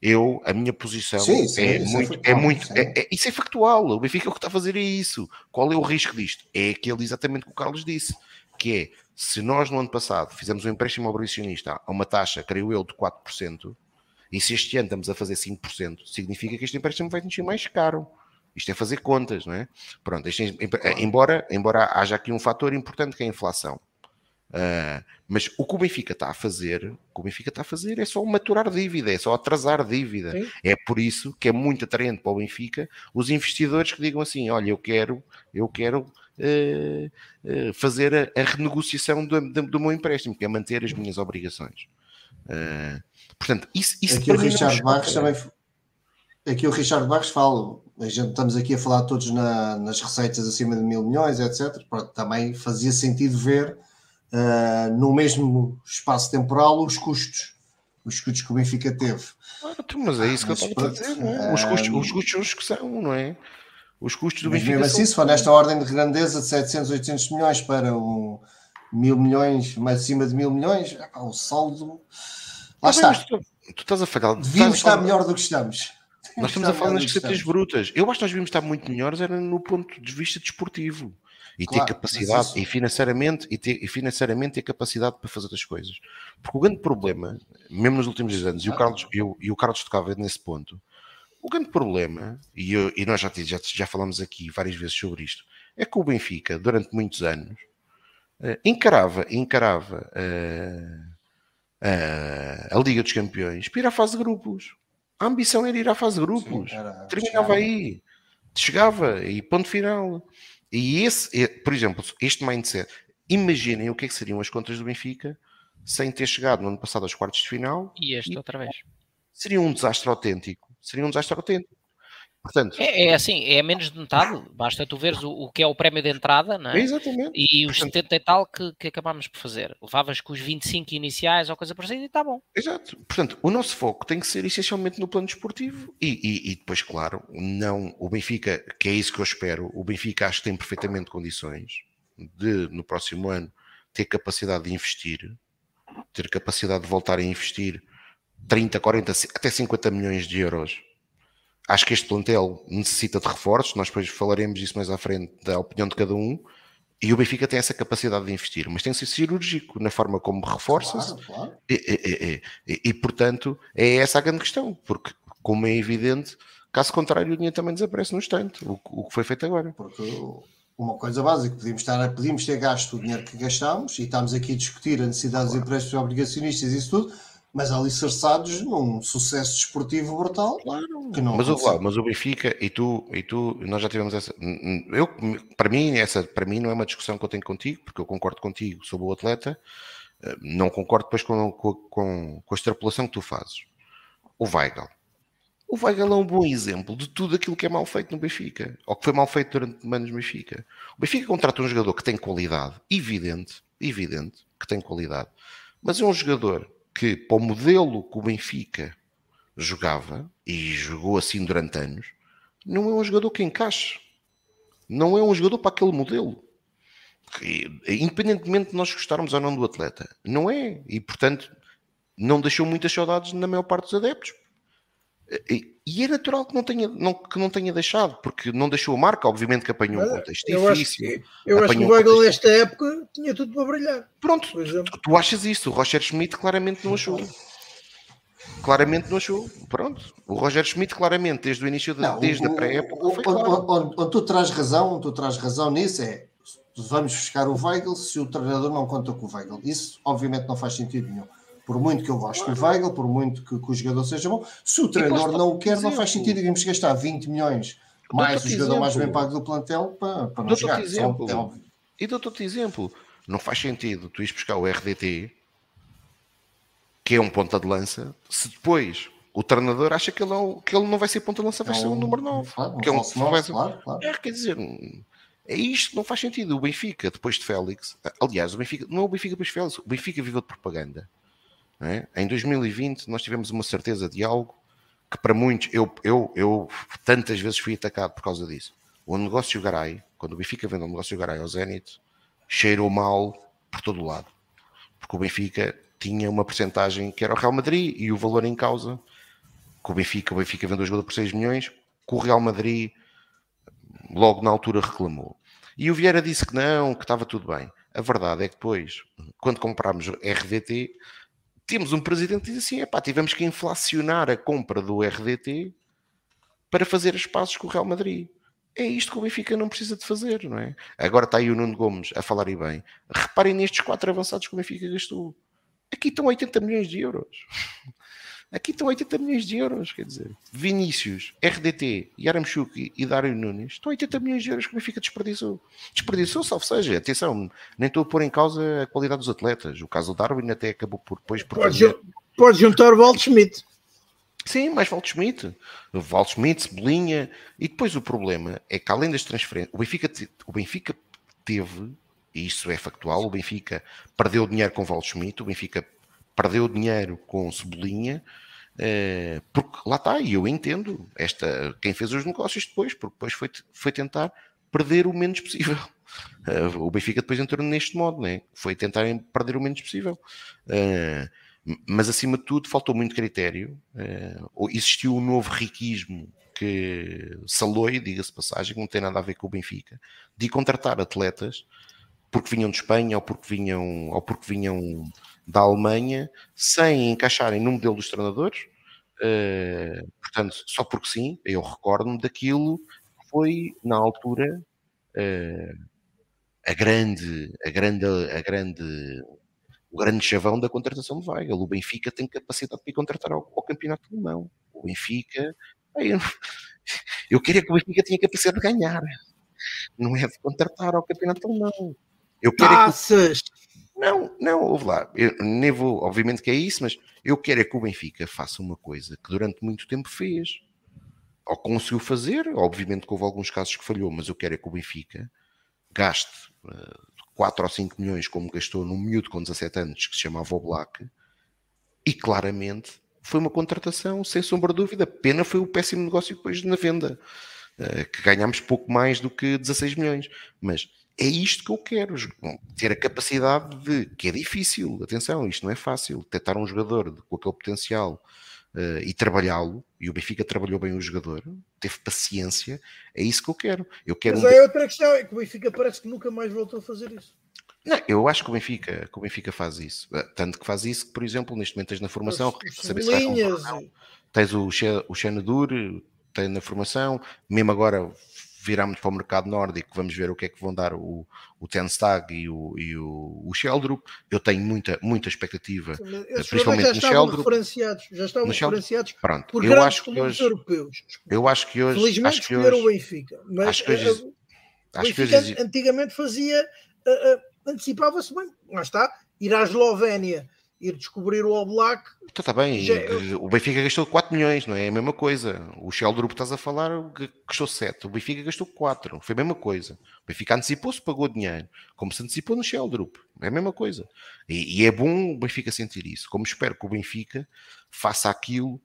Eu, a minha posição sim, sim, é, muito, é, é muito. É, é, isso é factual. O Benfica o que está a fazer é isso. Qual é o risco disto? É aquele exatamente que o Carlos disse, que é se nós no ano passado fizemos um empréstimo obrigacionista a uma taxa, creio eu, de 4%, e se este ano estamos a fazer 5%, significa que este empréstimo vai nos ser mais caro. Isto é fazer contas, não é? Pronto, este, embora, embora haja aqui um fator importante que é a inflação. Uh, mas o que o Benfica está a fazer, o que o Benfica está a fazer é só maturar dívida, é só atrasar dívida. Sim. É por isso que é muito atraente para o Benfica os investidores que digam assim: olha, eu quero, eu quero uh, uh, fazer a, a renegociação do, do, do, meu empréstimo, que é manter as minhas obrigações. Portanto, isso, isso aqui o Richard Barros também. Aqui o Richard Barros fala, a gente, estamos aqui a falar todos na, nas receitas acima de mil milhões, etc. Pronto, também fazia sentido ver uh, no mesmo espaço temporal os custos, os custos que o Benfica teve. Ah, mas é isso que eu estou a dizer, não é? Os custos, os custos são os que são, não é? Os custos do Benfica. Mesmo assim, se for nesta ordem de grandeza de 700, 800 milhões para um mil milhões, mais acima de mil milhões, o saldo. Lá está. Tu, tu, estás a falhar. Devíamos estar melhor do que estamos. Nós estamos a falar nas receitas brutas. Eu acho que nós devíamos estar muito melhores era no ponto de vista desportivo e claro, ter capacidade isso... e financeiramente e, ter, e financeiramente ter capacidade para fazer as coisas. Porque o grande problema, mesmo nos últimos anos, e o Carlos, eu, e o Carlos tocava nesse ponto, o grande problema, e, eu, e nós já, já, já falamos aqui várias vezes sobre isto, é que o Benfica, durante muitos anos, uh, encarava, encarava uh, a Liga dos Campeões para ir à fase de grupos. A ambição era ir à fase de grupos. Sim, era, Terminava chegava. aí. Chegava e ponto final. E esse, por exemplo, este mindset, imaginem o que, é que seriam as contas do Benfica sem ter chegado no ano passado aos quartos de final. E este e, outra vez. Seria um desastre autêntico. Seria um desastre autêntico. Portanto, é, é, assim, é menos de metade, basta tu veres o, o que é o prémio de entrada não é? Exatamente. e os Portanto, 70 e tal que, que acabámos por fazer. Levavas com os 25 iniciais ou coisa parecida e está bom. Exato. Portanto, o nosso foco tem que ser essencialmente no plano desportivo e, e, e, depois, claro, não o Benfica, que é isso que eu espero, o Benfica acho que tem perfeitamente condições de, no próximo ano, ter capacidade de investir, ter capacidade de voltar a investir 30, 40, até 50 milhões de euros Acho que este plantel necessita de reforços, nós depois falaremos disso mais à frente, da opinião de cada um. E o Benfica tem essa capacidade de investir, mas tem que ser cirúrgico na forma como reforça-se. Claro, claro. E, e, e, e, portanto, é essa a grande questão, porque, como é evidente, caso contrário, o dinheiro também desaparece no instante, o, o que foi feito agora. Porque uma coisa básica, podíamos, estar, podíamos ter gasto o dinheiro que gastámos e estamos aqui a discutir a necessidade claro. dos empréstimos obrigacionistas e isso tudo mas alicerçados num sucesso desportivo brutal. Claro. Que não mas, o, mas o Benfica e tu, e tu, nós já tivemos essa. Eu, para mim, essa para mim não é uma discussão que eu tenho contigo, porque eu concordo contigo sobre o atleta, eh, não concordo depois com, com, com, com a extrapolação que tu fazes. O Weigl. O Weigl é um bom exemplo de tudo aquilo que é mal feito no Benfica, ou que foi mal feito durante anos no Benfica. O Benfica contrata um jogador que tem qualidade, evidente, evidente que tem qualidade, mas é um jogador que, para o modelo que o Benfica jogava, e jogou assim durante anos, não é um jogador que encaixe. Não é um jogador para aquele modelo. Independentemente de nós gostarmos ou não do atleta. Não é. E, portanto, não deixou muitas saudades na maior parte dos adeptos. E é natural que não tenha, não, que não tenha deixado, porque não deixou a marca, obviamente que apanhou um contexto eu difícil. Acho que, eu acho que o Weigl nesta época tinha tudo para brilhar. Pronto, tu, tu, achas isso, o Roger Schmidt claramente não achou. Claramente não achou. Pronto, o Roger Schmidt claramente, desde o início, de, não, desde o, a pré-época. Onde, claro. onde, onde, tu traz razão, onde tu traz razão nisso é vamos buscar o Weigl se o treinador não conta com o Weigl. Isso obviamente não faz sentido nenhum por muito que eu goste do Weigl, por muito que, que, o jogador seja bom, se o treinador não o quer, exemplo. não faz sentido irmos gastar 20 milhões mais o jogador exemplo. mais bem pago do plantel para, para não jogar. Exemplo. É óbvio. E dou-te exemplo. Não faz sentido tu ires buscar o RDT, que é um ponta de lança, se depois o treinador acha que ele, é que ele não vai ser ponta lança, vai ser o número 9. Claro, que ele não vai ser... claro, claro. É, quer dizer, é isto que não faz sentido. O Benfica, depois de Félix, aliás, o Benfica, não é o Benfica depois de Félix, o Benfica viveu de propaganda. É? Em 2020 nós tivemos uma certeza de algo que para muitos, eu, eu, eu tantas vezes fui atacado por causa disso. O negócio Garay, quando o Benfica vendeu o negócio Garay ao Zenit, cheirou mal por todo o lado. Porque o Benfica tinha uma porcentagem que era o Real Madrid e o valor em causa que o Benfica, o Benfica vendeu o jogador por 6 milhões, que o Real Madrid logo na altura reclamou. E o Vieira disse que não, que estava tudo bem. A verdade é que depois, quando comprámos RDT, temos um presidente que diz assim: pá, tivemos que inflacionar a compra do RDT para fazer as passos com o Real Madrid. É isto que o Benfica não precisa de fazer, não é? Agora está aí o Nuno Gomes a falar e bem. Reparem nestes quatro avançados que o Benfica gastou. Aqui estão 80 milhões de euros. Aqui estão 80 milhões de euros, quer dizer. Vinícius, RDT, Yaramchuk e Dário Nunes estão 80 milhões de euros que o Benfica desperdiçou. Desperdiçou, salvo seja. Atenção, nem estou a pôr em causa a qualidade dos atletas. O caso do Darwin até acabou por depois por. Pode, fazer... pode juntar o Walt Schmidt. Sim, mais Walt Schmidt. Walt Schmidt, Cebolinha. E depois o problema é que além das transferências, o Benfica, o Benfica teve, e isso é factual, o Benfica perdeu dinheiro com Walt Schmidt, o Benfica perdeu dinheiro com Cebolinha, eh, porque lá está, e eu entendo esta, quem fez os negócios depois, porque depois foi, foi tentar perder o menos possível. Eh, o Benfica depois entrou neste modo, né? foi tentar perder o menos possível. Eh, mas acima de tudo faltou muito critério. existiu um novo riquismo que saloi, diga-se passagem, que não tem nada a ver com o Benfica, de contratar atletas porque vinham de Espanha ou porque vinham, ou porque vinham da Alemanha sem encaixarem no modelo dos treinadores. Uh, portanto, só porque sim, eu recordo-me daquilo que foi na altura uh, a grande, a grande, a grande, o grande chavão da contratação de Weigl. O Benfica tem capacidade de contratar ao, ao campeonato alemão. O Benfica, eu, eu queria que o Benfica tinha capacidade de ganhar, não é de contratar ao campeonato alemão. Eu Passas! Que... Não, não, ouve lá. Eu nem vou, obviamente que é isso, mas eu quero é que o Benfica faça uma coisa que durante muito tempo fez. Ou conseguiu fazer, obviamente que houve alguns casos que falhou, mas eu quero é que o Benfica gaste uh, eh, 4 ou 5 milhões, como gastou num miúdo com 17 anos que se chamava o Black, e claramente foi uma contratação, sem sombra de dúvida. Pena foi o péssimo negócio depois na venda, uh, que ganhámos pouco mais do que 16 milhões. Mas é isto que eu quero, ter a capacidade de, que é difícil, atenção, isto não é fácil, detectar um jogador com aquele potencial uh, e trabalhá-lo, e o Benfica trabalhou bem o jogador, teve paciência, é isso que eu quero. Eu quero Mas um... é outra questão, é que o Benfica parece que nunca mais voltou a fazer isso. Não, eu acho que o Benfica, que o Benfica faz isso. Eh, tanto que faz isso que, por exemplo, neste momento tens na formação, saber se tens o, o Xenadur, tens na formação, mesmo agora viramos para o mercado nórdico, vamos ver o que é que vão dar o, o Tenstag e o, e o, o Sheldrup. Eu tenho muita, muita expectativa, Esses principalmente no Sheldrup. Referenciados, já estavam referenciados Pronto, por eu acho que hoje, europeus. Eu acho que hoje. Felizmente acho que hoje, o Benfica. Mas acho que hoje, uh, o Benfica hoje, antigamente fazia, uh, uh, antecipava-se bem, lá está, ir à Eslovénia ir descobrir o All Black. Então está bem, já... É o Benfica gastou 4 milhões, não é? a mesma coisa. O Shell Group estás a falar gastou 7, o Benfica gastou 4, foi a mesma coisa. O Benfica antecipou-se, pagou dinheiro, como se antecipou no Shell Group, é a mesma coisa. E, e é bom o Benfica sentir isso, como espero que o Benfica faça aquilo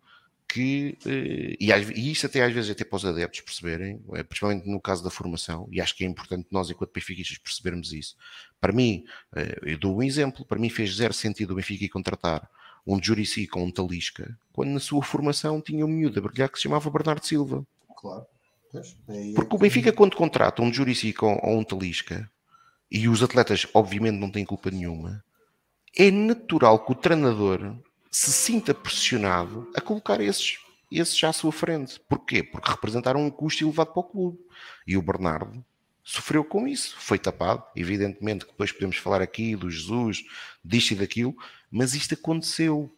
que, eh, e, e isso até às vezes até para os adeptos perceberem, eh, principalmente no caso da formação, e acho que é importante nós enquanto benfiquistas percebermos isso. Para mim, eh, eu dou um exemplo, para mim fez zero sentido o Benfica contratar um Jurici com um Talisca, quando na sua formação tinha um miúdo a brilhar que se chamava Bernardo Silva. Claro. É Porque o Benfica quando contrata um Jurici com, ou um Talisca, e os atletas obviamente não têm culpa nenhuma, é natural que o treinador se sinta pressionado a colocar esses, esses à sua frente. Porquê? Porque representaram um custo elevado para o clube. E o Bernardo sofreu com isso, foi tapado. Evidentemente que depois podemos falar aqui do Jesus, disto e daquilo, mas isto aconteceu.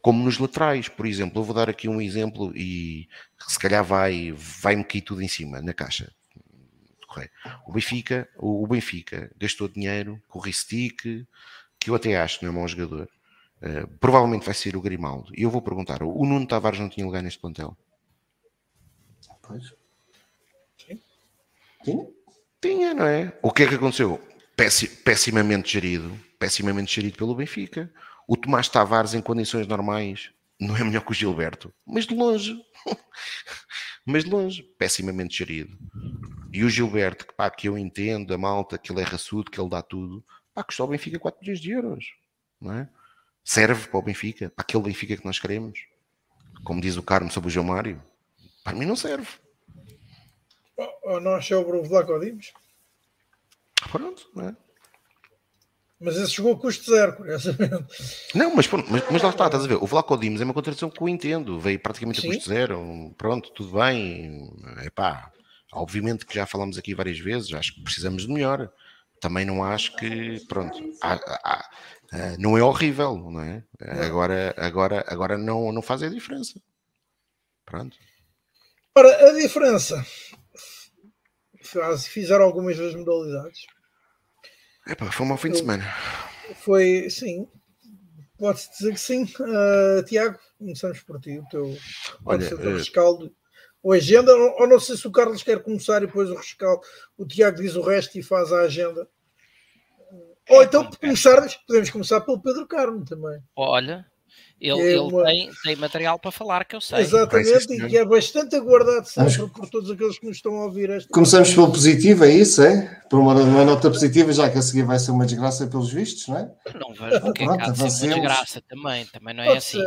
Como nos laterais, por exemplo, eu vou dar aqui um exemplo e se calhar vai, vai-me cair tudo em cima, na caixa. O Benfica, o Benfica gastou dinheiro com o Ristic, que eu até acho que não é mau jogador, Uh, provavelmente vai ser o Grimaldo. E eu vou perguntar: o Nuno Tavares não tinha lugar neste plantel? Pois. Tinha? Tinha, não é? O que é que aconteceu? Pessimamente gerido. Pessimamente gerido pelo Benfica. O Tomás Tavares, em condições normais, não é melhor que o Gilberto, mas de longe. mas de longe. Pessimamente gerido. E o Gilberto, que, pá, que eu entendo, a malta, que ele é raçudo, que ele dá tudo, pá, custou ao Benfica 4 milhões de euros. Não é? Serve para o Benfica, para aquele Benfica que nós queremos. Como diz o Carmo sobre o João Mário. Para mim não serve. Nós é o Bruno Vlaco Dimos? Pronto, não é? Mas esse chegou a custo zero, curiosamente. Não, mas, mas, mas lá está, estás a ver? O Vlaco Dimos é uma contradição que eu entendo. Veio praticamente Sim. a custo zero. Pronto, tudo bem. É pá, obviamente que já falamos aqui várias vezes. Acho que precisamos de melhor. Também não acho que, pronto, há, há, há, não é horrível, não é? Agora, agora, agora não, não faz a diferença. Pronto. Ora, a diferença fizeram algumas das modalidades. Epá, foi um fim de semana. Foi, sim. Pode-se dizer que sim. Uh, Tiago, começamos por ti. O teu, Olha, o uh... rescaldo. Ou agenda, ou, não sei se o Carlos quer começar e depois o rescaldo. O Tiago diz o resto e faz a agenda. Ou então, começar, podemos começar pelo Pedro Carmo também. Olha, ele, é uma... tem, tem, material para falar que eu sei. Exatamente, e que é bastante aguardado sempre por todos aqueles que nos estão a ouvir. Esta Começamos pelo positivo, é isso, é? Por uma, uma, nota positiva, já que a seguir vai ser uma desgraça pelos vistos, não é? Não vejo porque pronto, é que há uma desgraça também, também não é Pode assim.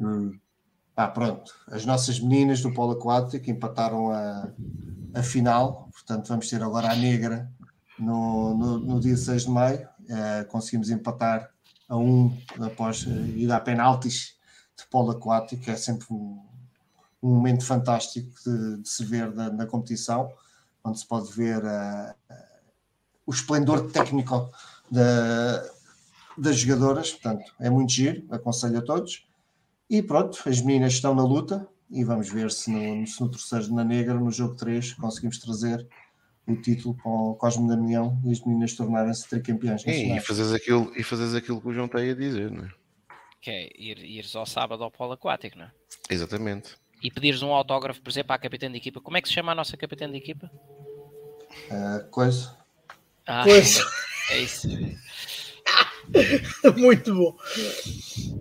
Hum. Ah, pronto, as nossas meninas do polo aquático empataram a, a final, portanto vamos ter agora a negra no, no, no dia 6 de maio, uh, conseguimos empatar a um após ir a penaltis de polo aquático, é sempre um, um momento fantástico de, de se ver na, na, competição, onde se pode ver uh, o esplendor técnico da, das jogadoras, portanto é muito giro, aconselho a todos. E pronto, as meninas estão na luta e vamos ver se no, se no terceiro na negra, no jogo 3, conseguimos trazer o título para o Cosme Damião e as meninas tornarem-se tricampeões. Sim, e fazes aquilo, e fazes aquilo que o João está aí a dizer, não é? Que é ir, ires ao sábado ao polo aquático, não é? Exatamente. E pedires um autógrafo, por exemplo, à capitã de equipa. Como é que se chama a nossa capitã de equipa? Uh, coisa. Ah, coisa. É isso. Muito bom.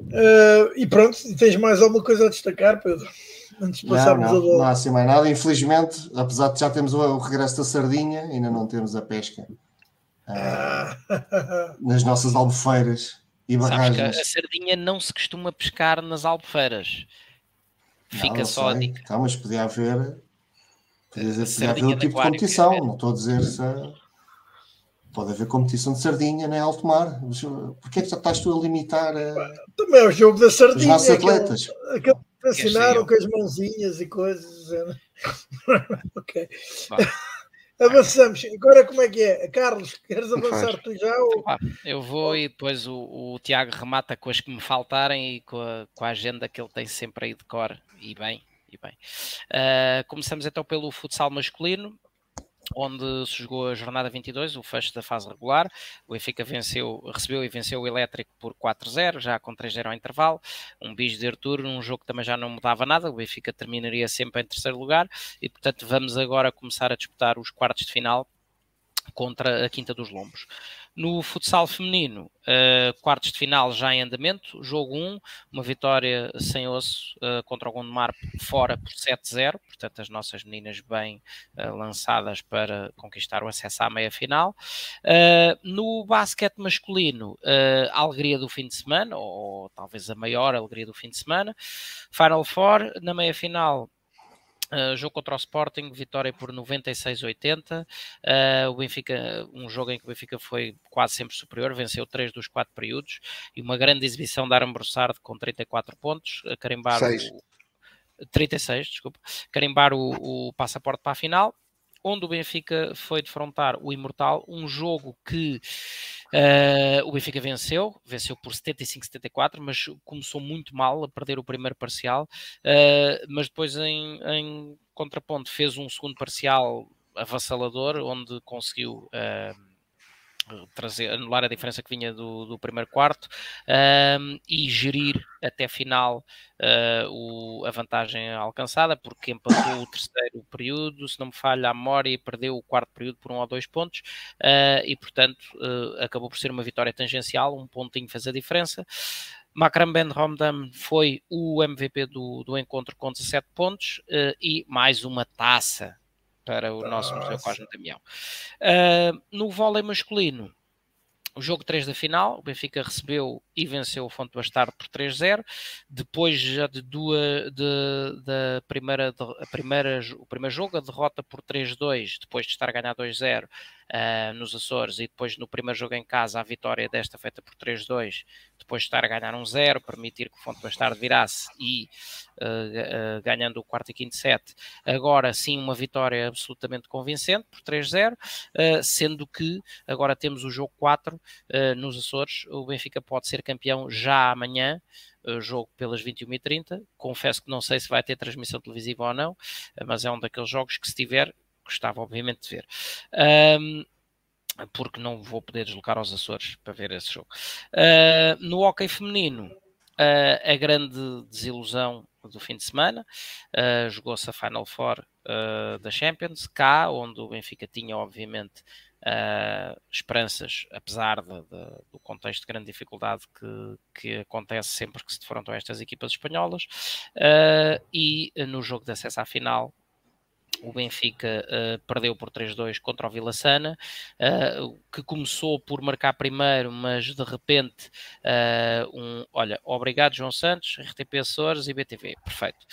Uh, e pronto, tens mais alguma coisa a destacar, Pedro? Antes de passarmos não, não, a bola. Não há assim mais nada, infelizmente, apesar de já termos o, o regresso da sardinha, ainda não temos a pesca uh, nas nossas albufeiras e barragens. a sardinha não se costuma pescar nas albufeiras. Fica não, só sei. a dica. Então, mas podia haver, podia, podia haver tipo de competição, não estou a dizer se pode haver competição de sardinha nem alto mar. Porquê é que estás tu a limitar a... Também é o jogo da sardinha. Os nossos atletas. Aquele, aquele Assinaram com as mãozinhas e coisas. ok. Avançamos. Agora como é que é? Carlos, queres avançar tu já? Ou... Eu vou e depois o, o, Tiago remata com as que me faltarem e com a, com a agenda que ele tem sempre aí de cor. E bem, e bem. Uh, começamos então pelo futsal masculino onde se jogou a jornada 22, o fecho da fase regular. O Benfica venceu, recebeu e venceu o Elétrico por 4-0, já com 3-0 ao intervalo. Um bicho de Arthur, um jogo que também já não mudava nada. O Benfica terminaria sempre em terceiro lugar e, portanto, vamos agora começar a disputar os quartos de final contra a Quinta dos Lombos. No futsal feminino, uh, quartos de final já em andamento, jogo 1, uma vitória sem osso uh, contra o Gondomar fora por 7-0, portanto as nossas meninas bem uh, lançadas para conquistar o acesso à meia final. no basquete masculino, a alegria do fim de semana, ou talvez a maior alegria do fim de semana, Final Four, na meia final Uh, jogo contra o Sporting, vitória por 96-80. Uh, ah, o Benfica, um jogo em que o Benfica foi quase sempre superior, venceu 3 dos 4 períodos e uma grande exibição da Aram Broussard com 34 pontos, a carimbar Seis. o 36, desculpa, carimbar o, o passaporte para a final onde o Benfica foi defrontar o Imortal, um jogo que uh, o Benfica venceu, venceu por 75-74, mas começou muito mal a perder o primeiro parcial, uh, mas depois em, em, contraponto fez um segundo parcial avassalador, onde conseguiu uh, trazer, anular a diferença que vinha do, do primeiro quarto um, e gerir até final uh, o, a vantagem alcançada, porque empatou o terceiro período, se não me falha a memória, e perdeu o quarto período por um ou dois pontos, uh, e portanto uh, acabou por ser uma vitória tangencial, um pontinho fez a diferença. Makram Ben Romdam foi o MVP do, do encontro com 17 pontos e mais uma taça para o nosso Museu Cosme Damião. Uh, no vôlei masculino, o jogo 3 da final, o Benfica recebeu e venceu o Fonte Bastardo por 3-0. Depois já de duas de, de primeira, de, a primeira, o primeiro jogo, a derrota por 3-2, depois de estar a ganhar 2-0 uh, nos Açores, e depois no primeiro jogo em casa, a vitória desta feita por 3-2, depois de estar a ganhar 1-0, permitir que o Fonte Bastardo virasse e uh, uh, ganhando o quarto e quinto set. Agora sim, uma vitória absolutamente convincente por 3-0, sendo que agora temos o jogo 4 nos Açores. O Benfica pode ser campeão já amanhã jogo pelas 21h30. Confesso que não sei se vai ter transmissão televisiva ou não, mas é um daqueles jogos que, se tiver, gostava obviamente de ver. Um, porque não vou poder deslocar aos Açores para ver esse jogo. Uh, no hockey feminino, uh, a grande desilusão do fim de semana, uh, jogou-se a Final Four da Champions, cá, onde o Benfica tinha, obviamente, esperanças, apesar de, de, do contexto de grande dificuldade que, que acontece sempre que se defrontam estas equipas espanholas, e no jogo de acesso à final, o Benfica uh, perdeu por 3-2 contra o Vila Sana, uh, que começou por marcar primeiro, mas de repente, uh, um, olha, obrigado João Santos, RTP Açores e BTV, perfeito.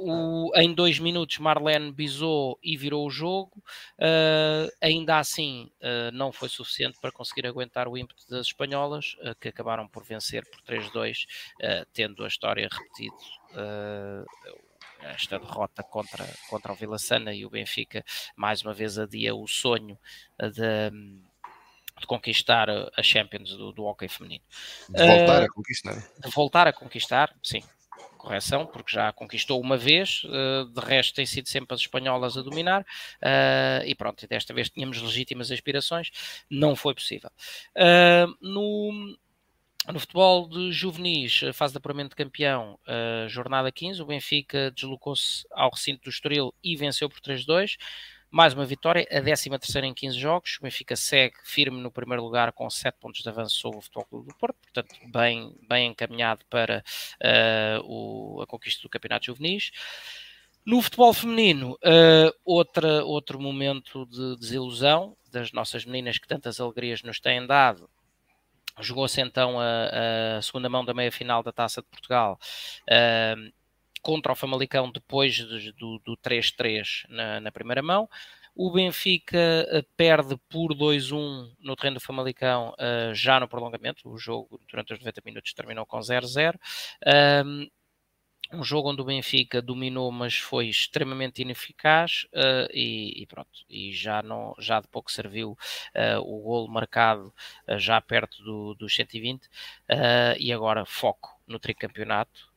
O, em dois minutos Marlene bisou e virou o jogo. Uh, ainda assim, uh, não foi suficiente para conseguir aguentar o ímpeto das espanholas, uh, que acabaram por vencer por 3-2, tendo a história repetido esta derrota contra, contra o Vila Sana e o Benfica mais uma vez adia o sonho de, de conquistar a Champions do, do hockey feminino. De voltar uh, a conquistar. De voltar a conquistar, sim. Correção, porque já conquistou uma vez, uh, de resto tem sido sempre as espanholas a dominar, uh, e pronto, desta vez tínhamos legítimas aspirações, não foi possível. no, no futebol de juvenis, fase de apuramento de campeão, uh, jornada 15, o Benfica deslocou-se ao recinto do Estoril e venceu por 3-2. Mais uma vitória, a 13 terceira em 15 jogos. O Benfica segue firme no primeiro lugar com 7 pontos de avanço sobre o Futebol Clube do Porto, portanto, bem, bem encaminhado para uh, o, a conquista do Campeonato Juvenis. No futebol feminino, uh, outra, outro momento de desilusão das nossas meninas que tantas alegrias nos têm dado Jogou-se então a, a, segunda mão da meia-final da Taça de Portugal uh, contra o Famalicão depois do, do 3-3 na, na, primeira mão. O Benfica uh, perde por 2-1 no terreno do Famalicão uh, já no prolongamento. O jogo durante os 90 minutos terminou com 0-0 um jogo onde o Benfica dominou, mas foi extremamente ineficaz uh, e, e, pronto, e já, não, já de pouco serviu uh, o golo marcado uh, já perto do, dos 120 e agora foco no tricampeonato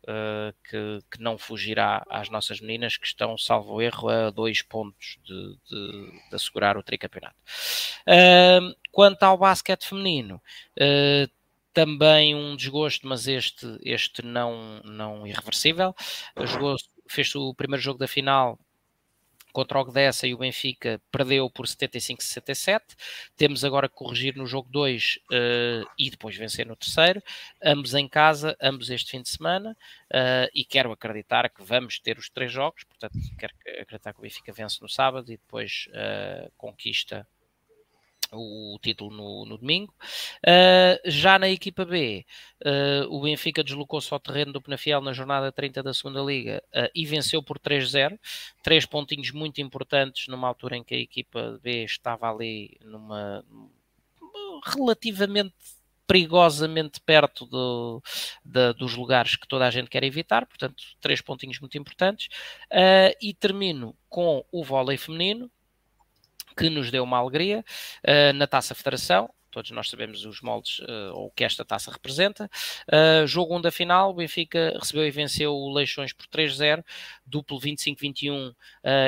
que, que não fugirá às nossas meninas que estão, salvo erro, a dois pontos de, de, de assegurar o tricampeonato. quanto ao basquete feminino, também um desgosto, mas este, este não, não irreversível. Jogou, fez o primeiro jogo da final contra o Gdessa e o Benfica perdeu por 75-67. Temos agora que corrigir no jogo 2 uh, eh, e depois vencer no terceiro, ambos em casa, ambos este fim de semana. Uh, e quero acreditar que vamos ter os três jogos, portanto, quero acreditar que o Benfica vence no sábado e depois uh, conquista o, título no, no domingo. Uh, já na equipa B, uh, o Benfica deslocou-se ao terreno do Penafiel na jornada 30 da segunda Liga uh, e venceu por 3-0. Três pontinhos muito importantes numa altura em que a equipa B estava ali numa relativamente perigosamente perto do, de, dos lugares que toda a gente quer evitar, portanto, três pontinhos muito importantes. E termino com o vôlei feminino, que nos deu uma alegria uh, na Taça Federação. todos nós sabemos os moldes uh, ou o que esta taça representa. Uh, jogo 1 da final, o Benfica recebeu e venceu o Leixões por 3-0, duplo 25-21 uh,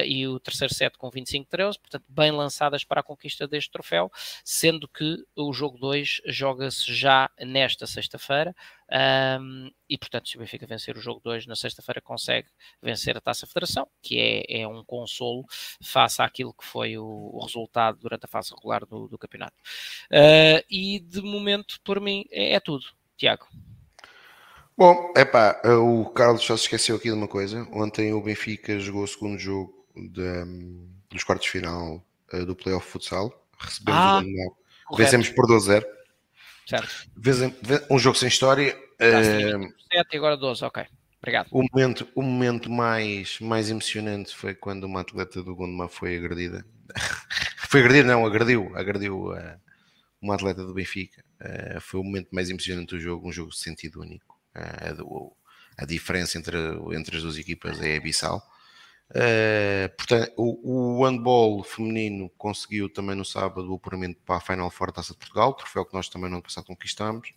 e o terceiro set com 25-13, portanto, bem lançadas para a conquista deste troféu, sendo que o jogo 2 joga-se já nesta sexta-feira. Um, e portanto, se o Benfica vencer o jogo 2 na sexta-feira, consegue vencer a Taça Federação, que é, é um consolo face àquilo que foi o, o resultado durante a fase regular do, do campeonato. Uh, e de momento, por mim, é, é tudo. Tiago. Bom, é pá, o Carlos só se esqueceu aqui de uma coisa. Ontem o Benfica jogou o segundo jogo de, dos quartos de final uh, do Playoff Futsal. Recebemos ah, o Vencemos por 2-0. Certo. Um jogo sem história. uh, 7 e agora 12, ok. Obrigado. O momento, o momento mais, mais emocionante foi quando uma atleta do Gondomar foi agredida. foi agredida, não, agrediu, agrediu uh, uma atleta do Benfica. Uh, foi o momento mais emocionante do jogo, um jogo de sentido único. Uh, a diferença entre, entre as duas equipas é abissal. Uh, portanto, o, o handball feminino conseguiu também no sábado o apuramento para a Final Four Taça de Portugal, troféu que nós também no ano passado conquistamos.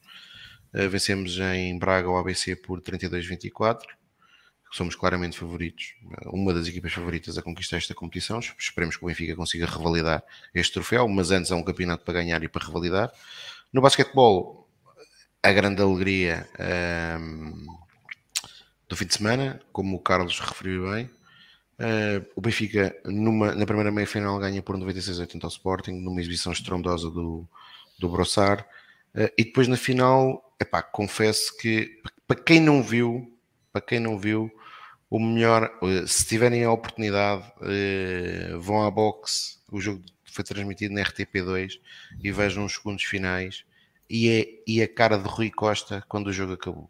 Uh, vencemos em Braga o ABC por 32-24. Somos claramente favoritos, uma das equipas favoritas a conquistar esta competição. Esperemos que o Benfica consiga revalidar este troféu, mas antes há um campeonato para ganhar e para revalidar. No basquetebol, a grande alegria um, do fim de semana, como o Carlos referiu bem, Uh, o Benfica, numa, na primeira meia-final, ganha por 96-80 ao Sporting, numa exibição estrondosa do, do Brossard. Uh, e depois na final, epá, confesso que para quem não viu, para quem não viu, o melhor, uh, se tiverem a oportunidade, vão à box. O jogo foi transmitido na RTP2 e vejam os segundos finais. E, é, e a cara de Rui Costa quando o jogo acabou.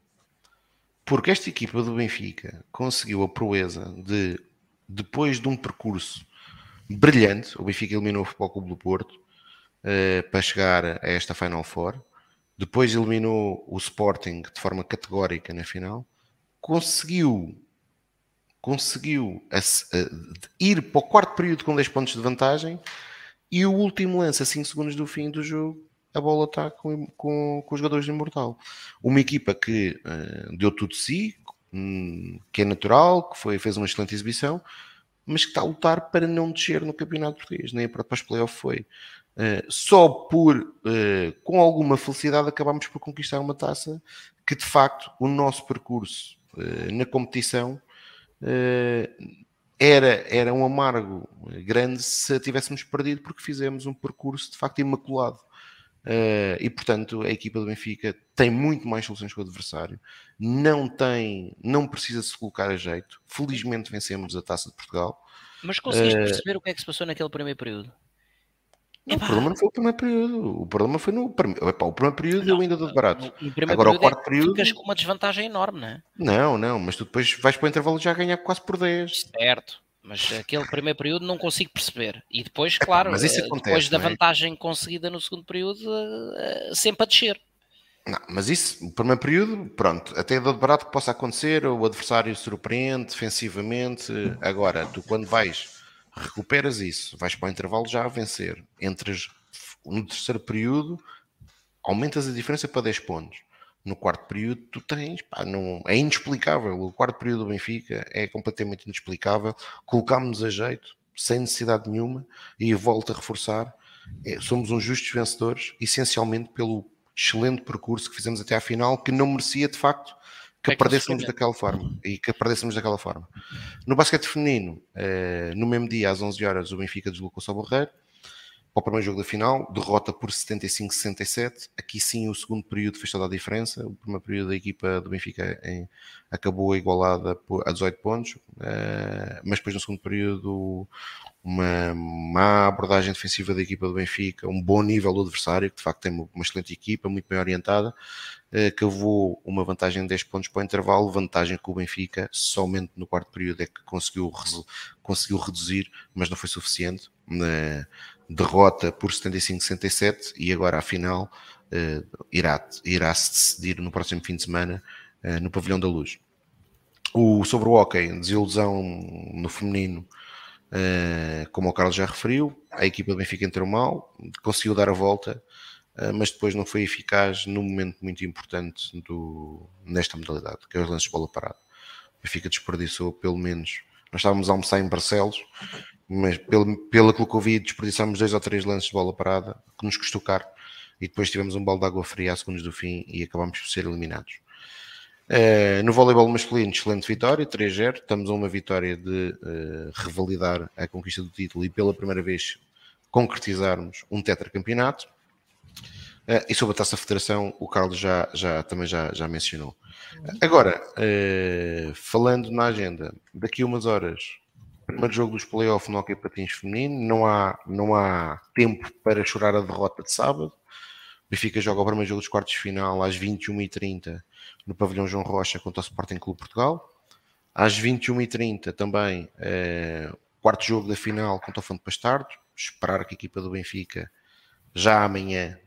Porque esta equipa do Benfica conseguiu a proeza de depois de um percurso brilhante, o Benfica eliminou o Futebol Clube do Porto uh, para chegar a esta Final Four. Depois eliminou o Sporting de forma categórica na final. Conseguiu conseguiu ir para o quarto período com 10 pontos de vantagem e o último lance, a 5 segundos do fim do jogo, a bola está com, com, com os jogadores de Imortal. Uma equipa que uh, deu tudo de si, Que é natural, que foi, fez uma excelente exibição, mas que está a lutar para não descer no campeonato português, nem para os playoffs foi. Uh, só por, uh, com alguma felicidade, acabámos por conquistar uma taça que, de facto, o nosso percurso uh, na competição era, era um amargo grande se tivéssemos perdido, porque fizemos um percurso, de facto, imaculado. Uh, e portanto a equipa do Benfica tem muito mais soluções que o adversário, não tem, não precisa se colocar a jeito. Felizmente vencemos a Taça de Portugal. Mas conseguiste uh, perceber o que é que se passou naquele primeiro período? Não, o problema não foi o primeiro período. O problema foi no epá, o primeiro período não, eu ainda dou de barato. Agora o quarto é período. Ficas com uma desvantagem enorme, não é? Não, não, mas tu depois vais para o intervalo já ganhar quase por 10. Certo. Mas aquele primeiro período não consigo perceber. E depois, claro, mas isso eh, acontece, depois da é? vantagem conseguida no segundo período, eh, sempre a descer. Não, mas isso, o primeiro período, pronto, até dou de barato que possa acontecer, o adversário surpreende defensivamente. Agora, tu quando vais, recuperas isso, vais para o intervalo já a vencer. Entras no terceiro período, aumentas a diferença para 10 pontos no quarto período tu tens, pá, não, é inexplicável. O quarto período do Benfica é completamente inexplicável. Colocámos-nos a jeito, sem necessidade nenhuma, e volto a reforçar: é, somos uns justos vencedores, essencialmente pelo excelente percurso que fizemos até à final, que não merecia de facto que, é perdêssemos daquela forma e que perdêssemos daquela forma. No basquete feminino, eh, no mesmo dia, às 11 horas, o Benfica deslocou-se ao Barreiro para o primeiro jogo da final, derrota por 75-67. Aqui sim o segundo período fez toda a diferença. O primeiro período da equipa do Benfica em, acabou igualada a 18 pontos, uh, mas depois no segundo período uma má abordagem defensiva da equipa do Benfica, um bom nível do adversário, que de facto tem uma excelente equipa, muito bem orientada, uh, cavou uma vantagem de 10 pontos para o intervalo, vantagem que o Benfica somente no quarto período é que conseguiu, conseguiu reduzir, mas não foi suficiente. Uh, derrota por 75-67 e agora a final uh, irá, irá se decidir no próximo fim de semana uh, no Pavilhão da Luz. O, sobre o hockey, desilusão no feminino, uh, como o Carlos já referiu, a equipa do Benfica entrou mal, conseguiu dar a volta, mas depois não foi eficaz num momento muito importante do, nesta modalidade, que é os lances de bola parada. O Benfica desperdiçou pelo menos. Nós estávamos a almoçar em Barcelos, mas pelo, pelo que eu vi, desperdiçámos dois ou três lances de bola parada que nos custou caro e depois tivemos um balde de água fria a segundos do fim e acabámos por ser eliminados. Uh, no voleibol masculino, excelente vitória, 3-0. Estamos a uma vitória de uh, revalidar a conquista do título e pela primeira vez concretizarmos um tetracampeonato. Uh, e sobre a taça federação, o Carlos já, já, também já, já mencionou. Agora, falando na agenda, daqui a umas horas, primeiro jogo dos playoffs no Hockey Patins Feminino, não há, não há tempo para chorar a derrota de sábado. O Benfica joga o primeiro jogo dos quartos de final às 21h30 no pavilhão João Rocha contra o Sporting Clube Portugal. Às 21h30 também, eh, quarto jogo da final contra o Fonte Pastardo. Esperar que a equipa do Benfica já amanhã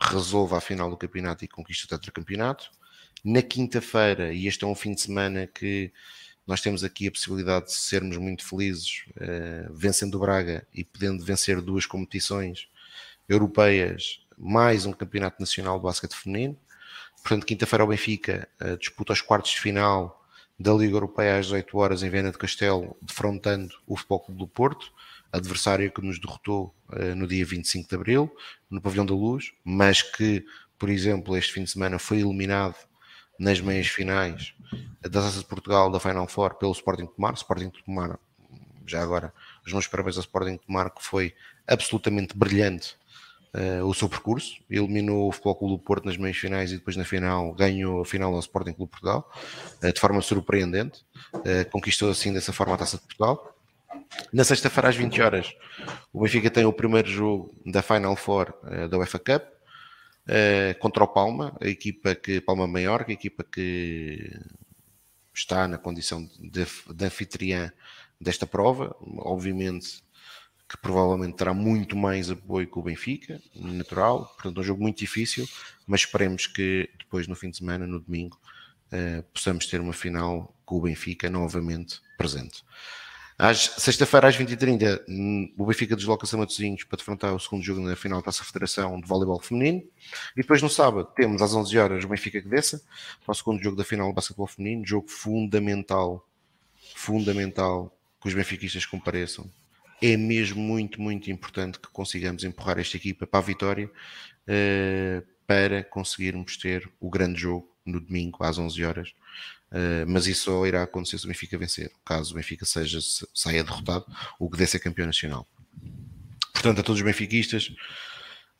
resolva a final do campeonato e conquiste o tetracampeonato. Na quinta-feira, e este é um fim de semana que nós temos aqui a possibilidade de sermos muito felizes, eh, vencendo o Braga e podendo vencer duas competições europeias, mais um campeonato nacional de basquete feminino. Portanto, quinta-feira o Benfica uh, disputa os quartos de final da Liga Europeia às 18 horas em Viana de Castelo, defrontando o Futebol Clube do Porto, adversário que nos derrotou uh, no dia 25 de Abril, no Pavilhão da Luz, mas que, por exemplo, este fim de semana foi eliminado nas meias finais da Taça de Portugal da Final Four pelo Sporting de Tomar. Sporting de Tomar, já agora, os meus parabéns ao Sporting de Tomar, que foi absolutamente brilhante uh, o seu percurso, eliminou o Futebol Clube do Porto nas meias finais e depois na final ganhou a final ao Sporting Clube Portugal, uh, de forma surpreendente, uh, conquistou assim dessa forma a Taça de Portugal. Na sexta-feira às 20 horas, o Benfica tem o primeiro jogo da Final Four da UEFA Cup, contra o Palma, a equipa que, Palma Maior, a equipa que está na condição de, de anfitriã desta prova, obviamente que provavelmente terá muito mais apoio que o Benfica, natural, portanto um jogo muito difícil, mas esperemos que depois no fim de semana, no domingo, uh, possamos ter uma final com o Benfica novamente presente. Às sexta-feira às 20h30 hum, o Benfica desloca-se a Matosinhos para defrontar o segundo jogo na final da Taça Federação de Voleibol Feminino e depois no sábado temos às 11 horas o Benfica que desça para o segundo jogo da final do Basquetebol Feminino, jogo fundamental, fundamental que os benfiquistas compareçam é mesmo muito, muito importante que consigamos empurrar esta equipa para a vitória uh, para conseguirmos ter o grande jogo no domingo às 11 horas. Uh, mas isso só irá acontecer se o Benfica vencer, caso o Benfica seja, saia derrotado, o que deve ser campeão nacional. Portanto, a todos os benfiquistas,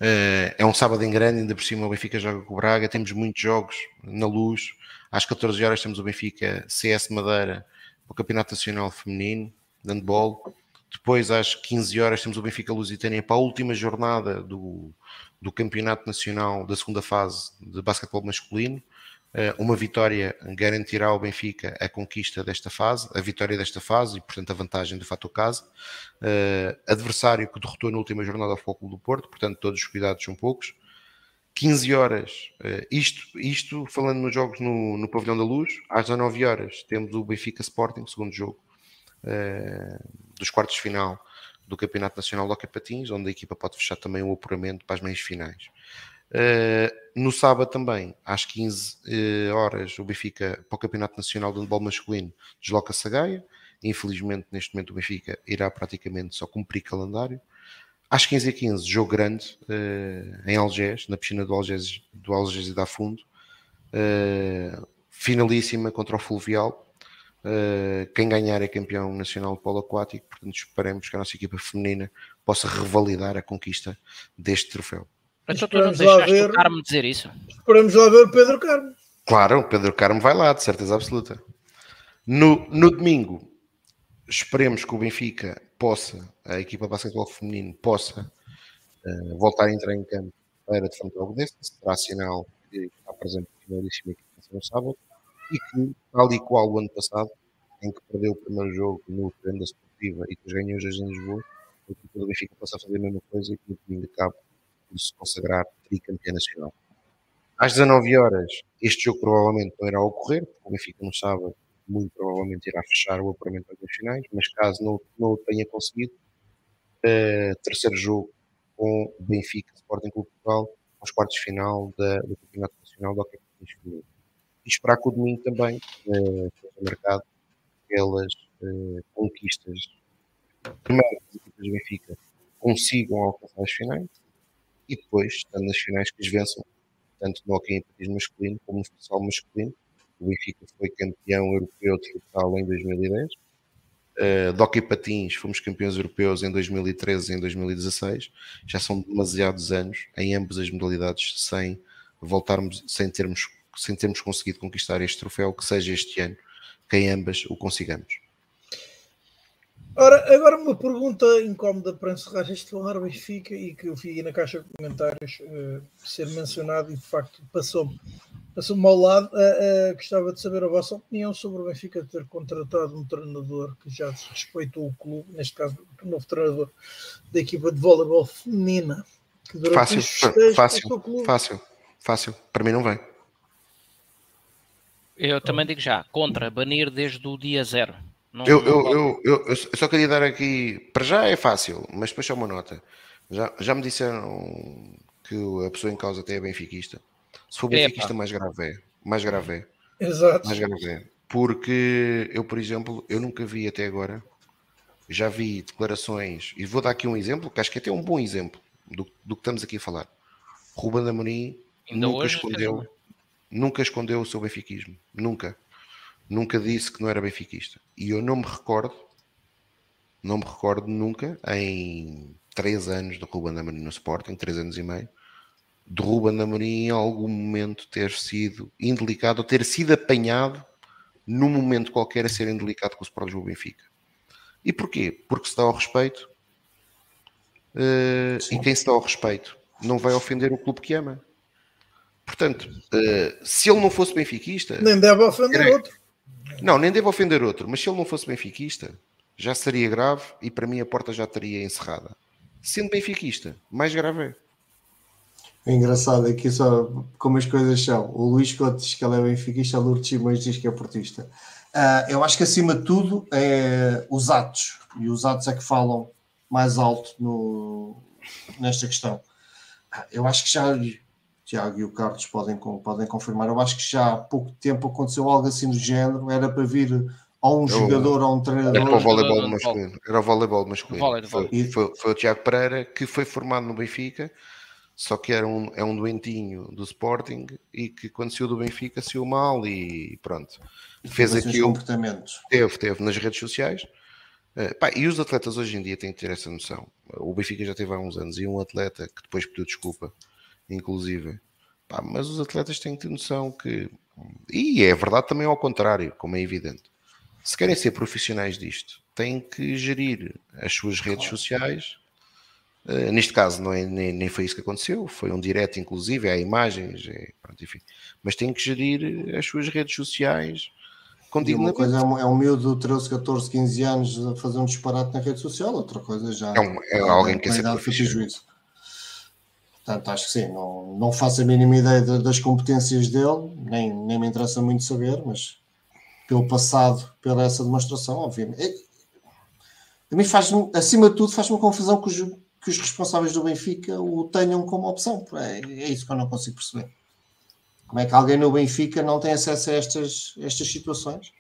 uh, é um sábado em grande, ainda por cima o Benfica joga com o Braga, temos muitos jogos na luz. Às 14 horas temos o Benfica CS Madeira, o Campeonato Nacional Feminino, de handball. Depois, às 15 horas, temos o Benfica Lusitânia para a última jornada do, do Campeonato Nacional da segunda fase de basquetebol masculino. Eh, uma vitória garantirá ao Benfica a conquista desta fase, a vitória desta fase e, portanto, a vantagem do fator casa. Uh, adversário que derrotou na última jornada ao Foco do Porto, portanto, todos os cuidados são poucos. 15 horas, uh, isto, isto falando nos jogos no, no Pavilhão da Luz, às 19 horas temos o Benfica Sporting, segundo jogo, uh, dos quartos de final do Campeonato Nacional de Hockey Patins, onde a equipa pode fechar também o apuramento para as meias finais. Uh, no sábado também, às 15 uh, eh, horas, o Benfica, para o Campeonato Nacional de Handball Masculino, desloca-se a Gaia. Infelizmente, neste momento, o Benfica irá praticamente só cumprir calendário. Às 15h15, jogo grande uh, em Algés, na piscina do Algés, do Algés e da Fundo. finalíssima contra o Fluvial, quem ganhar é campeão nacional de polo aquático, portanto esperemos que a nossa equipa feminina possa revalidar a conquista deste troféu. Então tu não deixaste ver, o Carmo dizer isso? Esperamos lá ver o Pedro Carmo. Claro, o Pedro Carmo vai lá, de certeza absoluta. No, no domingo, esperemos que o Benfica possa, a equipa de basquetebol feminino possa uh, voltar a entrar em campo para defrontar o Godessa, será sinal que está presente a finalíssima equipa no sábado e que, tal e qual o ano passado, em que perdeu o primeiro jogo no treino da Sportiva e que ganhou os em Lisboa, a equipa do Benfica possa fazer a mesma coisa e que no domingo acabe por se consagrar tricampeã nacional. Às 19 horas, este jogo provavelmente não irá ocorrer, porque o Benfica no sábado muito provavelmente irá fechar o apuramento das finais, mas caso não, não o tenha conseguido, uh, terceiro jogo com Benfica Sporting Clube Portugal aos quartos de final da, do Campeonato Nacional do Hockey Feminino. E esperar que o domingo também uh, seja marcado pelas uh, conquistas. Primeiro, as equipas do Benfica consigam alcançar as finais e depois, nas finais, que as vençam, tanto no hockey em masculino como no futsal masculino. O Benfica foi campeão europeu de futsal em 2010 Uh, de hockey patins, fomos campeões europeus em 2013 e em 2016. Já são demasiados anos em ambas as modalidades sem voltarmos, sem termos, sem termos conseguido conquistar este troféu, que seja este ano, que em ambas o consigamos. Ora, agora uma pergunta incómoda para encerrar este falar Benfica e que eu vi na caixa de comentários uh, ser mencionado e de facto passou-me passou ao lado. Uh, uh, gostava de saber a vossa opinião sobre o Benfica ter contratado um treinador que já respeitou o clube, neste caso o novo treinador da equipa de voleibol feminina. Que fácil, fácil, fácil, fácil. Para mim não vem. Eu também digo já, contra, banir desde o dia zero. Não, eu, não eu, eu, eu, eu, só queria dar aqui, para já é fácil, mas depois só uma nota. Já, já me disseram que a pessoa em causa até é benfiquista. Se for benfiquista, mais grave é. Mais grave é. Exato. Mais grave é. Porque eu, por exemplo, eu nunca vi até agora, já vi declarações, e vou dar aqui um exemplo, que acho que é até um bom exemplo do, do que estamos aqui a falar. Ruben Amorim nunca escondeu, nunca escondeu o seu benfiquismo. Nunca nunca disse que não era benfiquista. E eu não me recordo, não me recordo nunca, em três anos do Ruben Amorim no Sporting, três anos e meio, de Ruben Amorim em algum momento ter sido indelicado ou ter sido apanhado num momento qualquer a ser indelicado com o Sport Lisboa Benfica. E porquê? Porque se dá ao respeito uh, e quem se dá ao respeito não vai ofender o clube que ama. Portanto, uh, se ele não fosse benfiquista... Nem deve ofender outro. Não, nem devo ofender outro, mas se ele não fosse benfiquista, já seria grave e para mim a porta já estaria encerrada. Sendo benfiquista, mais grave é. É engraçado aqui só como as coisas são. O Luís Couto diz que ele é benfiquista, a Lourdes Simões diz que é portista. Uh, eu acho que acima de tudo é os atos, e os atos é que falam mais alto no, nesta questão. Uh, eu acho que já Tiago e o Carlos podem, podem confirmar. Eu acho que já há pouco tempo aconteceu algo assim do género. Era para vir a um eu, jogador, a um treinador. Era para o voleibol masculino. Era o voleibol masculino. Foi, foi, foi, o Tiago Pereira que foi formado no Benfica, só que era um, é um doentinho do Sporting e que quando saiu do Benfica saiu mal e pronto. Fez aquilo. comportamentos. Teve, teve nas redes sociais. Uh, pá, e os atletas hoje em dia têm que ter essa noção. O Benfica já teve há uns anos e um atleta que depois pediu desculpa inclusive. Pá, mas os atletas têm que ter noção que. E é verdade também ao contrário, como é evidente. Se querem ser profissionais disto, têm que gerir as suas redes sociais. Uh, neste caso, não é, nem, nem, foi isso que aconteceu, foi um direto, inclusive, há imagens, é, pronto, enfim. Mas têm que gerir as suas redes sociais com Uma coisa é um, é um miúdo de 13, 14, 15 anos a fazer um disparate na rede social, outra coisa já é, um, é, é alguém que quer ser profissional. Portanto, acho que sim, não, não faço a mínima ideia de, das competências dele, nem, nem me interessa muito saber, mas pelo passado, pela essa demonstração, obviamente. É, a mim faz acima de tudo, faz-me confusão que os, que os responsáveis do Benfica o tenham como opção. É, é isso que eu não consigo perceber. Como é que alguém no Benfica não tem acesso a estas, estas situações?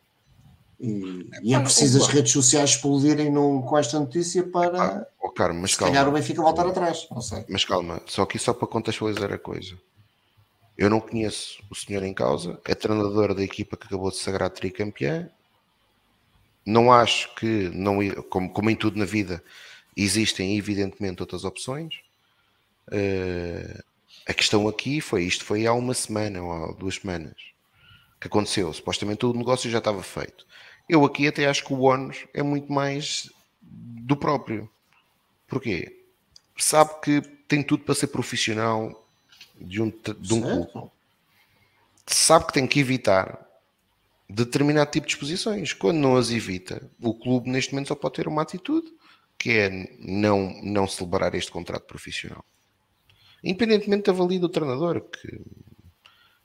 E, e é preciso as redes sociais explodirem num, com esta notícia para ah, oh, cara, mas se calma. calhar o Benfica voltar atrás. Não sei. Mas calma, só aqui só para contextualizar a coisa. Eu não conheço o senhor em causa, é treinador da equipa que acabou de sagrar tricampeã. Não acho que, não, como, como em tudo na vida, existem evidentemente outras opções. Uh, a questão aqui foi isto foi há uma semana ou há duas semanas que aconteceu. Supostamente o negócio já estava feito. Eu aqui até acho que o ónus é muito mais do próprio. Porquê? Sabe que tem tudo para ser profissional de um, de um clube. Sabe que tem que evitar determinado tipo de exposições. Quando não as evita, o clube neste momento só pode ter uma atitude que é não, não celebrar este contrato profissional. Independentemente da valia do treinador, que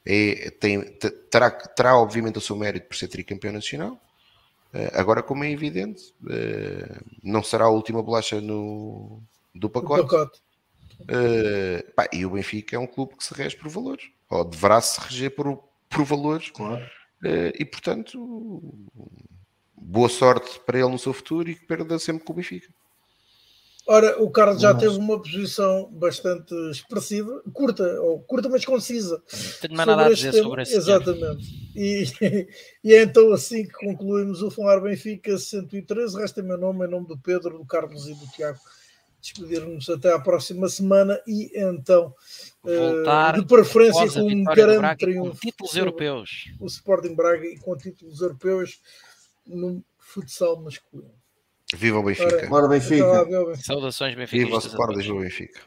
é, tem, terá, terá obviamente o seu mérito por ser tricampeão nacional, agora, como é evidente, eh, não será a última bolacha no, do pacote. pacote. Uh, pá, e o Benfica é um clube que se rege por valores, ou deverá se reger por, por valores, claro. uh, e portanto, boa sorte para ele no seu futuro e que perda sempre com o Benfica. Ora, o Carlos já teve uma posição bastante expressiva, curta, ou curta, mas concisa. Tenho mais nada a dizer tema. sobre isso. Exatamente. E, e é então assim que concluímos o Falar Benfica 113. Resta meu nome, em nome do Pedro, do Carlos e do Tiago. Despedir-nos até à próxima semana e então, Voltar uh, de preferência, com um grande triunfo. Com títulos europeus. O Sporting Braga e com títulos europeus no futsal masculino. Viva o Benfica. Ora, Benfica. Saudações Benfica. Viva o Sport Benfica.